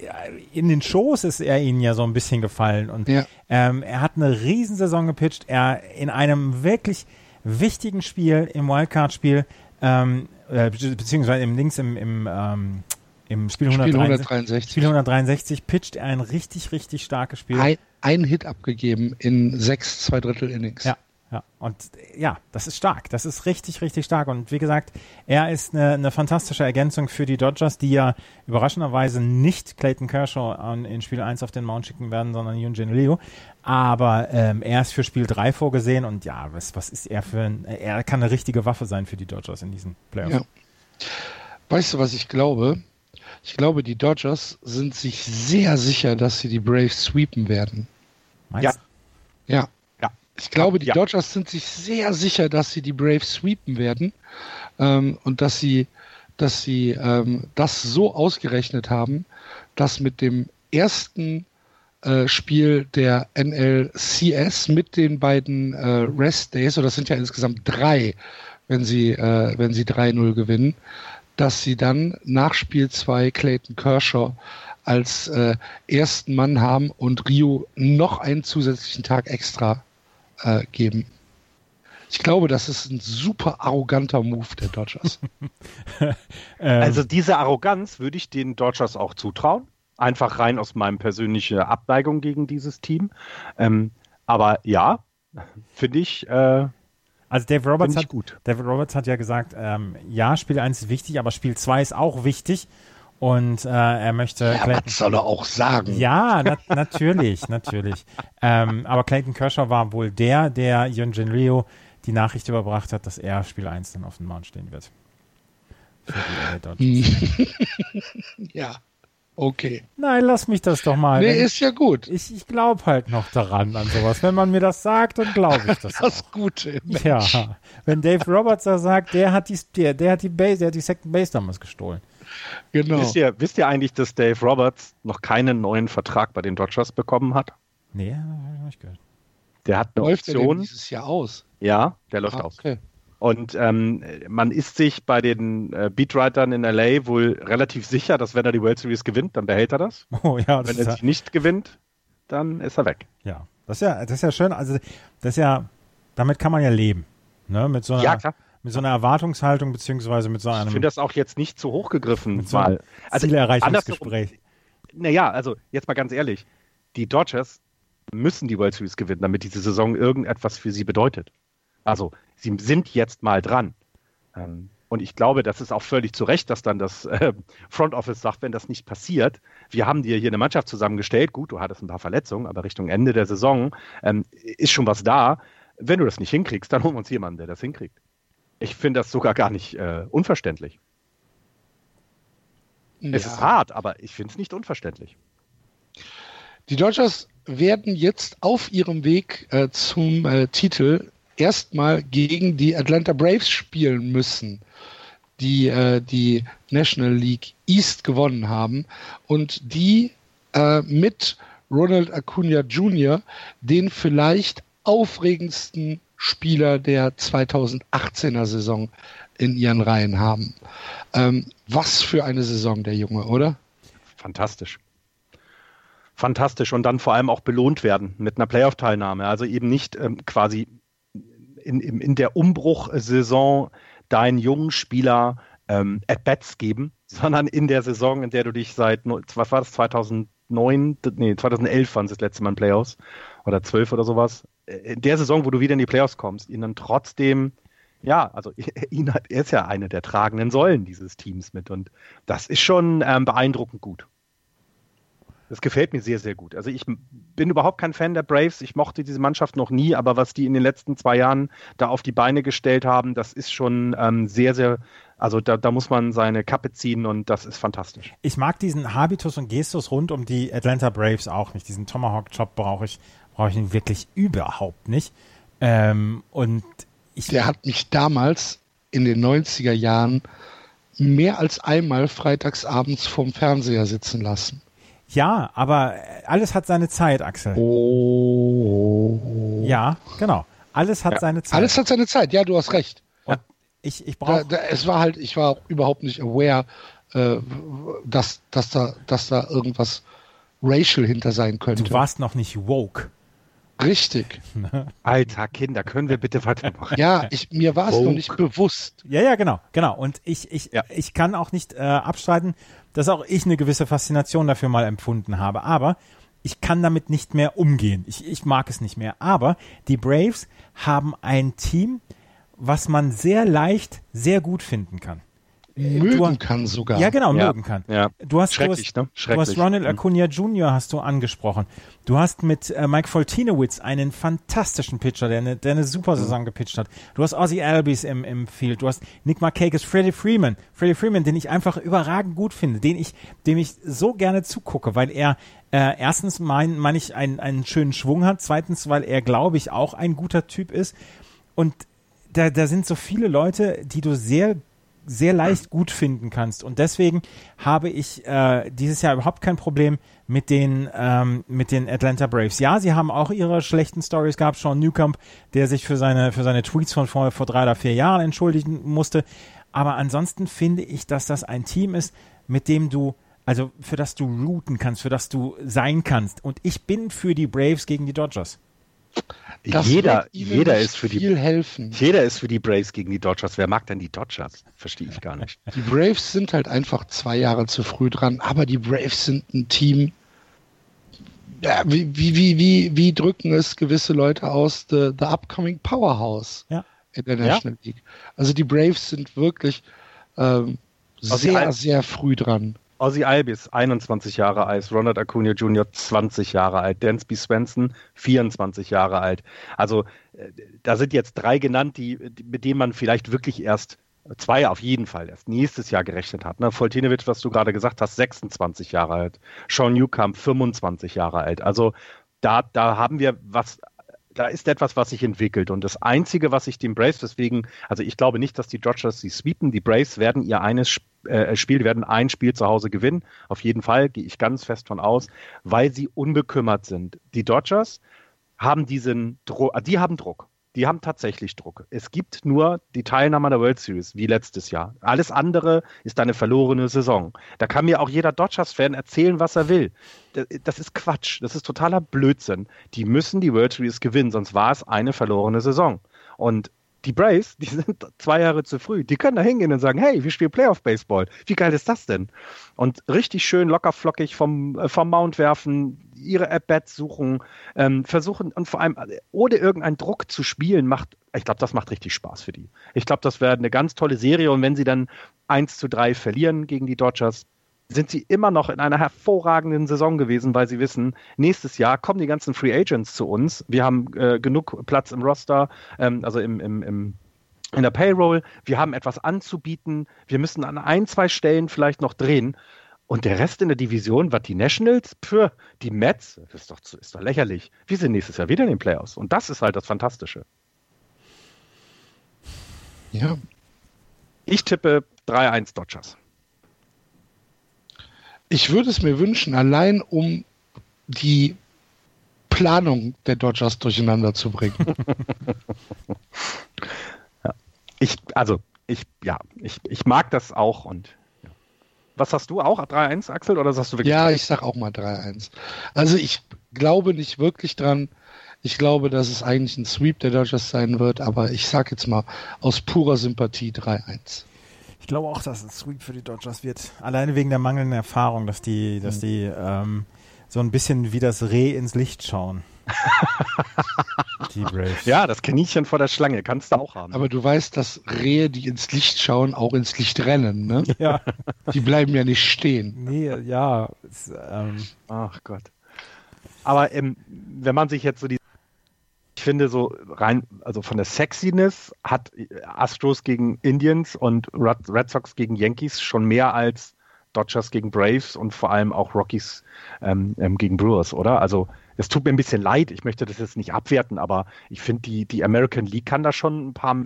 Speaker 4: in den Schoß ist er ihnen ja so ein bisschen gefallen. Und
Speaker 2: Ja.
Speaker 4: ähm, er hat eine Riesensaison gepitcht. Er in einem wirklich wichtigen Spiel, im Wildcard-Spiel, ähm, äh, be- beziehungsweise im Links im, im, ähm, im Spiel,
Speaker 2: Spiel
Speaker 4: 163,
Speaker 2: 163.
Speaker 4: Spiel 163 pitcht er ein richtig, richtig starkes Spiel.
Speaker 2: Ein, ein Hit abgegeben in sechs, zwei Drittel Innings.
Speaker 4: Ja, ja. Und ja, das ist stark. Das ist richtig, richtig stark. Und wie gesagt, er ist eine, eine fantastische Ergänzung für die Dodgers, die ja überraschenderweise nicht Clayton Kershaw an, in Spiel 1 auf den Mount schicken werden, sondern Yunjin Leo. Aber ähm, er ist für Spiel 3 vorgesehen und ja, was, was ist er für ein, er kann eine richtige Waffe sein für die Dodgers in diesen Playoffs.
Speaker 2: Ja. Weißt du, was ich glaube? Ich glaube, die Dodgers sind sich sehr sicher, dass sie die Braves sweepen werden.
Speaker 4: Meinst
Speaker 2: Ja.
Speaker 3: Ja.
Speaker 2: Ich glaube, die
Speaker 3: Ja.
Speaker 2: Dodgers sind sich sehr sicher, dass sie die Braves sweepen werden ähm, und dass sie, dass sie ähm, das so ausgerechnet haben, dass mit dem ersten äh, Spiel der NLCS mit den beiden äh, Rest Days, oder das sind ja insgesamt drei, wenn sie, äh, wenn sie 3-0 gewinnen, dass sie dann nach Spiel 2 Clayton Kershaw als äh, ersten Mann haben und Rio noch einen zusätzlichen Tag extra äh, geben. Ich glaube, das ist ein super arroganter Move der Dodgers. *laughs*
Speaker 4: Ähm,
Speaker 3: Also diese Arroganz würde ich den Dodgers auch zutrauen. Einfach rein aus meinem persönlichen Abneigung gegen dieses Team. Ähm, aber ja, finde ich, äh,
Speaker 4: also Dave Roberts hat
Speaker 3: gut.
Speaker 4: David Roberts hat ja gesagt, ähm, ja, Spiel 1 ist wichtig, aber Spiel 2 ist auch wichtig. Und äh, er möchte
Speaker 2: ja,
Speaker 4: Clayton,
Speaker 2: was soll er auch sagen?
Speaker 4: Ja, na *laughs* natürlich, natürlich. Ähm, aber Clayton Kershaw war wohl der, der Yunjin Ryu die Nachricht überbracht hat, dass er Spiel 1 dann auf dem Mount stehen wird. Für die. *laughs*
Speaker 2: Ja, okay.
Speaker 4: Nein, lass mich das doch mal.
Speaker 2: Nee, ist ja gut.
Speaker 4: ich ich glaube halt noch daran, an sowas. Wenn man mir das sagt, dann glaube ich das. *laughs*
Speaker 2: Das Gute. im
Speaker 4: Ja, wenn Dave Roberts da sagt, der hat die, der, der hat die Base, der hat die Second Base damals gestohlen.
Speaker 2: Genau.
Speaker 3: Wisst, ihr, wisst ihr eigentlich, dass Dave Roberts noch keinen neuen Vertrag bei den Dodgers bekommen hat?
Speaker 4: Nee, hab ich noch nicht gehört.
Speaker 3: Der hat eine
Speaker 2: Läuft er denn
Speaker 3: Option.
Speaker 2: dieses Jahr aus?
Speaker 3: Ja, der läuft
Speaker 2: Ah,
Speaker 3: aus.
Speaker 2: okay.
Speaker 3: Und ähm, man ist sich bei den äh, Beatwritern in LA wohl relativ sicher, dass wenn er die World Series gewinnt, dann behält er das. *laughs*
Speaker 4: Oh ja, das
Speaker 3: Wenn er
Speaker 4: ja,
Speaker 3: sie nicht gewinnt, dann ist er weg.
Speaker 4: ja. Das ist ja, das ist ja schön. Also das ist ja, damit kann man ja leben. Ne? Mit so einer,
Speaker 3: Ja, klar.
Speaker 4: Mit so einer Erwartungshaltung beziehungsweise mit so
Speaker 3: Ich
Speaker 4: einem
Speaker 3: finde das auch jetzt nicht zu hoch gegriffen.
Speaker 4: mit so einem
Speaker 3: also
Speaker 4: Zielerreichungsgespräch.
Speaker 3: Naja, also jetzt mal ganz ehrlich, die Dodgers müssen die World Series gewinnen, damit diese Saison irgendetwas für sie bedeutet. Also sie sind jetzt mal dran. Ähm, und ich glaube, das ist auch völlig zu Recht, dass dann das äh, Front Office sagt, wenn das nicht passiert, wir haben dir hier eine Mannschaft zusammengestellt, gut, du hattest ein paar Verletzungen, aber Richtung Ende der Saison ähm, ist schon was da. Wenn du das nicht hinkriegst, dann holen wir uns jemanden, der das hinkriegt. Ich finde das sogar gar nicht äh, unverständlich. Es
Speaker 2: Ja.
Speaker 3: ist hart, aber ich finde es nicht unverständlich.
Speaker 2: Die Dodgers werden jetzt auf ihrem Weg äh, zum äh, Titel erstmal gegen die Atlanta Braves spielen müssen, die äh, die National League East gewonnen haben und die äh, mit Ronald Acuna Jr. den vielleicht aufregendsten Spieler der 2018er Saison in ihren Reihen haben. Ähm, was für eine Saison der Junge, oder?
Speaker 3: Fantastisch. Fantastisch und dann vor allem auch belohnt werden mit einer Playoff-Teilnahme. Also eben nicht ähm, quasi in, in, in der Umbruchsaison deinen jungen Spieler ähm, At-Bats geben, *laughs* sondern in der Saison, in der du dich seit, was war das, 2009, nee, 2011 waren es das letzte Mal in Playoffs oder 12 oder sowas. Äh, In der Saison, wo du wieder in die Playoffs kommst, ihn dann trotzdem, ja, also *laughs* ihn hat, er ist ja eine der tragenden Säulen dieses Teams mit und das ist schon ähm, beeindruckend gut. Das gefällt mir sehr, sehr gut. Also ich bin überhaupt kein Fan der Braves. Ich mochte diese Mannschaft noch nie, aber was die in den letzten zwei Jahren da auf die Beine gestellt haben, das ist schon ähm, sehr, sehr, also da, da muss man seine Kappe ziehen und das ist fantastisch.
Speaker 4: Ich mag diesen Habitus und Gestus rund um die Atlanta Braves auch nicht. Diesen Tomahawk-Chop brauche ich, brauche ich ihn wirklich überhaupt nicht. Ähm, und ich,
Speaker 2: Der hat mich damals in den 90er Jahren mehr als einmal freitagsabends vorm Fernseher sitzen lassen.
Speaker 4: Ja, aber alles hat seine Zeit, Axel.
Speaker 2: Oh.
Speaker 4: Ja, genau. Alles hat
Speaker 3: Ja.
Speaker 4: seine Zeit.
Speaker 2: Alles hat seine Zeit, ja, du hast recht.
Speaker 4: Und ich, ich brauche.
Speaker 2: da, es war halt, ich war überhaupt nicht aware, äh, dass, dass, da, dass da irgendwas racial hinter sein könnte.
Speaker 4: Du warst noch nicht woke.
Speaker 2: Richtig. *laughs*
Speaker 3: Alter, Kinder, können wir bitte weitermachen?
Speaker 2: Ja, ich, mir war es noch nicht bewusst.
Speaker 4: Ja, ja, genau, genau. Und ich, ich,
Speaker 3: Ja.
Speaker 4: ich kann auch nicht äh, abstreiten, dass auch ich eine gewisse Faszination dafür mal empfunden habe. Aber ich kann damit nicht mehr umgehen. Ich, ich mag es nicht mehr. Aber die Braves haben ein Team, was man sehr leicht, sehr gut finden kann.
Speaker 2: Mögen kann sogar.
Speaker 4: Ja, genau,
Speaker 3: Ja.
Speaker 4: mögen kann.
Speaker 3: Ja.
Speaker 4: Du hast,
Speaker 3: Schrecklich,
Speaker 4: du
Speaker 3: ne?
Speaker 4: hast, du hast
Speaker 3: Schrecklich.
Speaker 4: Ronald
Speaker 3: Mhm.
Speaker 4: Acuna Jr. hast du angesprochen. Du hast mit äh, Mike Foltinowitz einen fantastischen Pitcher, der eine, der eine super
Speaker 3: Mhm.
Speaker 4: Saison gepitcht hat. Du hast Ozzy Albies im, im Field. Du hast Nick Markakis, Freddie Freeman. Freddie Freeman, den ich einfach überragend gut finde, den ich, dem ich so gerne zugucke, weil er äh, erstens mein, mein ich einen, einen schönen Schwung hat, zweitens, weil er, glaube ich, auch ein guter Typ ist. Und da, da sind so viele Leute, die du sehr sehr leicht gut finden kannst. Und deswegen habe ich äh, dieses Jahr überhaupt kein Problem mit den, ähm, mit den Atlanta Braves. Ja, sie haben auch ihre schlechten Stories gehabt. Sean Newcomb, der sich für seine, für seine Tweets von vor, vor drei oder vier Jahren entschuldigen musste. Aber ansonsten finde ich, dass das ein Team ist, mit dem du, also für das du routen kannst, für das du sein kannst. Und ich bin für die Braves gegen die Dodgers.
Speaker 2: Das
Speaker 3: jeder jeder ist für die
Speaker 2: helfen.
Speaker 3: jeder ist für die Braves gegen die Dodgers. Wer mag denn die Dodgers? Verstehe ich gar nicht. *laughs*
Speaker 2: Die Braves sind halt einfach zwei Jahre zu früh dran, aber die Braves sind ein Team. Ja, wie, wie, wie, wie, wie drücken es gewisse Leute aus? The, the upcoming Powerhouse
Speaker 4: Ja.
Speaker 2: in der National League. Also die Braves sind wirklich ähm, sehr,
Speaker 3: Al-
Speaker 2: sehr früh dran.
Speaker 3: Ozzy Albies, 21 Jahre alt, Ronald Acuna Jr., 20 Jahre alt, Dansby Swenson, 24 Jahre alt. Also äh, da sind jetzt drei genannt, die, mit denen man vielleicht wirklich erst, zwei auf jeden Fall erst nächstes Jahr gerechnet hat. Ne? Voltinewitsch, was du gerade gesagt hast, 26 Jahre alt. Sean Newcomb, 25 Jahre alt. Also da, da haben wir was, da ist etwas, was sich entwickelt. Und das Einzige, was ich den Braves deswegen, also ich glaube nicht, dass die Dodgers sie sweepen. Die Braves werden ihr eines äh, Spiel, werden ein Spiel zu Hause gewinnen. Auf jeden Fall, gehe ich ganz fest von aus, weil sie unbekümmert sind. Die Dodgers haben diesen Druck, die haben Druck. Die haben tatsächlich Druck. Es gibt nur die Teilnahme an der World Series, wie letztes Jahr. Alles andere ist eine verlorene Saison. Da kann mir auch jeder Dodgers-Fan erzählen, was er will. Das ist Quatsch. Das ist totaler Blödsinn. Die müssen die World Series gewinnen, sonst war es eine verlorene Saison. Und die Braves, die sind zwei Jahre zu früh. Die können da hingehen und sagen, hey, wir spielen Playoff-Baseball. Wie geil ist das denn? Und richtig schön lockerflockig vom, äh, vom Mount werfen, ihre At-Bats suchen, ähm, versuchen und vor allem äh, ohne irgendeinen Druck zu spielen, macht, ich glaube, das macht richtig Spaß für die. Ich glaube, das wäre eine ganz tolle Serie und wenn sie dann 1 zu 3 verlieren gegen die Dodgers, sind sie immer noch in einer hervorragenden Saison gewesen, weil sie wissen, nächstes Jahr kommen die ganzen Free Agents zu uns. Wir haben äh, genug Platz im Roster, ähm, also im, im, im in der Payroll, wir haben etwas anzubieten, wir müssen an ein, zwei Stellen vielleicht noch drehen. Und der Rest in der Division, was die Nationals, für die Mets, das ist doch, ist doch lächerlich. Wir sind nächstes Jahr wieder in den Playoffs. Und das ist halt das Fantastische.
Speaker 2: Ja.
Speaker 3: Ich tippe 3-1 Dodgers.
Speaker 2: Ich würde es mir wünschen, allein um die Planung der Dodgers durcheinander zu bringen. *laughs*
Speaker 3: Ich, also, ich, ja, ich, ich mag das auch und ja. was hast du auch? 3-1, Axel, oder sagst du wirklich?
Speaker 2: Ja, ich sag auch mal 3-1. Also ich glaube nicht wirklich dran. Ich glaube, dass es eigentlich ein Sweep der Dodgers sein wird, aber ich sag jetzt mal aus purer Sympathie 3-1.
Speaker 4: Ich glaube auch, dass es ein Sweep für die Dodgers wird. Alleine wegen der mangelnden Erfahrung, dass die, dass die ähm, so ein bisschen wie das Reh ins Licht schauen. *laughs* die Braves.
Speaker 3: Ja, das Kaninchen vor der Schlange kannst du auch haben.
Speaker 2: Aber du weißt, dass Rehe, die ins Licht schauen, auch ins Licht rennen, ne? *laughs*
Speaker 4: Ja,
Speaker 2: Die bleiben ja nicht stehen.
Speaker 4: nee, ja. Es, ähm,
Speaker 3: Ach Gott. Aber ähm, wenn man sich jetzt so die. Ich finde so rein, also von der Sexiness hat Astros gegen Indians und Red Red Sox gegen Yankees schon mehr als Dodgers gegen Braves und vor allem auch Rockies ähm, ähm, gegen Brewers, oder? Also es tut mir ein bisschen leid, ich möchte das jetzt nicht abwerten, aber ich finde, die, die American League kann da schon ein paar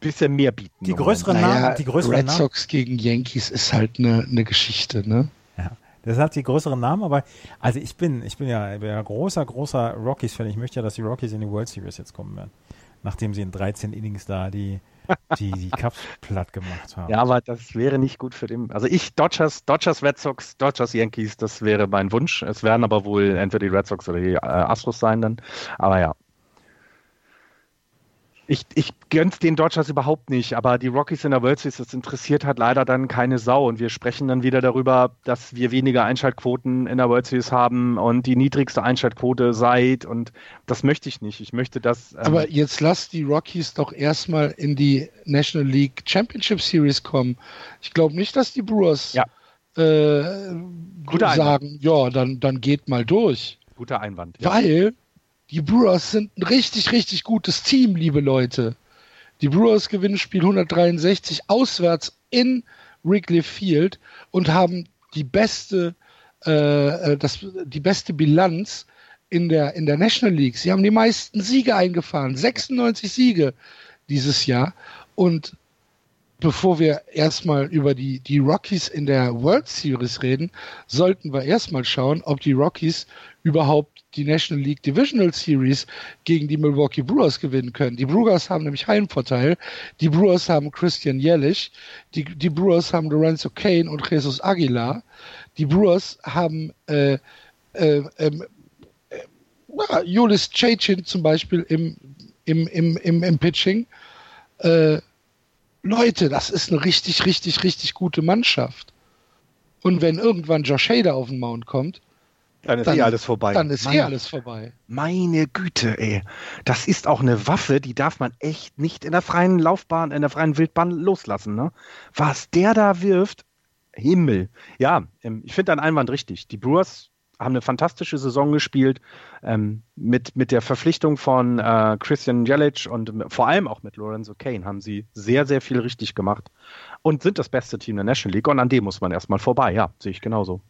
Speaker 3: bisschen mehr bieten.
Speaker 4: Die größeren. Namen-
Speaker 2: Naja,
Speaker 4: die größeren
Speaker 2: Red
Speaker 4: Namen-
Speaker 2: Sox gegen Yankees ist halt eine eine Geschichte, ne?
Speaker 4: Das hat die größeren Namen, aber also ich bin, ich bin ja, ich bin ja großer, großer Rockies-Fan. Ich möchte ja, dass die Rockies in die World Series jetzt kommen werden. Nachdem sie in 13 Innings da die, die, die Cups *laughs* platt gemacht haben.
Speaker 3: Ja, aber das wäre nicht gut für den. Also ich, Dodgers, Dodgers, Red Sox, Dodgers, Yankees, das wäre mein Wunsch. Es werden aber wohl entweder die Red Sox oder die äh, Astros sein dann. Aber ja, ich, ich gönn's den Dodgers überhaupt nicht, aber die Rockies in der World Series, das interessiert halt leider dann keine Sau. Und wir sprechen dann wieder darüber, dass wir weniger Einschaltquoten in der World Series haben und die niedrigste Einschaltquote seid. Und das möchte ich nicht. Ich möchte das.
Speaker 2: Ähm aber jetzt lass die Rockies doch erstmal in die National League Championship Series kommen. Ich glaube nicht, dass die Brewers
Speaker 3: ja.
Speaker 2: äh, sagen, ja, dann, dann geht mal durch.
Speaker 3: Guter Einwand.
Speaker 2: Ja. Weil die Brewers sind ein richtig, richtig gutes Team, liebe Leute. Die Brewers gewinnen Spiel 163 auswärts in Wrigley Field und haben die beste, äh, äh, das, die beste Bilanz in der, in der National League. Sie haben die meisten Siege eingefahren, 96 Siege dieses Jahr. Und bevor wir erstmal über die, die Rockies in der World Series reden, sollten wir erstmal schauen, ob die Rockies überhaupt die National League Divisional Series gegen die Milwaukee Brewers gewinnen können. Die Brewers haben nämlich Heimvorteil. Die Brewers haben Christian Jellich. Die, die Brewers haben Lorenzo Kane und Jesus Aguilar. Die Brewers haben äh, äh, ähm, äh, Julis Chachin zum Beispiel im, im, im, im, im Pitching. Äh, Leute, das ist eine richtig, richtig, richtig gute Mannschaft. Und wenn irgendwann Josh Hader auf den Mount kommt,
Speaker 3: dann ist dann, eh alles vorbei.
Speaker 2: Dann ist Mann, eh alles vorbei.
Speaker 3: Meine Güte, ey. Das ist auch eine Waffe, die darf man echt nicht in der freien Laufbahn, in der freien Wildbahn loslassen. Ne? Was der da wirft, Himmel. Ja, ähm, ich finde deinen Einwand richtig. Die Brewers haben eine fantastische Saison gespielt ähm, mit, mit der Verpflichtung von äh, Christian Jelic und vor allem auch mit Lorenzo Kane haben sie sehr, sehr viel richtig gemacht und sind das beste Team der National League und an dem muss man erstmal vorbei. Ja, sehe ich genauso.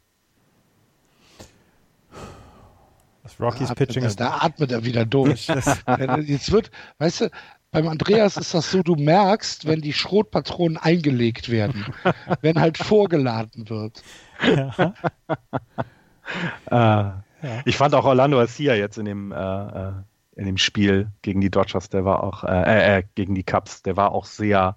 Speaker 4: Das Rockies da Pitching
Speaker 2: ist. Da atmet er wieder durch. *laughs* *laughs* Jetzt wird, weißt du, beim Andreas ist das so, du merkst, wenn die Schrotpatronen eingelegt werden, *laughs* wenn halt vorgeladen wird. Ja.
Speaker 3: äh, ja. Ich fand auch Orlando Garcia jetzt in dem, äh, äh, in dem Spiel gegen die Dodgers, der war auch, äh, äh, gegen die Cubs, der war auch sehr,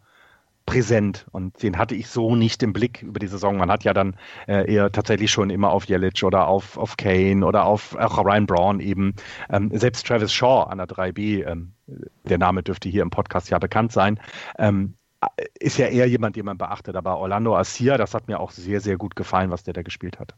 Speaker 3: präsent und den hatte ich so nicht im Blick über die Saison. Man hat ja dann äh, eher tatsächlich schon immer auf Yelich oder auf, auf Kane oder auf auch Ryan Braun eben. Ähm, selbst Travis Shaw an der 3B, ähm, der Name dürfte hier im Podcast ja bekannt sein, ähm, ist ja eher jemand, den man beachtet. Aber Orlando Asia, das hat mir auch sehr, sehr gut gefallen, was der da gespielt hat.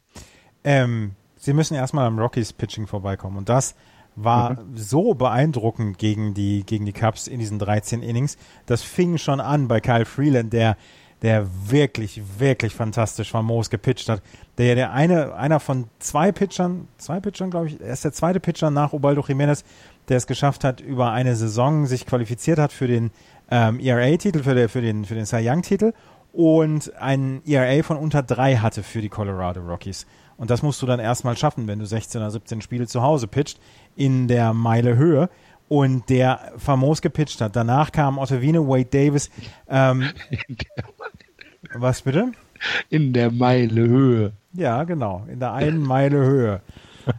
Speaker 4: Ähm, Sie müssen erstmal am Rockies Pitching vorbeikommen und das war mhm. so beeindruckend gegen die, gegen die Cubs in diesen 13 Innings. Das fing schon an bei Kyle Freeland, der, der wirklich, wirklich fantastisch famos gepitcht hat. Der der eine, einer von zwei Pitchern, zwei Pitchern, glaube ich, er ist der zweite Pitcher nach Ubaldo Jiménez, der es geschafft hat, über eine Saison sich qualifiziert hat für den ähm, ERA-Titel, für, für den, für den Cy Young-Titel und ein ERA von unter drei hatte für die Colorado Rockies. Und das musst du dann erstmal schaffen, wenn du 16 oder 17 Spiele zu Hause pitcht in der Meile Höhe und der famos gepitcht hat. Danach kam Ottavino, Wade Davis. Ähm, *laughs* was bitte?
Speaker 2: In der Meile Höhe.
Speaker 4: Ja, genau. In der einen Meile Höhe. *laughs*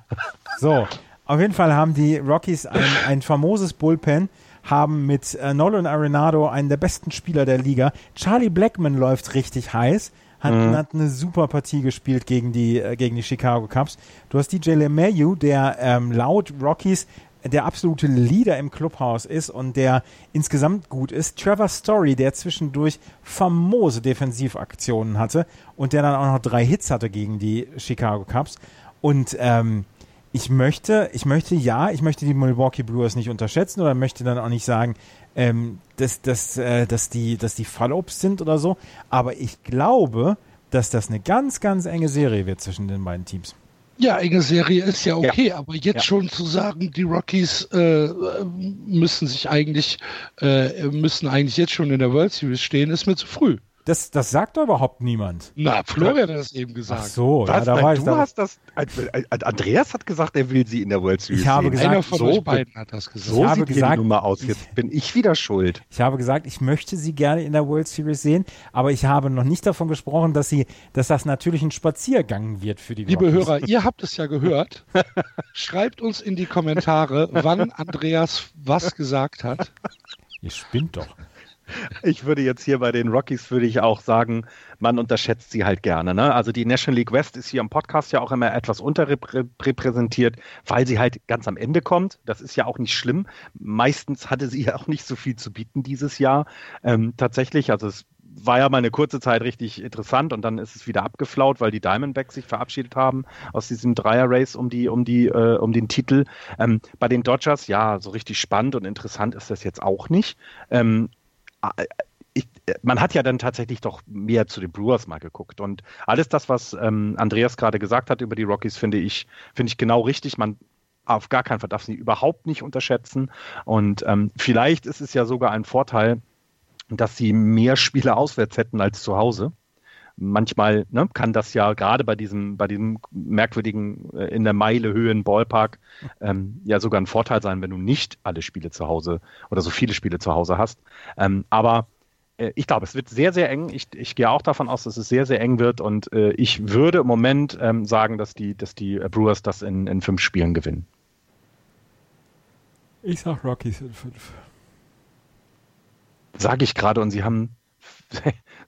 Speaker 4: So, auf jeden Fall haben die Rockies ein, ein famoses Bullpen, haben mit äh, Nolan Arenado einen der besten Spieler der Liga. Charlie Blackman läuft richtig heiß hat, mhm. hat eine super Partie gespielt gegen die, äh, gegen die Chicago Cubs. Du hast DJ LeMayu, der ähm, laut Rockies der absolute Leader im Clubhaus ist und der insgesamt gut ist. Trevor Story, der zwischendurch famose Defensivaktionen hatte und der dann auch noch drei Hits hatte gegen die Chicago Cubs. Und ähm, ich möchte, ich möchte ja, ich möchte die Milwaukee Brewers nicht unterschätzen oder möchte dann auch nicht sagen, ähm, dass, dass, äh, dass die, dass die Fallobst sind oder so. Aber ich glaube, dass das eine ganz, ganz enge Serie wird zwischen den beiden Teams.
Speaker 2: Ja, enge Serie ist ja okay, ja. aber jetzt ja. schon zu sagen, die Rockies äh, müssen sich eigentlich, äh, müssen eigentlich jetzt schon in der World Series stehen, ist mir zu früh.
Speaker 4: Das, das sagt doch überhaupt niemand.
Speaker 2: Na, Florian hat das eben gesagt.
Speaker 4: Ach so,
Speaker 3: Was?
Speaker 4: ja, da
Speaker 3: Nein,
Speaker 4: war ich
Speaker 3: du
Speaker 4: da.
Speaker 3: hast das. äh, äh, Andreas hat gesagt, er will sie in der World Series
Speaker 4: Ich habe
Speaker 3: sehen.
Speaker 4: gesagt,
Speaker 2: Einer von
Speaker 3: so
Speaker 2: euch beiden hat das gesagt.
Speaker 3: So
Speaker 4: Ich habe
Speaker 3: sieht
Speaker 4: gesagt,
Speaker 3: die Nummer aus. Jetzt bin ich wieder schuld.
Speaker 4: Ich habe gesagt, ich möchte sie gerne in der World Series sehen, aber ich habe noch nicht davon gesprochen, dass sie, dass das natürlich ein Spaziergang wird für die
Speaker 2: Liebe
Speaker 4: Rockies.
Speaker 2: Hörer, ihr habt es ja gehört. *laughs* Schreibt uns in die Kommentare, wann Andreas was gesagt hat.
Speaker 4: Ihr spinnt doch.
Speaker 3: Ich würde jetzt hier bei den Rockies würde ich auch sagen, man unterschätzt sie halt gerne. Ne? Also die National League West ist hier im Podcast ja auch immer etwas unterrepräsentiert, weil sie halt ganz am Ende kommt. Das ist ja auch nicht schlimm. Meistens hatte sie ja auch nicht so viel zu bieten dieses Jahr. Ähm, tatsächlich, also es war ja mal eine kurze Zeit richtig interessant und dann ist es wieder abgeflaut, weil die Diamondbacks sich verabschiedet haben aus diesem Dreier-Race um die, um die, äh, um den Titel. Ähm, bei den Dodgers, ja, so richtig spannend und interessant ist das jetzt auch nicht. Ähm, ich, man hat ja dann tatsächlich doch mehr zu den Brewers mal geguckt. Und alles das, was ähm, Andreas gerade gesagt hat über die Rockies, finde ich, finde ich genau richtig. Man auf gar keinen Fall darf sie überhaupt nicht unterschätzen. Und ähm, vielleicht ist es ja sogar ein Vorteil, dass sie mehr Spiele auswärts hätten als zu Hause. Manchmal ne, kann das ja gerade bei diesem, bei diesem merkwürdigen äh, in der Meile Höhen Ballpark ähm, ja sogar ein Vorteil sein, wenn du nicht alle Spiele zu Hause oder so viele Spiele zu Hause hast. Ähm, aber äh, ich glaube, es wird sehr, sehr eng. Ich, ich gehe auch davon aus, dass es sehr, sehr eng wird. Und äh, ich würde im Moment ähm, sagen, dass die, dass die Brewers das in, in fünf Spielen gewinnen.
Speaker 4: Ich sag Rockies in fünf.
Speaker 3: Sage ich gerade. Und sie haben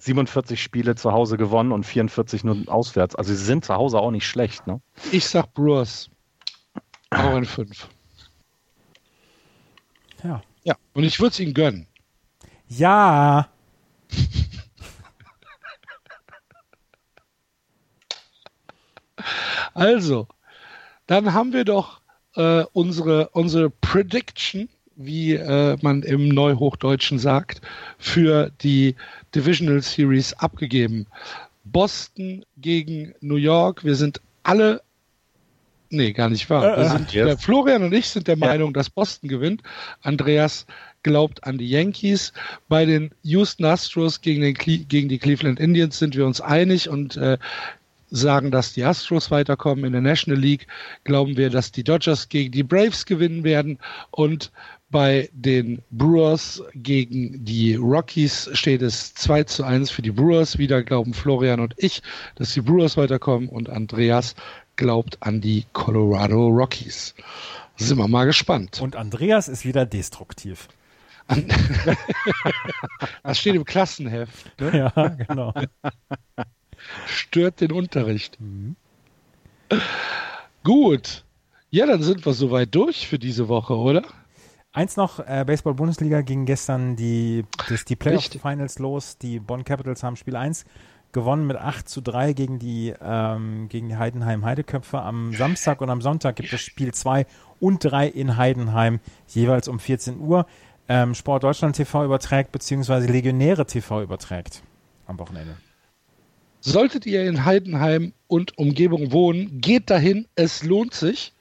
Speaker 3: 47 Spiele zu Hause gewonnen und 44 nur auswärts. Also sie sind zu Hause auch nicht schlecht. Ne?
Speaker 2: Ich sag Brewers. Auch in fünf.
Speaker 4: Ja.
Speaker 2: Ja, und ich würde es ihnen gönnen.
Speaker 4: Ja. *laughs*
Speaker 2: Also, dann haben wir doch äh, unsere, unsere Prediction, wie äh, man im Neuhochdeutschen sagt, für die Divisional Series abgegeben. Boston gegen New York. Wir sind alle. Nee, gar nicht wahr. Wir
Speaker 4: Äh, äh.
Speaker 2: sind,
Speaker 3: Yes.
Speaker 2: der Florian und ich sind der
Speaker 3: Ja.
Speaker 2: Meinung, dass Boston gewinnt. Andreas glaubt an die Yankees. Bei den Houston Astros gegen, den Cle gegen die Cleveland Indians sind wir uns einig und äh, sagen, dass die Astros weiterkommen. In der National League glauben wir, dass die Dodgers gegen die Braves gewinnen werden. Und bei den Brewers gegen die Rockies steht es 2 zu 1 für die Brewers. Wieder glauben Florian und ich, dass die Brewers weiterkommen und Andreas glaubt an die Colorado Rockies. Sind wir mal gespannt.
Speaker 4: Und Andreas ist wieder destruktiv. *laughs*
Speaker 2: Das steht im Klassenheft. Ne?
Speaker 4: Ja, genau. *laughs*
Speaker 2: Stört den Unterricht. Gut. Ja, dann sind wir soweit durch für diese Woche, oder?
Speaker 4: Eins noch, äh, Baseball-Bundesliga ging gestern die, das, die Playoff-Finals los. Die Bonn Capitals haben Spiel 1 gewonnen mit 8 zu 3 gegen die, ähm, gegen die Heidenheim Heideköpfe. Am Samstag und am Sonntag gibt es Spiel 2 und 3 in Heidenheim, jeweils um 14 Uhr. Ähm, Sport Deutschland TV überträgt, beziehungsweise Legionäre TV überträgt am Wochenende.
Speaker 2: Solltet ihr in Heidenheim und Umgebung wohnen, geht dahin, es lohnt sich.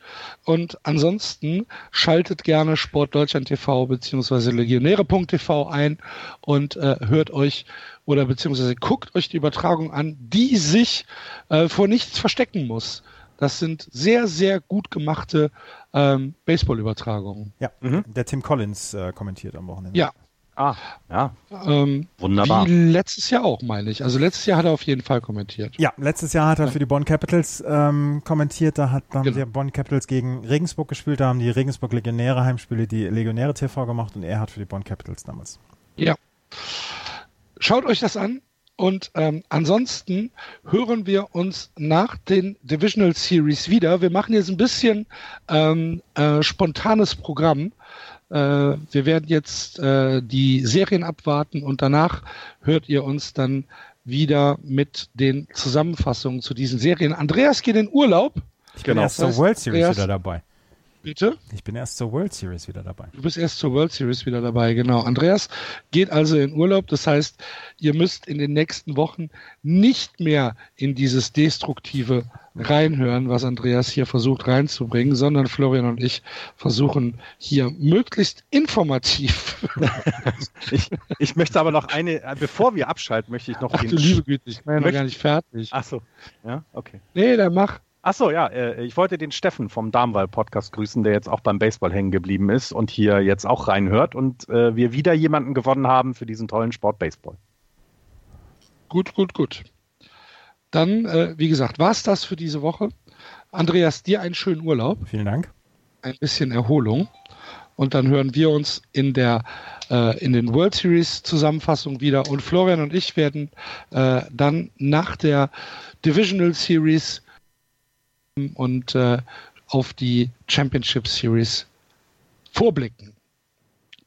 Speaker 2: Und ansonsten schaltet gerne Sport Deutschland TV bzw. Legionäre.tv ein und äh, hört euch oder beziehungsweise guckt euch die Übertragung an, die sich äh, vor nichts verstecken muss. Das sind sehr, sehr gut gemachte ähm, Baseball-Übertragungen.
Speaker 4: Ja, der Tim Collins äh, kommentiert am Wochenende.
Speaker 2: Ja,
Speaker 3: Ah, ja,
Speaker 2: ähm,
Speaker 3: wunderbar.
Speaker 2: wie letztes Jahr auch, meine ich. Also letztes Jahr hat er auf jeden Fall kommentiert.
Speaker 4: Ja, letztes Jahr hat er für die Bonn Capitals ähm, kommentiert. Da hat dann
Speaker 2: Genau.
Speaker 4: die Bonn Capitals gegen Regensburg gespielt. Da haben die Regensburg Legionäre Heimspiele die Legionäre TV gemacht und er hat für die Bonn Capitals damals.
Speaker 2: Ja. Schaut euch das an. Und ähm, ansonsten hören wir uns nach den Divisional Series wieder. Wir machen jetzt ein bisschen ähm, äh, spontanes Programm. Äh, wir werden jetzt äh, die Serien abwarten und danach hört ihr uns dann wieder mit den Zusammenfassungen zu diesen Serien. Andreas geht in Urlaub,
Speaker 4: Ich bin
Speaker 3: Genau.
Speaker 4: erst zur
Speaker 2: heißt,
Speaker 4: World Series
Speaker 2: Andreas-
Speaker 4: wieder dabei.
Speaker 2: bitte.
Speaker 4: Ich bin erst zur World Series wieder dabei.
Speaker 2: Du bist erst zur World Series wieder dabei, genau. Andreas geht also in Urlaub. Das heißt, ihr müsst in den nächsten Wochen nicht mehr in dieses destruktive reinhören, was Andreas hier versucht reinzubringen, sondern Florian und ich versuchen hier möglichst informativ. *laughs*
Speaker 3: ich, ich möchte aber noch eine, bevor wir abschalten, möchte ich noch
Speaker 2: Ach, du liebe Güte, ich bin ja noch gar nicht fertig.
Speaker 3: Ach so, ja, okay.
Speaker 2: Nee, dann mach.
Speaker 3: Ach so, ja, äh, ich wollte den Steffen vom Darmwahl-Podcast grüßen, der jetzt auch beim Baseball hängen geblieben ist und hier jetzt auch reinhört und äh, wir wieder jemanden gewonnen haben für diesen tollen Sport Baseball.
Speaker 2: Gut, gut, gut. Dann, äh, wie gesagt, war's das für diese Woche. Andreas, dir einen schönen Urlaub,
Speaker 4: Vielen Dank.
Speaker 2: ein bisschen Erholung. Und dann hören wir uns in der äh, in den World Series Zusammenfassung wieder. Und Florian und ich werden äh, dann nach der Divisional Series und äh, auf die Championship Series vorblicken.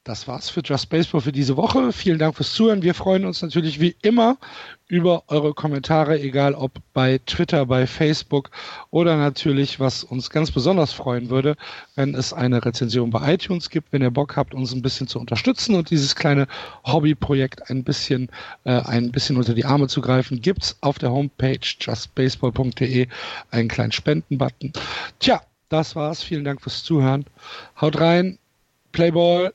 Speaker 2: Das war's für Just Baseball für diese Woche. Vielen Dank fürs Zuhören. Wir freuen uns natürlich wie immer über eure Kommentare, egal ob bei Twitter, bei Facebook oder natürlich, was uns ganz besonders freuen würde, wenn es eine Rezension bei iTunes gibt, wenn ihr Bock habt, uns ein bisschen zu unterstützen und dieses kleine Hobbyprojekt ein bisschen, äh, ein bisschen unter die Arme zu greifen, gibt's auf der Homepage justbaseball.de einen kleinen Spendenbutton. Tja, das war's. Vielen Dank fürs Zuhören. Haut rein. Playball.